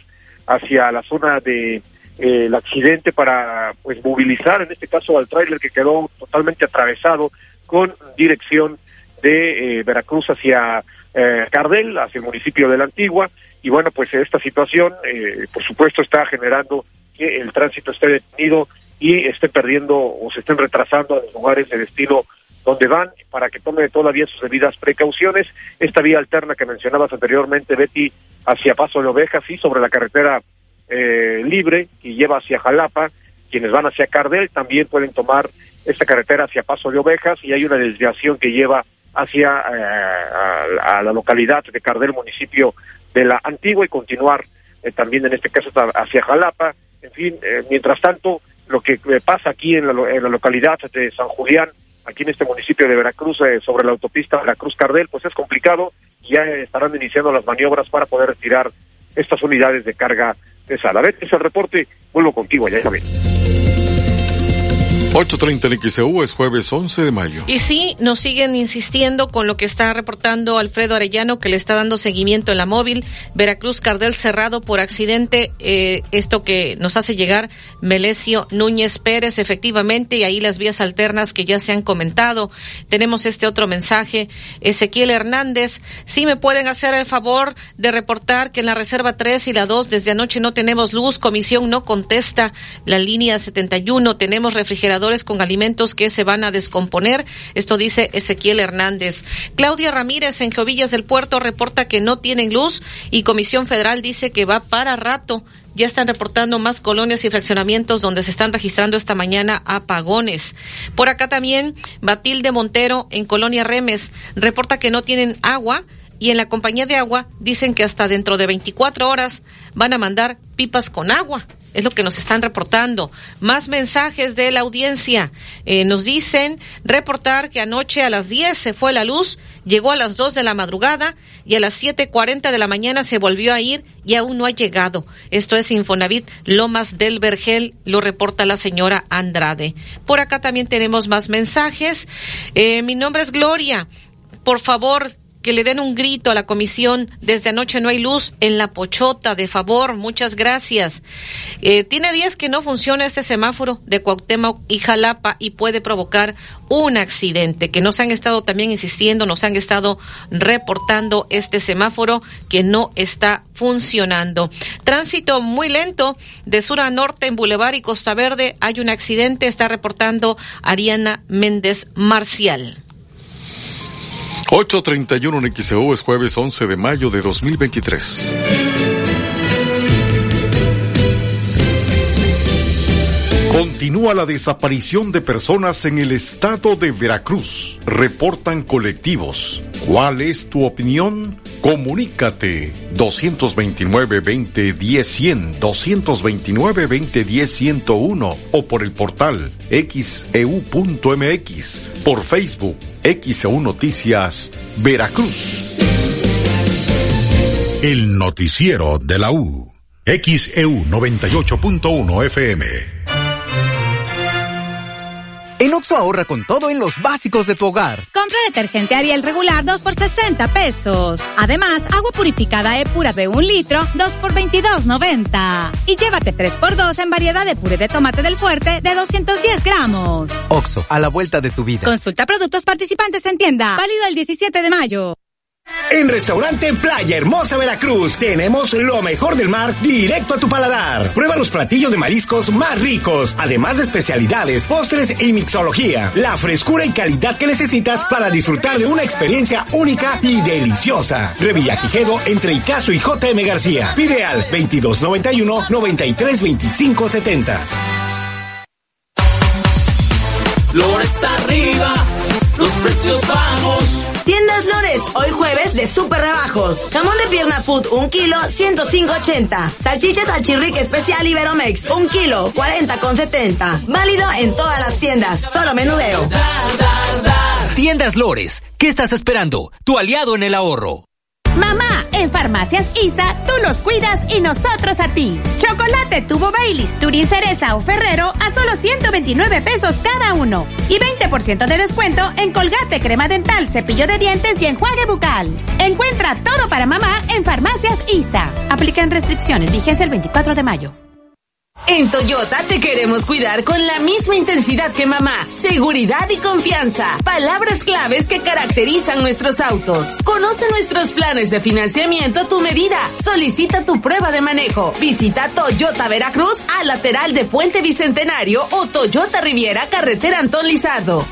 hacia la zona de el accidente para pues movilizar en este caso al tráiler que quedó totalmente atravesado con dirección de eh, Veracruz hacia eh, Cardel, hacia el municipio de la Antigua, y bueno, pues esta situación, eh, por supuesto, está generando que el tránsito esté detenido y esté perdiendo o se estén retrasando a los lugares de destino donde van para que tome todavía sus debidas precauciones. Esta vía alterna que mencionabas anteriormente, Betty, hacia Paso de Ovejas y sobre la carretera eh, libre que lleva hacia Jalapa, quienes van hacia Cardel también pueden tomar esta carretera hacia Paso de Ovejas y hay una desviación que lleva hacia eh, a, la localidad de Cardel, municipio de la Antigua, y continuar eh, también en este caso hacia Jalapa. En fin, eh, mientras tanto, lo que pasa aquí en la, localidad de San Julián, aquí en este municipio de Veracruz, sobre la autopista Veracruz-Cardel, pues es complicado. Ya estarán iniciando las maniobras para poder retirar estas unidades de carga de sal. A ver, es el reporte. Vuelvo contigo, ya saben. 8.30 en XEU es jueves 11 de mayo. Y sí, nos siguen insistiendo con lo que está reportando Alfredo Arellano, que le está dando seguimiento en la móvil. Veracruz Cardel cerrado por accidente. Eh, esto que nos hace llegar Melesio Núñez Pérez, efectivamente, y ahí las vías alternas que ya se han comentado. Tenemos este otro mensaje. Ezequiel Hernández, sí me pueden hacer el favor de reportar que en la reserva 3 y la 2 desde anoche no tenemos luz. Comisión no contesta la línea 71. Tenemos refrigerador con alimentos que se van a descomponer. Esto dice Ezequiel Hernández. Claudia Ramírez en Jovillas del Puerto reporta que no tienen luz y Comisión Federal dice que va para rato. Ya están reportando más colonias y fraccionamientos donde se están registrando esta mañana apagones. Por acá también, Batilde Montero en Colonia Remes reporta que no tienen agua y en la compañía de agua dicen que hasta dentro de 24 horas van a mandar pipas con agua es lo que nos están reportando. Más mensajes de la audiencia. Eh, nos dicen reportar que anoche a las 10 se fue la luz, llegó a las 2 de la madrugada y a las 7.40 de la mañana se volvió a ir y aún no ha llegado. Esto es Infonavit Lomas del Vergel, lo reporta la señora Andrade. Por acá también tenemos más mensajes. Eh, mi nombre es Gloria. Por favor, que le den un grito a la comisión. Desde anoche no hay luz en la pochota, de favor, muchas gracias. Eh, tiene días que no funciona este semáforo de Cuauhtémoc y Jalapa y puede provocar un accidente, que nos han estado también insistiendo, nos han estado reportando este semáforo que no está funcionando. Tránsito muy lento de sur a norte en Boulevard y Costa Verde. Hay un accidente, está reportando Ariana Méndez Marcial. 8.31 en XEU es jueves 11 de mayo de 2023. Continúa la desaparición de personas en el estado de Veracruz. Reportan colectivos. ¿Cuál es tu opinión? Comunícate 229-2010-100, 229-2010-101 o por el portal xeu.mx, e por Facebook XEU Noticias Veracruz. El noticiero de la U. XEU 98.1 FM. En Oxo ahorra con todo en los básicos de tu hogar. Compra detergente Ariel regular 2 por 60 pesos. Además, agua purificada E pura de un litro 2 por 22.90. Y llévate 3 por 2 en variedad de puré de tomate del fuerte de 210 gramos. Oxo, a la vuelta de tu vida. Consulta productos participantes en tienda. Válido el 17 de mayo. En Restaurante Playa Hermosa Veracruz tenemos lo mejor del mar directo a tu paladar. Prueba los platillos de mariscos más ricos, además de especialidades, postres y mixología. La frescura y calidad que necesitas para disfrutar de una experiencia única y deliciosa. Revillagigedo entre Icaso y JM García. Pide al 2291 932570. Flores arriba, los precios bajos. Tiendas Lores, hoy jueves de super rebajos. Jamón de pierna food, un kilo, 105.80. Salchichas chirrique especial Iberomex, un kilo, 40,70. Válido en todas las tiendas, solo menudeo. Tiendas Lores, ¿qué estás esperando? Tu aliado en el ahorro. En Farmacias ISA, tú nos cuidas y nosotros a ti. Chocolate tubo Baileys, Turín Cereza o Ferrero a solo 129 pesos cada uno. Y 20% de descuento en Colgate, crema dental, cepillo de dientes y enjuague bucal. Encuentra todo para mamá en Farmacias ISA. Aplican restricciones, vigencia el 24 de mayo. En Toyota te queremos cuidar con la misma intensidad que mamá. Seguridad y confianza. Palabras claves que caracterizan nuestros autos. Conoce nuestros planes de financiamiento a tu medida. Solicita tu prueba de manejo. Visita Toyota Veracruz a lateral de Puente Bicentenario o Toyota Riviera Carretera Antón Lizardo.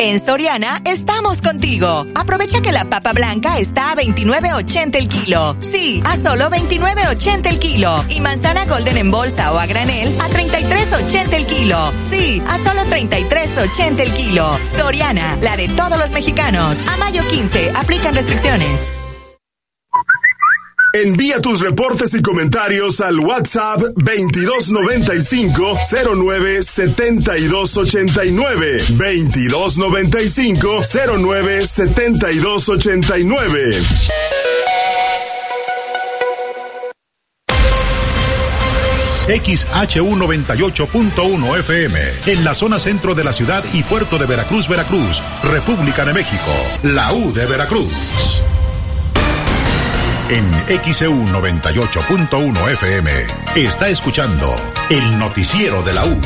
En Soriana estamos contigo. Aprovecha que la papa blanca está a 29.80 el kilo. Sí, a solo 29.80 el kilo. Y manzana golden en bolsa o a granel a 33.80 el kilo. Sí, a solo 33.80 el kilo. Soriana, la de todos los mexicanos. A mayo 15, aplican restricciones. Envía tus reportes y comentarios al WhatsApp 2295 09 7289 2295 09 7289 XHU98.1 FM, en la zona centro de la ciudad y puerto de Veracruz, Veracruz, República de México, la U de Veracruz. En XEU 98.1 FM está escuchando el noticiero de la U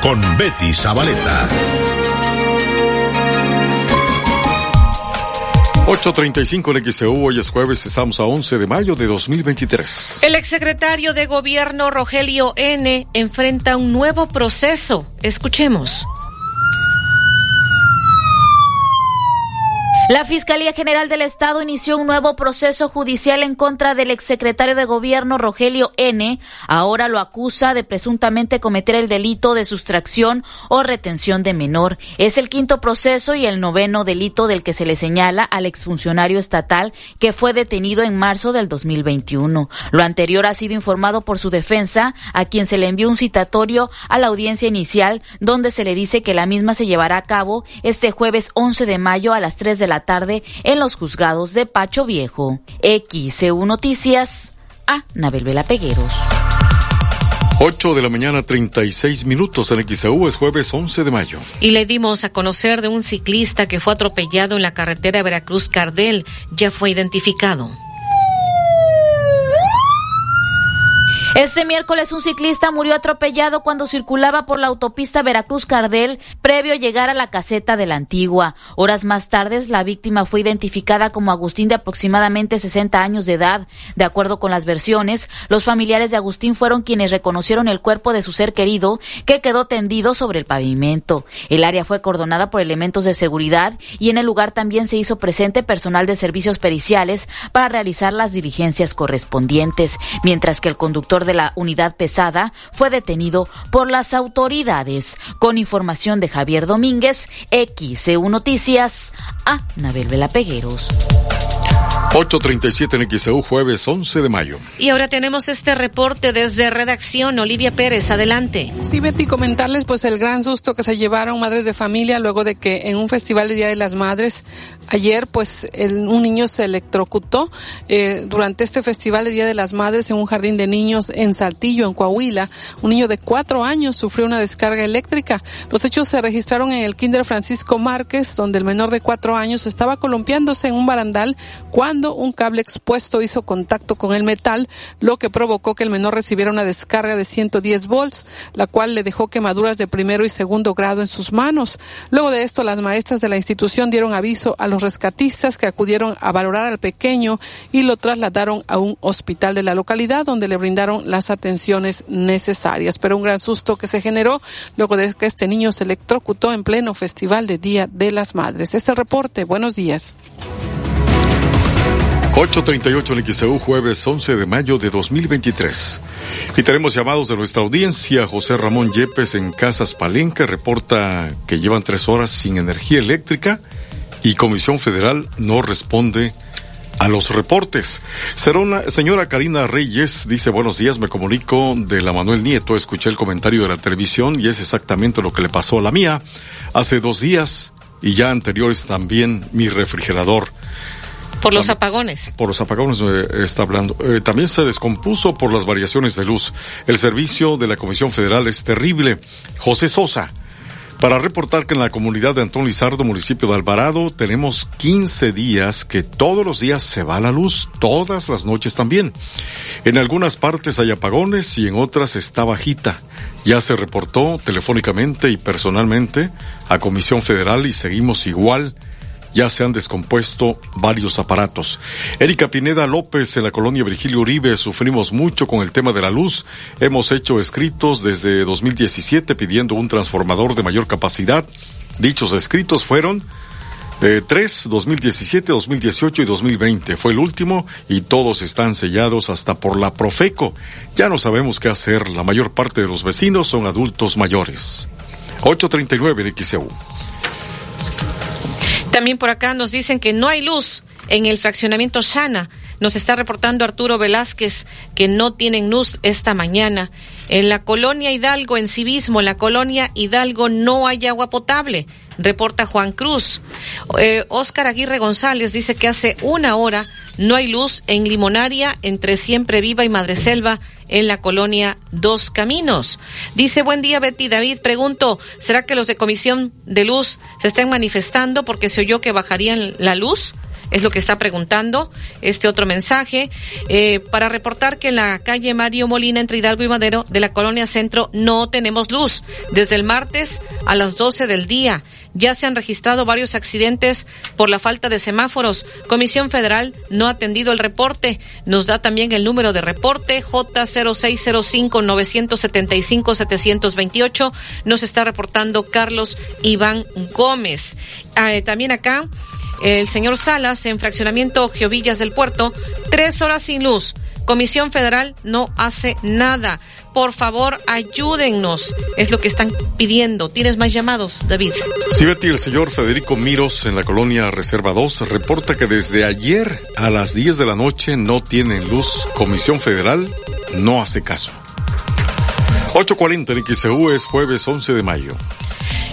con Betty Zabaleta. 8.35 en XEU, hoy es jueves, estamos a 11 de mayo de 2023. El exsecretario de Gobierno Rogelio N. enfrenta un nuevo proceso. Escuchemos. La Fiscalía General del Estado inició un nuevo proceso judicial en contra del exsecretario de Gobierno Rogelio N. Ahora lo acusa de presuntamente cometer el delito de sustracción o retención de menor. Es el quinto proceso y el noveno delito del que se le señala al exfuncionario estatal que fue detenido en marzo del 2021. Lo anterior ha sido informado por su defensa, a quien se le envió un citatorio a la audiencia inicial, donde se le dice que la misma se llevará a cabo este jueves 11 de mayo a las 3 de la tarde en los juzgados de Pacho Viejo. XCU Noticias, a Nabel Vela Pegueros. 8 de la mañana, 36 minutos en XAU, es jueves 11 de mayo. Y le dimos a conocer de un ciclista que fue atropellado en la carretera Veracruz-Cardel. Ya fue identificado. Este miércoles un ciclista murió atropellado cuando circulaba por la autopista Veracruz-Cardel previo a llegar a la caseta de la antigua. Horas más tarde la víctima fue identificada como Agustín de aproximadamente 60 años de edad. De acuerdo con las versiones, los familiares de Agustín fueron quienes reconocieron el cuerpo de su ser querido que quedó tendido sobre el pavimento. El área fue cordonada por elementos de seguridad y en el lugar también se hizo presente personal de servicios periciales para realizar las diligencias correspondientes, mientras que el conductor de la unidad pesada fue detenido por las autoridades. Con información de Javier Domínguez, XCU Noticias, a Nabel Vela Pegueros. 8.37 en XEU, jueves 11 de mayo. Y ahora tenemos este reporte desde redacción. Olivia Pérez, adelante. Sí, Betty, comentarles pues el gran susto que se llevaron madres de familia luego de que en un festival de Día de las Madres ayer pues el, un niño se electrocutó eh, durante este festival de Día de las Madres en un jardín de niños en Saltillo, en Coahuila. Un niño de cuatro años sufrió una descarga eléctrica. Los hechos se registraron en el Kinder Francisco Márquez, donde el menor de cuatro años estaba columpiándose en un barandal cuando un cable expuesto hizo contacto con el metal, lo que provocó que el menor recibiera una descarga de 110 volts, la cual le dejó quemaduras de primero y segundo grado en sus manos. Luego de esto, las maestras de la institución dieron aviso a los rescatistas que acudieron a valorar al pequeño y lo trasladaron a un hospital de la localidad donde le brindaron las atenciones necesarias. Pero un gran susto que se generó luego de que este niño se electrocutó en pleno festival de Día de las Madres. Este reporte, buenos días. 8.38 en XEU, jueves 11 de mayo de 2023. Y tenemos llamados de nuestra audiencia. José Ramón Yepes en Casas Palenca reporta que llevan tres horas sin energía eléctrica y Comisión Federal no responde a los reportes. señora Karina Reyes dice buenos días, me comunico de la Manuel Nieto, escuché el comentario de la televisión y es exactamente lo que le pasó a la mía hace dos días y ya anteriores también mi refrigerador por los apagones. Por los apagones eh, está hablando. Eh, también se descompuso por las variaciones de luz. El servicio de la Comisión Federal es terrible. José Sosa, para reportar que en la comunidad de Antón Lizardo, municipio de Alvarado, tenemos 15 días que todos los días se va la luz, todas las noches también. En algunas partes hay apagones y en otras está bajita. Ya se reportó telefónicamente y personalmente a Comisión Federal y seguimos igual ya se han descompuesto varios aparatos. Erika Pineda López en la colonia Virgilio Uribe sufrimos mucho con el tema de la luz. Hemos hecho escritos desde 2017 pidiendo un transformador de mayor capacidad. Dichos escritos fueron eh, tres, 2017, 2018 y 2020. Fue el último y todos están sellados hasta por la Profeco. Ya no sabemos qué hacer. La mayor parte de los vecinos son adultos mayores. 839 en. También por acá nos dicen que no hay luz en el fraccionamiento Shana. Nos está reportando Arturo Velázquez que no tienen luz esta mañana. En la colonia Hidalgo, en civismo, en la colonia Hidalgo no hay agua potable reporta Juan Cruz. Oscar eh, Aguirre González dice que hace una hora no hay luz en Limonaria entre Siempre Viva y Madreselva en la colonia Dos Caminos. Dice, buen día Betty David, pregunto, ¿será que los de Comisión de Luz se están manifestando porque se oyó que bajarían la luz? Es lo que está preguntando este otro mensaje, eh, para reportar que en la calle Mario Molina entre Hidalgo y Madero de la colonia Centro no tenemos luz desde el martes a las 12 del día. Ya se han registrado varios accidentes por la falta de semáforos. Comisión Federal no ha atendido el reporte. Nos da también el número de reporte J0605-975-728. Nos está reportando Carlos Iván Gómez. Ah, eh, también acá el señor Salas en fraccionamiento Geovillas del Puerto. Tres horas sin luz. Comisión Federal no hace nada por favor, ayúdennos. Es lo que están pidiendo. ¿Tienes más llamados, David? Sí, Betty, el señor Federico Miros en la colonia Reserva 2 reporta que desde ayer a las 10 de la noche no tienen luz. Comisión Federal no hace caso. 8.40 en XEU es jueves 11 de mayo.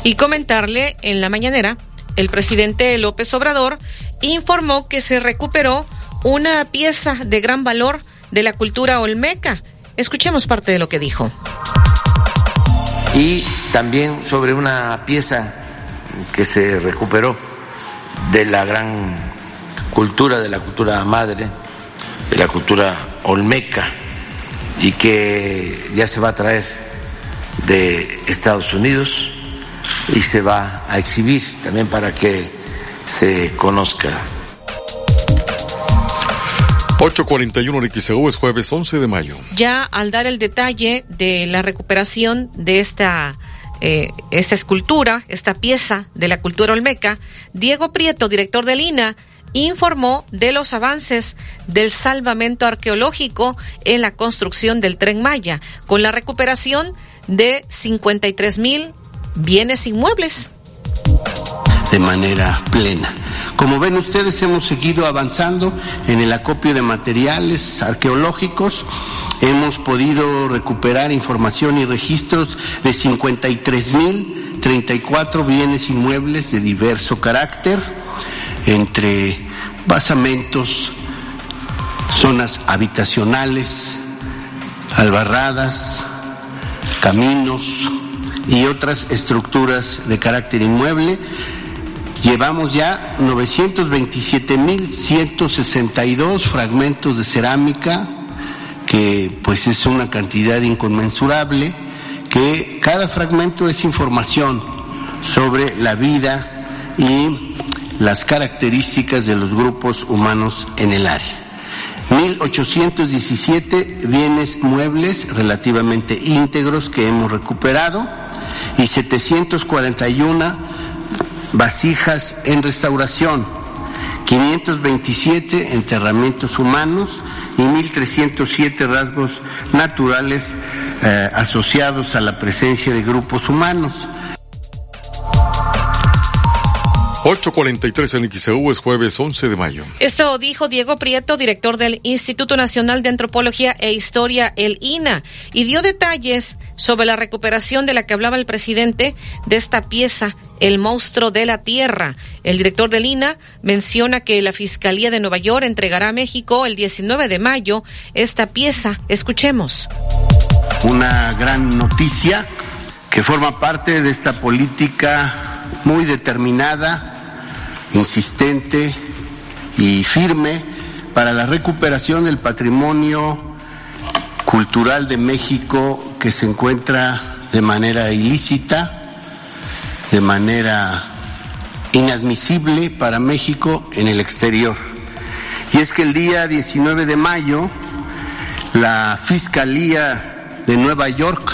Y comentarle en la mañanera, el presidente López Obrador informó que se recuperó una pieza de gran valor de la cultura olmeca Escuchemos parte de lo que dijo. Y también sobre una pieza que se recuperó de la gran cultura, de la cultura madre, de la cultura olmeca, y que ya se va a traer de Estados Unidos y se va a exhibir también para que se conozca 841 XEU es jueves 11 de mayo. Ya al dar el detalle de la recuperación de esta eh, esta escultura, esta pieza de la cultura olmeca, Diego Prieto, director del INA, informó de los avances del salvamento arqueológico en la construcción del tren Maya, con la recuperación de 53 mil bienes inmuebles de manera plena. Como ven ustedes, hemos seguido avanzando en el acopio de materiales arqueológicos. Hemos podido recuperar información y registros de 53.034 bienes inmuebles de diverso carácter, entre basamentos, zonas habitacionales, albarradas, caminos y otras estructuras de carácter inmueble Llevamos ya 927.162 fragmentos de cerámica, que pues es una cantidad inconmensurable, que cada fragmento es información sobre la vida y las características de los grupos humanos en el área. 1.817 bienes muebles relativamente íntegros que hemos recuperado y 741 vasijas en restauración, 527 enterramientos humanos y 1.307 rasgos naturales eh, asociados a la presencia de grupos humanos. 8.43 en XEU es jueves 11 de mayo. Esto dijo Diego Prieto, director del Instituto Nacional de Antropología e Historia, el INA, y dio detalles sobre la recuperación de la que hablaba el presidente de esta pieza, El monstruo de la Tierra. El director del INA menciona que la Fiscalía de Nueva York entregará a México el 19 de mayo esta pieza. Escuchemos. Una gran noticia que forma parte de esta política muy determinada insistente y firme para la recuperación del patrimonio cultural de México que se encuentra de manera ilícita, de manera inadmisible para México en el exterior. Y es que el día 19 de mayo, la Fiscalía de Nueva York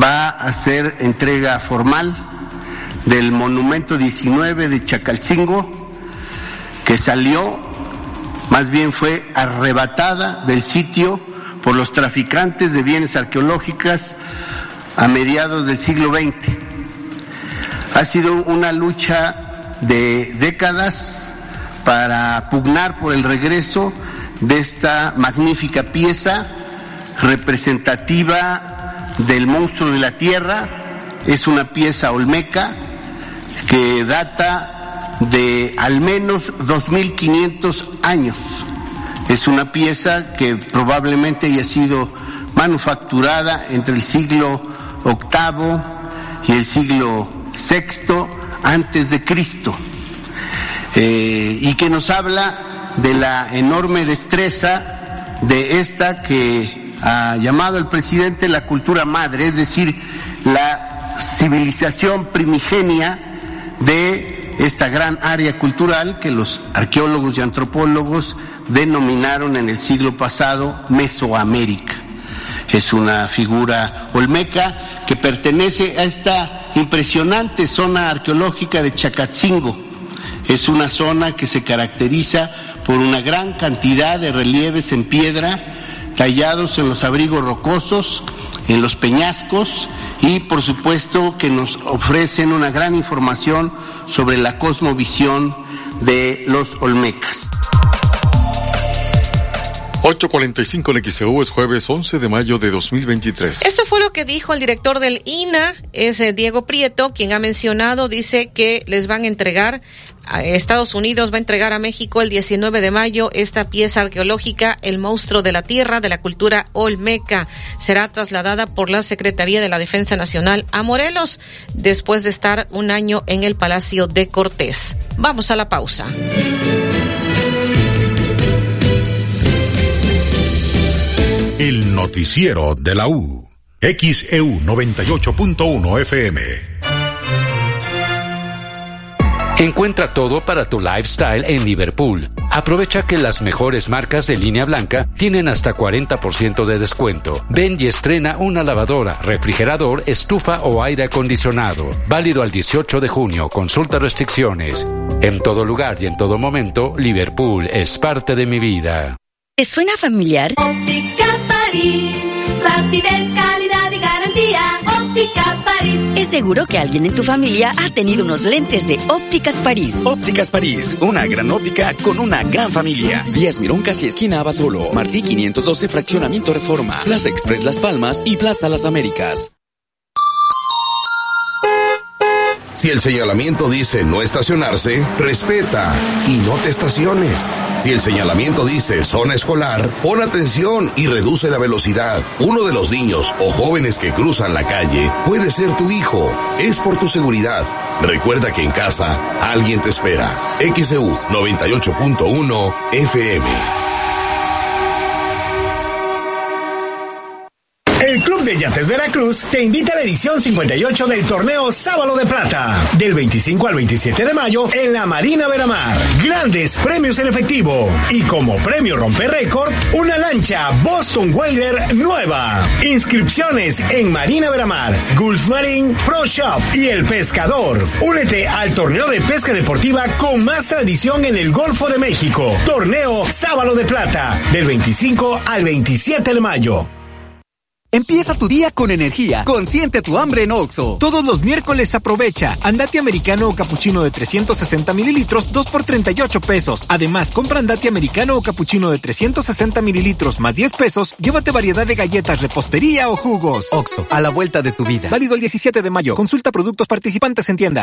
va a hacer entrega formal del monumento 19 de Chacalcingo, que salió, más bien fue arrebatada del sitio por los traficantes de bienes arqueológicos a mediados del siglo XX. Ha sido una lucha de décadas para pugnar por el regreso de esta magnífica pieza representativa del monstruo de la tierra. Es una pieza olmeca que data de al menos 2.500 años. Es una pieza que probablemente haya sido manufacturada entre el siglo VIII y el siglo VI antes de Cristo, eh, y que nos habla de la enorme destreza de esta que ha llamado el presidente la cultura madre, es decir, la civilización primigenia de esta gran área cultural que los arqueólogos y antropólogos denominaron en el siglo pasado Mesoamérica. Es una figura olmeca que pertenece a esta impresionante zona arqueológica de Chacatzingo. Es una zona que se caracteriza por una gran cantidad de relieves en piedra, tallados en los abrigos rocosos, en los peñascos y por supuesto que nos ofrecen una gran información sobre la cosmovisión de los olmecas. 8.45 en XEU es jueves 11 de mayo de 2023. Esto fue lo que dijo el director del INA, es Diego Prieto, quien ha mencionado, dice que les van a entregar, a Estados Unidos va a entregar a México el 19 de mayo esta pieza arqueológica, el monstruo de la tierra de la cultura olmeca. Será trasladada por la Secretaría de la Defensa Nacional a Morelos, después de estar un año en el Palacio de Cortés. Vamos a la pausa. El noticiero de la U. XEU 98.1 FM. Encuentra todo para tu lifestyle en Liverpool. Aprovecha que las mejores marcas de línea blanca tienen hasta 40% de descuento. Ven y estrena una lavadora, refrigerador, estufa o aire acondicionado. Válido al 18 de junio. Consulta restricciones. En todo lugar y en todo momento, Liverpool es parte de mi vida. ¿Te suena familiar? Óptica rapidez, calidad y garantía. Óptica París. Es seguro que alguien en tu familia ha tenido unos lentes de Ópticas París. Ópticas París, una gran óptica con una gran familia. Díaz Mirón casi esquina Abasolo. Martí 512 Fraccionamiento Reforma. Plaza Express Las Palmas y Plaza Las Américas. Si el señalamiento dice no estacionarse, respeta y no te estaciones. Si el señalamiento dice zona escolar, pon atención y reduce la velocidad. Uno de los niños o jóvenes que cruzan la calle puede ser tu hijo. Es por tu seguridad. Recuerda que en casa alguien te espera. XEU 98.1 FM. Club de Yates Veracruz te invita a la edición 58 del torneo Sábalo de Plata, del 25 al 27 de mayo en la Marina Veramar. Grandes premios en efectivo y como premio romper récord, una lancha Boston Whaler nueva. Inscripciones en Marina Veramar, Gulf Marine Pro Shop y El Pescador. Únete al torneo de pesca deportiva con más tradición en el Golfo de México. Torneo Sábalo de Plata, del 25 al 27 de mayo. Empieza tu día con energía. Consiente tu hambre en Oxo. Todos los miércoles aprovecha. Andate americano o capuchino de 360 mililitros, 2 por 38 pesos. Además, compra andate americano o capuchino de 360 mililitros más 10 pesos. Llévate variedad de galletas, repostería o jugos. Oxo, a la vuelta de tu vida. Válido el 17 de mayo. Consulta productos participantes en tienda.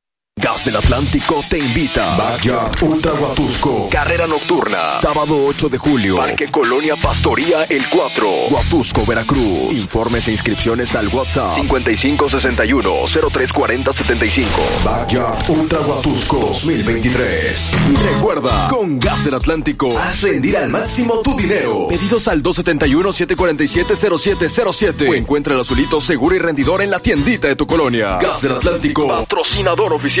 Gas del Atlántico te invita. Backyard Ultra Huatusco. Carrera nocturna. Sábado 8 de julio. Parque Colonia Pastoría El 4. Huatusco, Veracruz. Informes e inscripciones al WhatsApp 5561-034075. Backyard Ultra Huatusco 2023. Recuerda, con Gas del Atlántico, haz rendir al máximo tu dinero. Pedidos al 271-747-0707. O encuentra el azulito seguro y rendidor en la tiendita de tu colonia. Gas del Atlántico, patrocinador oficial.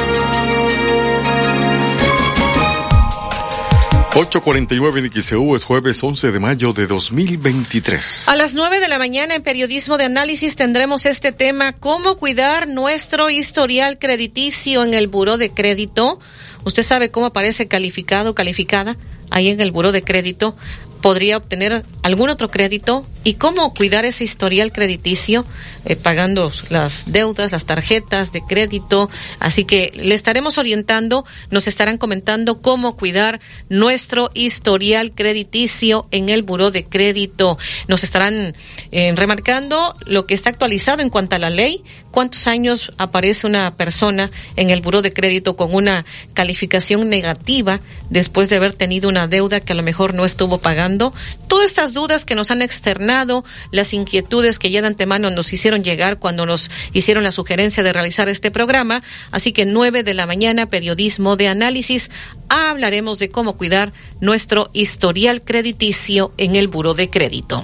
849 en XEU es jueves 11 de mayo de 2023. A las 9 de la mañana en Periodismo de Análisis tendremos este tema, cómo cuidar nuestro historial crediticio en el buró de crédito. ¿Usted sabe cómo aparece calificado, calificada ahí en el buró de crédito? Podría obtener algún otro crédito y cómo cuidar ese historial crediticio eh, pagando las deudas, las tarjetas de crédito. Así que le estaremos orientando, nos estarán comentando cómo cuidar nuestro historial crediticio en el buró de crédito. Nos estarán eh, remarcando lo que está actualizado en cuanto a la ley, cuántos años aparece una persona en el buró de crédito con una calificación negativa después de haber tenido una deuda que a lo mejor no estuvo pagando. Todas estas dudas que nos han externado, las inquietudes que ya de antemano nos hicieron llegar cuando nos hicieron la sugerencia de realizar este programa. Así que nueve de la mañana, periodismo de análisis, hablaremos de cómo cuidar nuestro historial crediticio en el buró de crédito.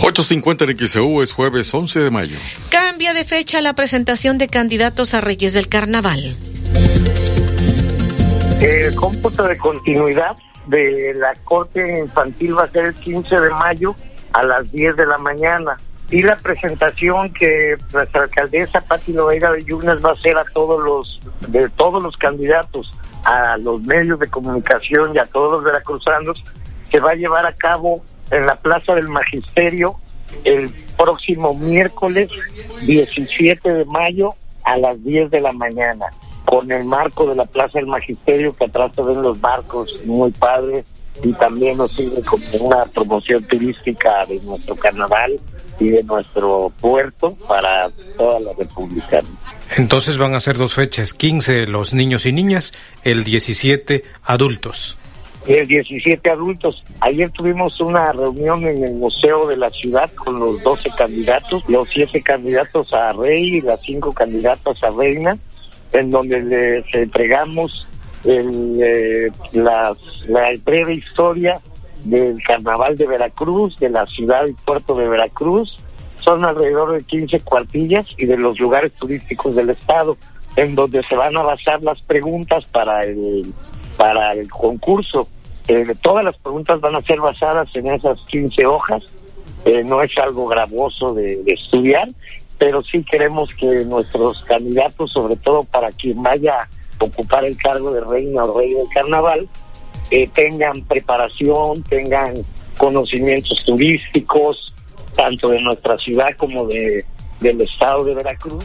8.50 en XEU es jueves 11 de mayo. Cambia de fecha la presentación de candidatos a Reyes del Carnaval. El cómputo de continuidad de la Corte Infantil va a ser el 15 de mayo a las 10 de la mañana. Y la presentación que nuestra alcaldesa Pati Loera de Yunes va a hacer a todos los, de todos los candidatos, a los medios de comunicación y a todos los veracruzanos, se va a llevar a cabo en la Plaza del Magisterio el próximo miércoles 17 de mayo a las 10 de la mañana, con el marco de la Plaza del Magisterio que atrás se ven los barcos muy padres y también nos sirve como una promoción turística de nuestro carnaval y de nuestro puerto para toda la República. Entonces van a ser dos fechas, 15 los niños y niñas, el 17 adultos. El 17 adultos. Ayer tuvimos una reunión en el Museo de la Ciudad con los 12 candidatos, los 7 candidatos a rey y las 5 candidatas a reina, en donde les entregamos el, eh, la breve historia del Carnaval de Veracruz, de la ciudad y puerto de Veracruz. Son alrededor de 15 cuartillas y de los lugares turísticos del estado, en donde se van a basar las preguntas para el para el concurso. Eh, todas las preguntas van a ser basadas en esas 15 hojas. Eh, no es algo gravoso de, estudiar, pero sí queremos que nuestros candidatos, sobre todo para quien vaya a ocupar el cargo de reina o rey del carnaval, eh, tengan preparación, tengan conocimientos turísticos, tanto de nuestra ciudad como de, del estado de Veracruz.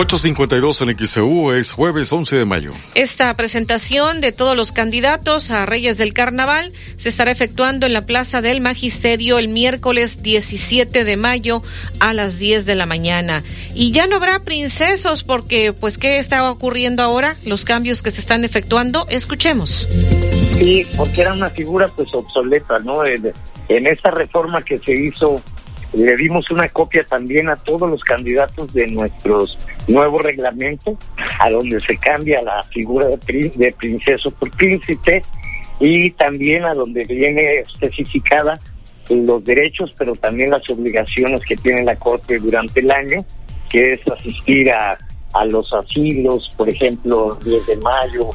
852 en XEU es jueves 11 de mayo. Esta presentación de todos los candidatos a Reyes del Carnaval se estará efectuando en la Plaza del Magisterio el miércoles 17 de mayo a las 10 de la mañana. Y ya no habrá princesos porque, pues, ¿qué está ocurriendo ahora? Los cambios que se están efectuando. Escuchemos. Sí, porque era una figura, pues, obsoleta, ¿no? En, en esta reforma que se hizo le dimos una copia también a todos los candidatos de nuestros nuevos reglamentos, a donde se cambia la figura de, de princeso por príncipe y también a donde viene especificada los derechos, pero también las obligaciones que tiene la Corte durante el año, que es asistir a, a los asilos, por ejemplo, el 10 de mayo,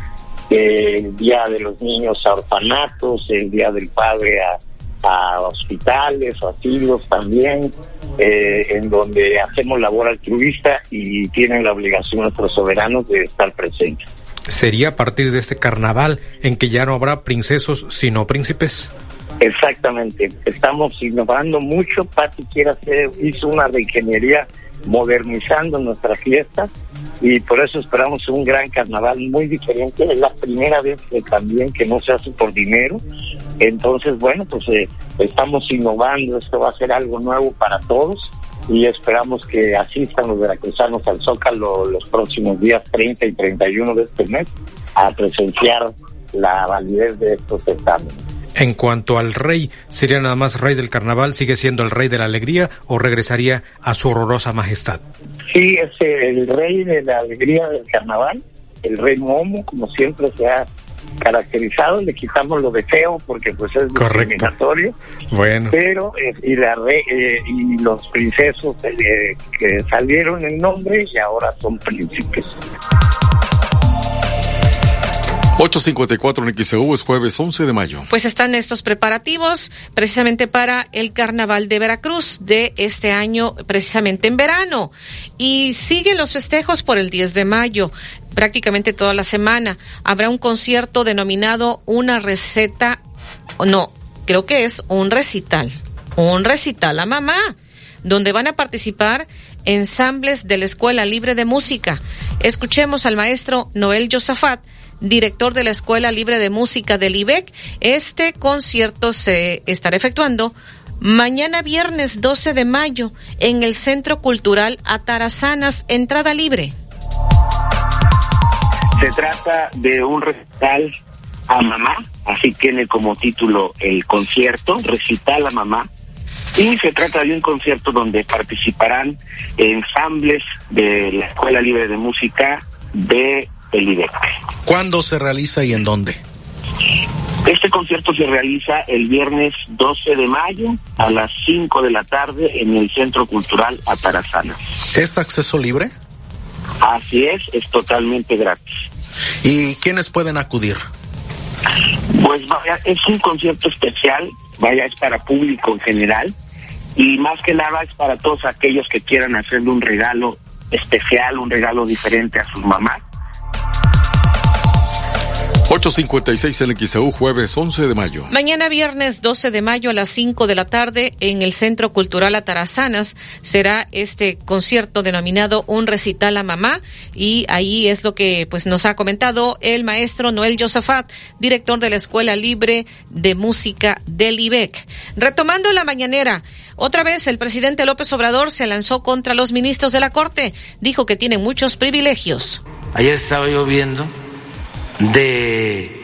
el Día de los Niños a orfanatos, el Día del Padre a a hospitales o asilos también, eh, en donde hacemos labor altruista y tienen la obligación nuestros soberanos de estar presentes. ¿Sería a partir de este carnaval en que ya no habrá princesos sino príncipes? Exactamente, estamos innovando mucho. Pati quiere hacer, hizo una reingeniería modernizando nuestra fiesta y por eso esperamos un gran carnaval muy diferente. Es la primera vez que también que no se hace por dinero. Entonces, bueno, pues eh, estamos innovando, esto va a ser algo nuevo para todos y esperamos que asistan los veracruzanos al Zócalo los próximos días 30 y 31 de este mes a presenciar la validez de estos certámenes. En cuanto al rey, ¿sería nada más rey del carnaval? ¿Sigue siendo el rey de la alegría o regresaría a su horrorosa majestad? Sí, es el rey de la alegría del carnaval, el rey Momo, como siempre se ha caracterizado, le quitamos lo de feo porque pues es discriminatorio. Bueno. Pero, eh, y, la re- eh, y los princesos eh, que salieron el nombre y ahora son príncipes. 854 en XEU es jueves 11 de mayo. Pues están estos preparativos precisamente para el Carnaval de Veracruz de este año, precisamente en verano. Y siguen los festejos por el 10 de mayo, prácticamente toda la semana. Habrá un concierto denominado Una receta, no, creo que es un recital, un recital a mamá, donde van a participar ensambles de la Escuela Libre de Música. Escuchemos al maestro Noel Josafat, director de la Escuela Libre de Música del IBEC. Este concierto se estará efectuando mañana viernes 12 de mayo en el Centro Cultural Atarazanas, entrada libre. Se trata de un recital a mamá, así tiene como título el concierto, recital a mamá. Y se trata de un concierto donde participarán ensambles de la Escuela Libre de Música de el IBEC. ¿Cuándo se realiza y en dónde? Este concierto se realiza el viernes 12 de mayo a las 5 de la tarde en el Centro Cultural Atarazana. ¿Es acceso libre? Así es, es totalmente gratis. ¿Y quiénes pueden acudir? Pues vaya, es un concierto especial, vaya, es para público en general y más que nada es para todos aquellos que quieran hacerle un regalo especial, un regalo diferente a sus mamás. 856 en XEU jueves 11 de mayo. Mañana viernes 12 de mayo a las 5 de la tarde en el Centro Cultural Atarazanas será este concierto denominado Un recital a mamá y ahí es lo que pues nos ha comentado el maestro Noel Josafat, director de la Escuela Libre de Música del IBEC. Retomando la mañanera, otra vez el presidente López Obrador se lanzó contra los ministros de la Corte, dijo que tienen muchos privilegios. Ayer estaba yo viendo de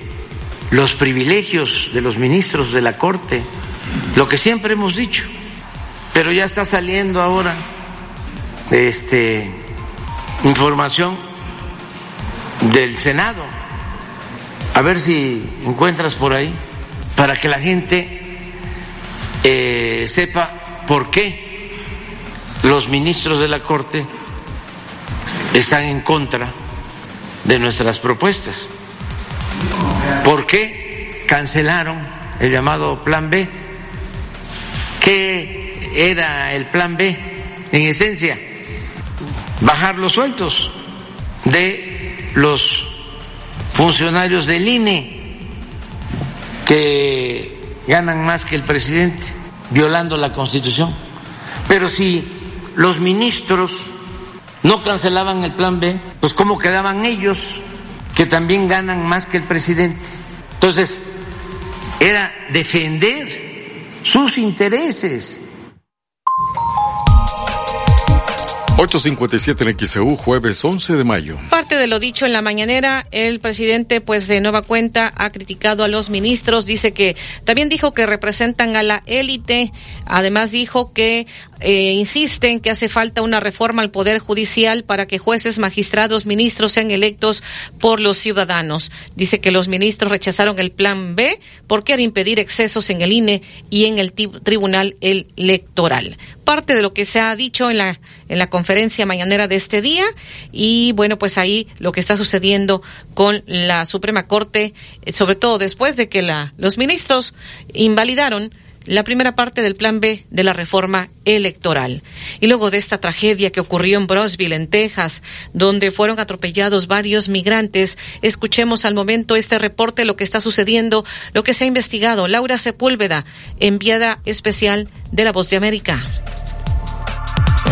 los privilegios de los ministros de la Corte, lo que siempre hemos dicho, pero ya está saliendo ahora este información del Senado. A ver si encuentras por ahí para que la gente eh, sepa por qué los ministros de la Corte están en contra de nuestras propuestas. ¿Por qué cancelaron el llamado Plan B? ¿Qué era el Plan B? En esencia, bajar los sueldos de los funcionarios del INE que ganan más que el presidente, violando la Constitución. Pero si los ministros no cancelaban el Plan B, pues ¿cómo quedaban ellos? Que también ganan más que el presidente. Entonces, era defender sus intereses. 857 en XEU, jueves 11 de mayo. Parte de lo dicho en la mañanera, el presidente, pues de nueva cuenta, ha criticado a los ministros. Dice que también dijo que representan a la élite. Además, dijo que eh, insisten que hace falta una reforma al Poder Judicial para que jueces, magistrados, ministros sean electos por los ciudadanos. Dice que los ministros rechazaron el Plan B por querer impedir excesos en el INE y en el Tribunal Electoral. Parte de lo que se ha dicho en la, en la conferencia mañanera de este día. Y bueno, pues ahí lo que está sucediendo con la Suprema Corte, sobre todo después de que la, los ministros invalidaron la primera parte del plan B de la reforma electoral. Y luego de esta tragedia que ocurrió en Brosville, en Texas, donde fueron atropellados varios migrantes, escuchemos al momento este reporte, lo que está sucediendo, lo que se ha investigado. Laura Sepúlveda, enviada especial de La Voz de América.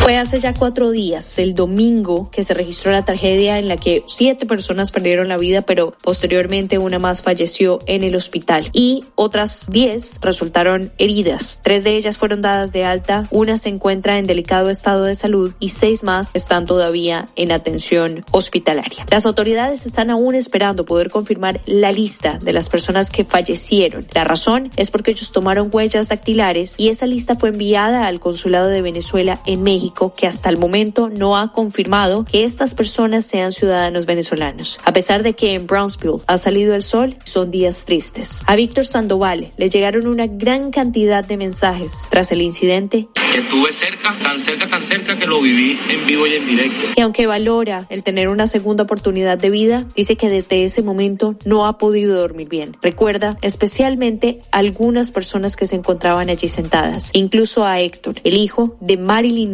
Fue hace ya cuatro días, el domingo, que se registró la tragedia en la que siete personas perdieron la vida, pero posteriormente una más falleció en el hospital y otras diez resultaron heridas. Tres de ellas fueron dadas de alta, una se encuentra en delicado estado de salud y seis más están todavía en atención hospitalaria. Las autoridades están aún esperando poder confirmar la lista de las personas que fallecieron. La razón es porque ellos tomaron huellas dactilares y esa lista fue enviada al consulado de Venezuela en México México que hasta el momento no ha confirmado que estas personas sean ciudadanos venezolanos. A pesar de que en Brownsville ha salido el sol, son días tristes. A Víctor Sandoval le llegaron una gran cantidad de mensajes tras el incidente. Estuve cerca, tan cerca, tan cerca que lo viví en vivo y en directo. Y aunque valora el tener una segunda oportunidad de vida, dice que desde ese momento no ha podido dormir bien. Recuerda especialmente algunas personas que se encontraban allí sentadas, incluso a Héctor, el hijo de Marilyn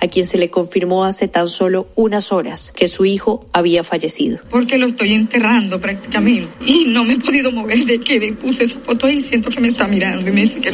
A quien se le confirmó hace tan solo unas horas que su hijo había fallecido. Porque lo estoy enterrando prácticamente y no me he podido mover de que puse esa foto ahí, siento que me está mirando y me dice que